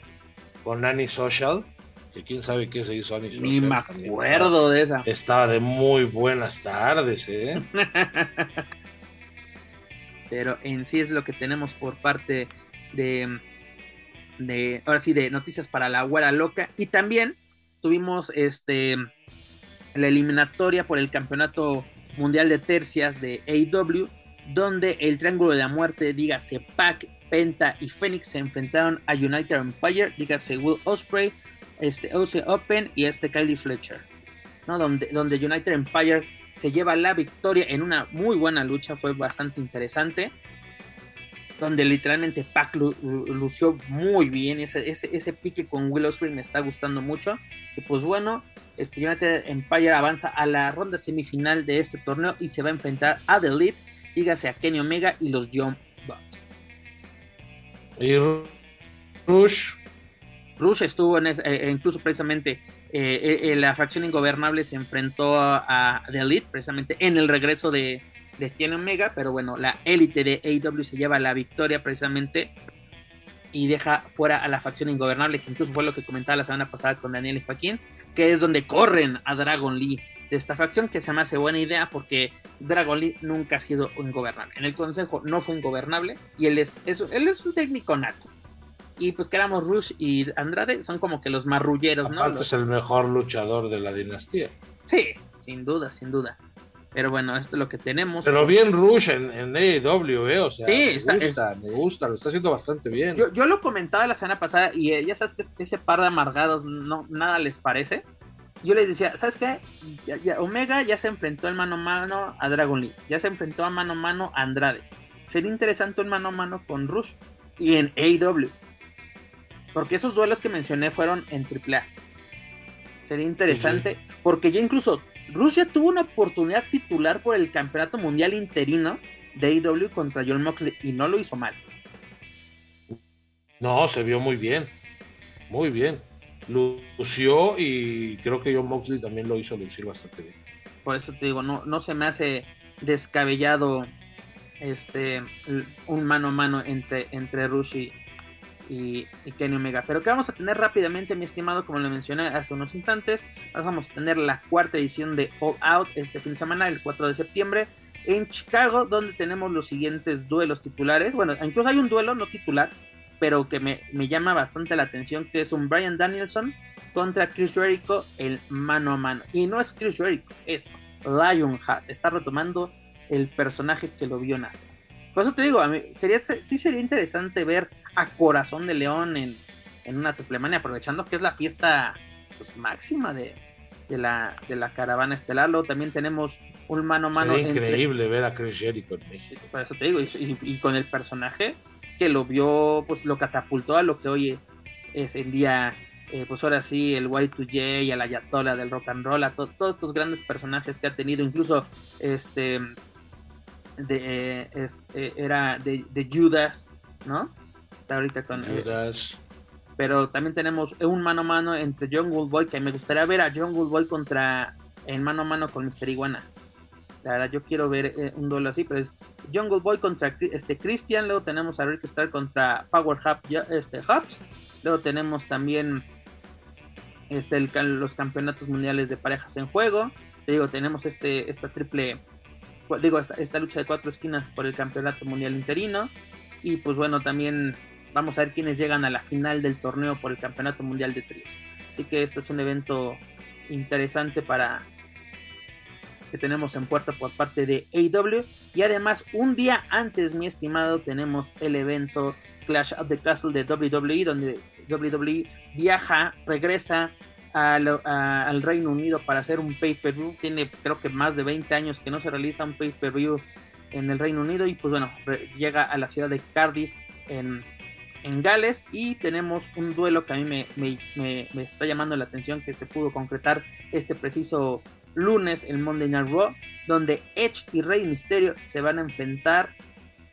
Speaker 2: con Annie Social? Que quién sabe qué se hizo Annie Social.
Speaker 1: ni me acuerdo de esa
Speaker 2: Estaba, estaba de muy buenas tardes, ¿eh?
Speaker 1: pero en sí es lo que tenemos por parte de, de ahora sí, de noticias para la güera loca. Y también tuvimos este la eliminatoria por el campeonato mundial de tercias de AEW, donde el Triángulo de la Muerte, dígase Pac, Penta y Phoenix se enfrentaron a United Empire, dígase Will Osprey, este OC Open y este Kylie Fletcher. ¿no? Donde, donde United Empire se lleva la victoria en una muy buena lucha, fue bastante interesante. Donde literalmente Pac lu- lu- lució muy bien, ese, ese, ese pique con Will Ospreay me está gustando mucho. Y pues bueno, este United Empire avanza a la ronda semifinal de este torneo y se va a enfrentar a The Elite, dígase a Kenny Omega y los Young Bucks.
Speaker 2: Y Rush,
Speaker 1: Rush estuvo en ese- eh, incluso precisamente eh, eh, eh, la facción ingobernable se enfrentó a, a The Elite precisamente en el regreso de, de Kenny Omega, pero bueno, la élite de AEW se lleva la victoria precisamente y deja fuera a la facción ingobernable, que incluso fue lo que comentaba la semana pasada con Daniel y Joaquín, que es donde corren a Dragon Lee de esta facción, que se me hace buena idea porque Dragon Lee nunca ha sido ingobernable. En el consejo no fue ingobernable y él es, es- él es un técnico nato. Y pues que éramos Rush y Andrade, son como que los marrulleros, ¿no? Los-
Speaker 2: es el mejor luchador de la dinastía.
Speaker 1: Sí, sin duda, sin duda. Pero bueno, esto es lo que tenemos.
Speaker 2: Pero bien Rush en, en AEW, ¿eh? O sea,
Speaker 1: Sí,
Speaker 2: me
Speaker 1: está-
Speaker 2: gusta, me gusta, lo está haciendo bastante bien.
Speaker 1: Yo, yo lo comentaba la semana pasada y eh, ya sabes que ese par de amargados no nada les parece. Yo les decía, ¿sabes qué? Ya- ya- Omega ya se enfrentó en mano a mano a Dragon Lee, ya se enfrentó a mano a mano a Andrade. Sería interesante un mano a mano con Rush y en AEW. Porque esos duelos que mencioné fueron en AAA. Sería interesante porque ya incluso Rush ya tuvo una oportunidad titular por el campeonato mundial interino de AEW contra John Moxley y no lo hizo mal.
Speaker 2: No, se vio muy bien. Muy bien. Lució y creo que John Moxley también lo hizo lucir bastante bien.
Speaker 1: Por eso te digo, no, no se me hace descabellado este un mano a mano entre, entre Rush y, y Kenny Omega. Pero que vamos a tener rápidamente, mi estimado, como le mencioné hace unos instantes, vamos a tener la cuarta edición de All Out este fin de semana, el 4 de septiembre, en Chicago, donde tenemos los siguientes duelos titulares. Bueno, incluso hay un duelo no titular, pero que me, me llama bastante la atención, que es un Brian Danielson contra Chris Jericho, el mano a mano. Y no es Chris Jericho, es Lionheart. Está retomando el personaje que lo vio nacer. Por eso te digo, a mí sería, sí sería interesante ver a Corazón de León en, en una triple manía, aprovechando que es la fiesta pues, máxima de, de, la, de la caravana estelar. Luego también tenemos un mano a mano.
Speaker 2: Sería
Speaker 1: entre-
Speaker 2: increíble ver a Chris Jericho en México.
Speaker 1: por eso te digo, y, y- y con el personaje que lo vio, pues lo catapultó a lo que hoy es en día, eh, pues ahora sí, el Y2J, a la Ayatollah del rock and roll, a to- todos estos grandes personajes que ha tenido, incluso este, de, este, era de, de Judas, ¿no? Está ahorita con... eh,
Speaker 2: Judas.
Speaker 1: pero también tenemos un mano a mano entre John Boy que me gustaría ver a John Boy contra en mano a mano con Mr. Iguana. La yo quiero ver eh, un duelo así, pero es Jungle Boy contra este Christian. Luego tenemos a Rick Star contra Power Hub, este, Hubs. Luego tenemos también este, los campeonatos mundiales de parejas en juego. Digo, tenemos este, esta triple, digo, esta, esta lucha de cuatro esquinas por el campeonato mundial interino. Y pues bueno, también vamos a ver quiénes llegan a la final del torneo por el campeonato mundial de tríos. Así que este es un evento interesante para, que tenemos en puerta por parte de AW. Y además, un día antes, mi estimado, tenemos el evento Clash of the Castle de WWE, donde WWE viaja, regresa al Reino Unido para hacer un pay-per-view. Tiene creo que más de 20 años que no se realiza un pay-per-view en el Reino Unido. Y pues bueno, llega a la ciudad de Cardiff en, en Gales. Y tenemos un duelo que a mí me, me está llamando la atención que se pudo concretar este preciso lunes el Monday Night Raw, donde Edge y Rey Mysterio se van a enfrentar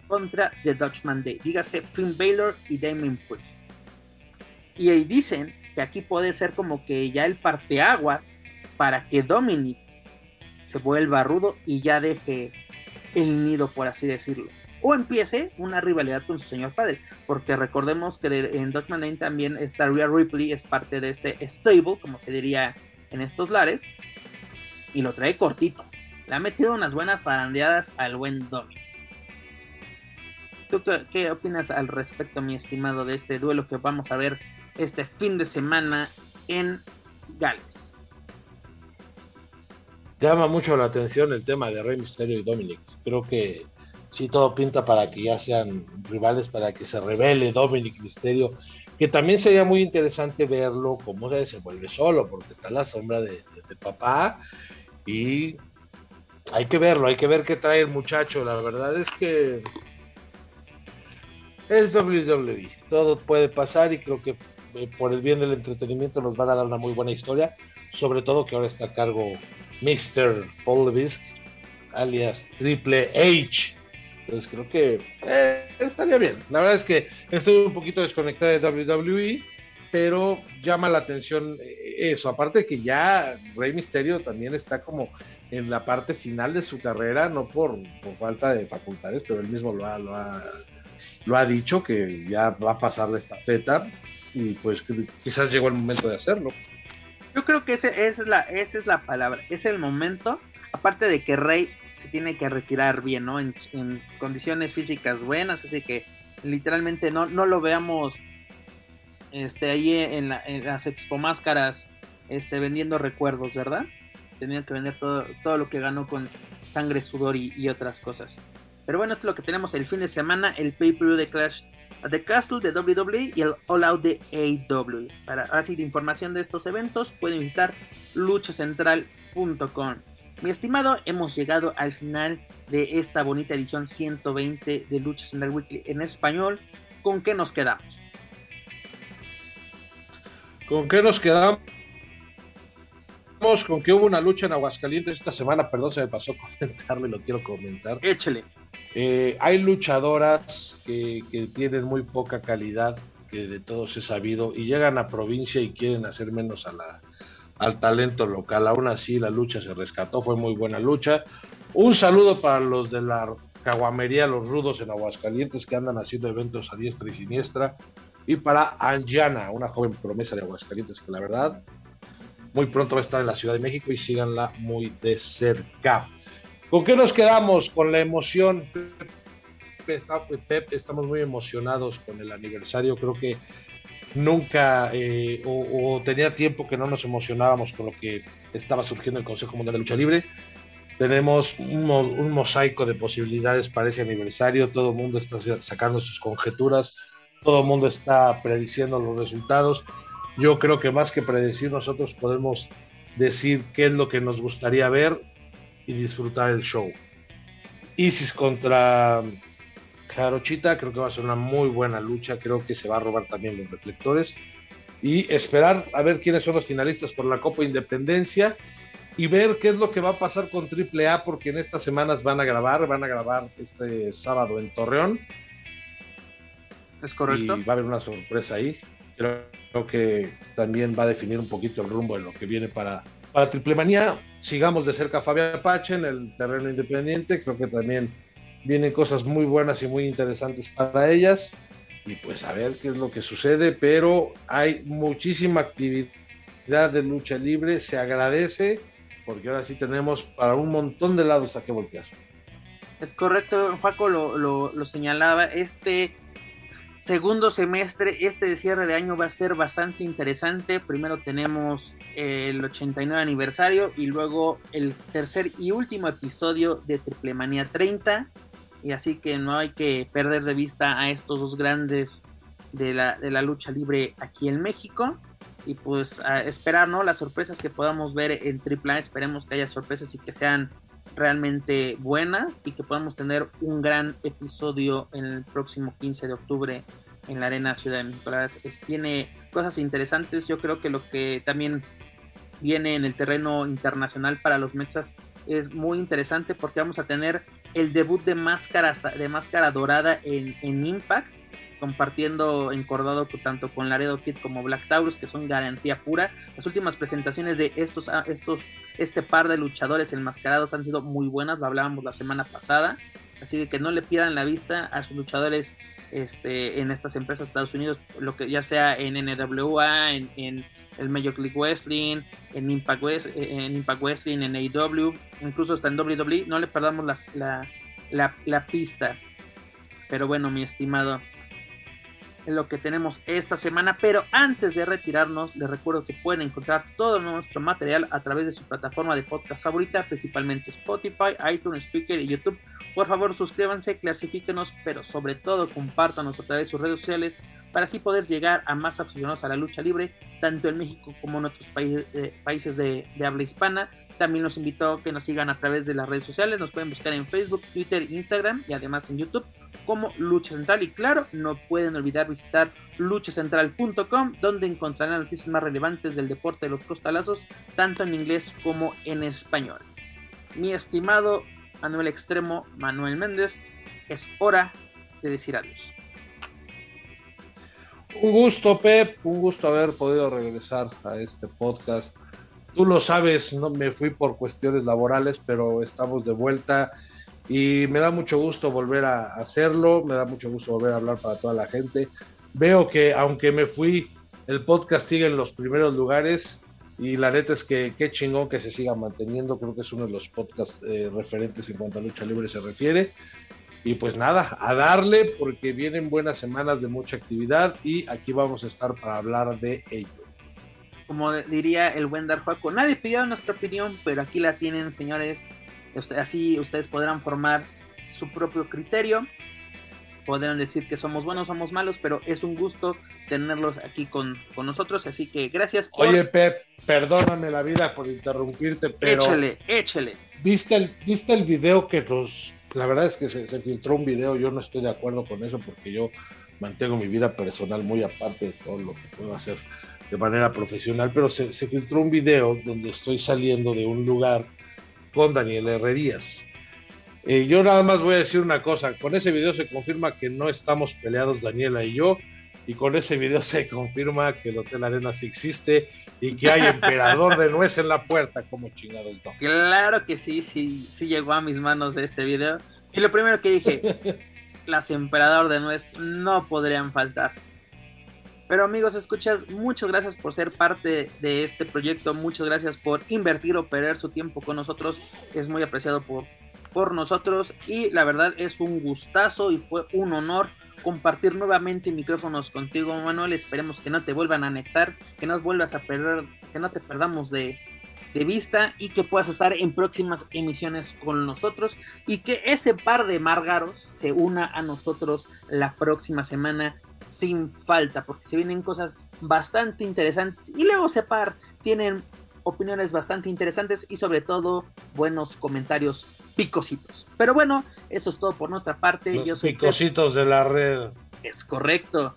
Speaker 1: contra The Dutchman Day, dígase Finn Balor y Damien Priest. Y ahí dicen que aquí puede ser como que ya el parteaguas para que Dominic se vuelva rudo y ya deje el nido, por así decirlo. O empiece una rivalidad con su señor padre. Porque recordemos que en Dutchman Day también está Rhea Ripley, es parte de este stable, como se diría en estos lares y lo trae cortito. Le ha metido unas buenas zarandeadas al buen Dominic. ¿Tú qué, opinas al respecto, mi estimado, de este duelo que vamos a ver este fin de semana en Gales?
Speaker 2: Llama mucho la atención el tema de Rey Mysterio y Dominic. Creo que sí todo pinta para que ya sean rivales, para que se revele Dominic Mysterio, que también sería muy interesante verlo cómo se vuelve solo, porque está la sombra de papá y hay que verlo, hay que ver qué trae el muchacho. La verdad es que es WWE. Todo puede pasar y creo que eh, por el bien del entretenimiento nos van a dar una muy buena historia. Sobre todo que ahora está a cargo Mr. Paul alias Triple H. Entonces creo que eh, estaría bien. La verdad es que estoy un poquito desconectado de WWE pero llama la atención eh, eso, aparte de que ya Rey Misterio también está como en la parte final de su carrera, no por, falta de facultades, pero él mismo lo ha, lo ha, lo ha dicho que ya va a pasar la estafeta y pues quizás llegó el momento de hacerlo.
Speaker 1: Yo creo que ese, esa, es la, esa es la palabra, es el momento, aparte de que Rey se tiene que retirar bien, ¿no? En, en condiciones físicas buenas, así que literalmente no, no lo veamos este, ahí en, las expo máscaras este, vendiendo recuerdos, ¿verdad? Tenían que vender todo, todo lo que ganó con sangre, sudor y, otras cosas. Pero bueno, esto es lo que tenemos el fin de semana, el pay-per-view de Clash The Castle de WWE y el All Out de AW. Para así de información de estos eventos pueden visitar luchacentral.com. Mi estimado, hemos llegado al final de esta bonita edición 120 de Lucha Central Weekly en español. ¿Con qué nos quedamos?
Speaker 2: ¿Con qué nos quedamos? Con que hubo una lucha en Aguascalientes esta semana, perdón, se me pasó comentarlo y lo quiero comentar.
Speaker 1: Échale.
Speaker 2: Eh, hay luchadoras que, tienen muy poca calidad, que de todos he sabido, y llegan a provincia y quieren hacer menos a la, al talento local. Aún así, la lucha se rescató, fue muy buena lucha. Un saludo para los de la caguamería, los rudos en Aguascalientes, que andan haciendo eventos a diestra y siniestra y para Anjana, una joven promesa de Aguascalientes que la verdad muy pronto va a estar en la Ciudad de México y síganla muy de cerca. ¿Con qué nos quedamos? Con la emoción. Pep, estamos muy emocionados con el aniversario. Creo que nunca eh, o, tenía tiempo que no nos emocionábamos con lo que estaba surgiendo el Consejo Mundial de Lucha Libre. Tenemos un, un mosaico de posibilidades para ese aniversario. Todo el mundo está sacando sus conjeturas todo el mundo está prediciendo los resultados. Yo creo que más que predecir, nosotros podemos decir qué es lo que nos gustaría ver y disfrutar el show. Isis contra Jarochita, creo que va a ser una muy buena lucha. Creo que se va a robar también los reflectores. Y esperar a ver quiénes son los finalistas por la Copa Independencia y ver qué es lo que va a pasar con AAA, porque en estas semanas van a grabar, van a grabar este sábado en Torreón
Speaker 1: es correcto.
Speaker 2: Y va a haber una sorpresa ahí. Creo, que también va a definir un poquito el rumbo de lo que viene para, para Triple Manía. sigamos de cerca a Fabián Apache en el terreno independiente, creo que también vienen cosas muy buenas y muy interesantes para ellas y pues a ver qué es lo que sucede, pero hay muchísima actividad de lucha libre, se agradece porque ahora sí tenemos para un montón de lados a que voltear.
Speaker 1: Es correcto, Paco lo, lo, lo señalaba, este segundo semestre, este cierre de año va a ser bastante interesante. Primero tenemos el 89 aniversario y luego el tercer y último episodio de Triple Manía 30. Y así que no hay que perder de vista a estos dos grandes de la, de la lucha libre aquí en México. Y pues esperar, ¿no? Las sorpresas que podamos ver en AAA. Esperemos que haya sorpresas y que sean realmente buenas y que podamos tener un gran episodio en el próximo 15 de octubre en la Arena Ciudad de México. Es, tiene cosas interesantes. Yo creo que lo que también viene en el terreno internacional para los Mexas es muy interesante porque vamos a tener el debut de máscara, de máscara dorada en, en Impact, compartiendo encordado tanto con Laredo Kid como Black Taurus, que son garantía pura. Las últimas presentaciones de estos, ah, estos, este par de luchadores enmascarados han sido muy buenas, lo hablábamos la semana pasada. Así que no le pierdan la vista a sus luchadores este, en estas empresas de Estados Unidos, lo que ya sea en NWA, en, el Major League Wrestling, en Impact, West, en Impact Wrestling, en AEW, incluso hasta en WWE, no le perdamos la, la, la pista. Pero bueno, mi estimado, lo que tenemos esta semana. Pero antes de retirarnos, les recuerdo que pueden encontrar todo nuestro material a través de su plataforma de podcast favorita, principalmente Spotify, iTunes, Speaker y YouTube. Por favor, suscríbanse, clasifíquenos, pero sobre todo compártanos a través de sus redes sociales para así poder llegar a más aficionados a la lucha libre, tanto en México como en otros eh, países de, de, habla hispana. También los invito a que nos sigan a través de las redes sociales, nos pueden buscar en Facebook, Twitter, Instagram y además en YouTube como Lucha Central. Y claro, no pueden olvidar visitar luchacentral.com, donde encontrarán noticias más relevantes del deporte de los costalazos, tanto en inglés como en español. Mi estimado Manuel Extremo, Manuel Méndez, es hora de decir adiós.
Speaker 2: Un gusto, Pep, un gusto haber podido regresar a este podcast. Tú lo sabes, no me fui por cuestiones laborales, pero estamos de vuelta y me da mucho gusto volver a hacerlo, me da mucho gusto volver a hablar para toda la gente. Veo que aunque me fui, el podcast sigue en los primeros lugares y la neta es que qué chingón que se siga manteniendo, creo que es uno de los podcasts eh, referentes en cuanto a lucha libre se refiere. Y pues nada, a darle porque vienen buenas semanas de mucha actividad y aquí vamos a estar para hablar de ello.
Speaker 1: Como diría el buen Darjuaco, nadie pidió nuestra opinión, pero aquí la tienen, señores. Así ustedes podrán formar su propio criterio. Podrán decir que somos buenos, somos malos, pero es un gusto tenerlos aquí con, con nosotros. Así que gracias.
Speaker 2: Por... Oye, Pep, perdóname la vida por interrumpirte, pero.
Speaker 1: Échale, échale.
Speaker 2: ¿Viste el, viste el video que nos la verdad es que se, filtró un video, yo no estoy de acuerdo con eso porque yo mantengo mi vida personal muy aparte de todo lo que puedo hacer de manera profesional, pero se, filtró un video donde estoy saliendo de un lugar con Daniel Herrerías. Eh, yo nada más voy a decir una cosa, con ese video se confirma que no estamos peleados Daniela y yo, y con ese video se confirma que el Hotel Arena sí existe y que hay emperador de nuez en la puerta, como chingados no.
Speaker 1: Claro que sí, sí, sí llegó a mis manos de ese video. Y lo primero que dije, las emperador de nuez no podrían faltar. Pero amigos, escuchas, muchas gracias por ser parte de este proyecto, muchas gracias por invertir o perder su tiempo con nosotros, es muy apreciado por, por nosotros. Y la verdad es un gustazo y fue un honor compartir nuevamente micrófonos contigo, Manuel. Esperemos que no te vuelvan a anexar, que no vuelvas a perder, que no te perdamos de, de vista y que puedas estar en próximas emisiones con nosotros y que ese par de Margaros se una a nosotros la próxima semana sin falta, porque se vienen cosas bastante interesantes y luego Separ tienen opiniones bastante interesantes y sobre todo buenos comentarios picositos. Pero bueno, eso es todo por nuestra parte.
Speaker 2: Los Yo soy picositos de la red.
Speaker 1: Es correcto.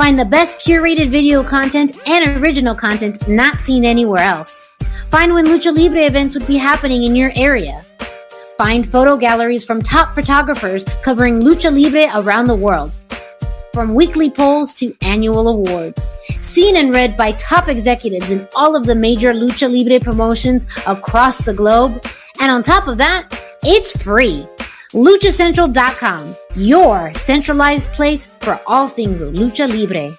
Speaker 3: Find the best curated video content and original content not seen anywhere else. Find when Lucha Libre events would be happening in your area. Find photo galleries from top photographers covering Lucha Libre around the world. From weekly polls to annual awards. Seen and read by top executives in all of the major Lucha Libre promotions across the globe. And on top of that, it's free. LuchaCentral.com, your centralized place for all things Lucha Libre.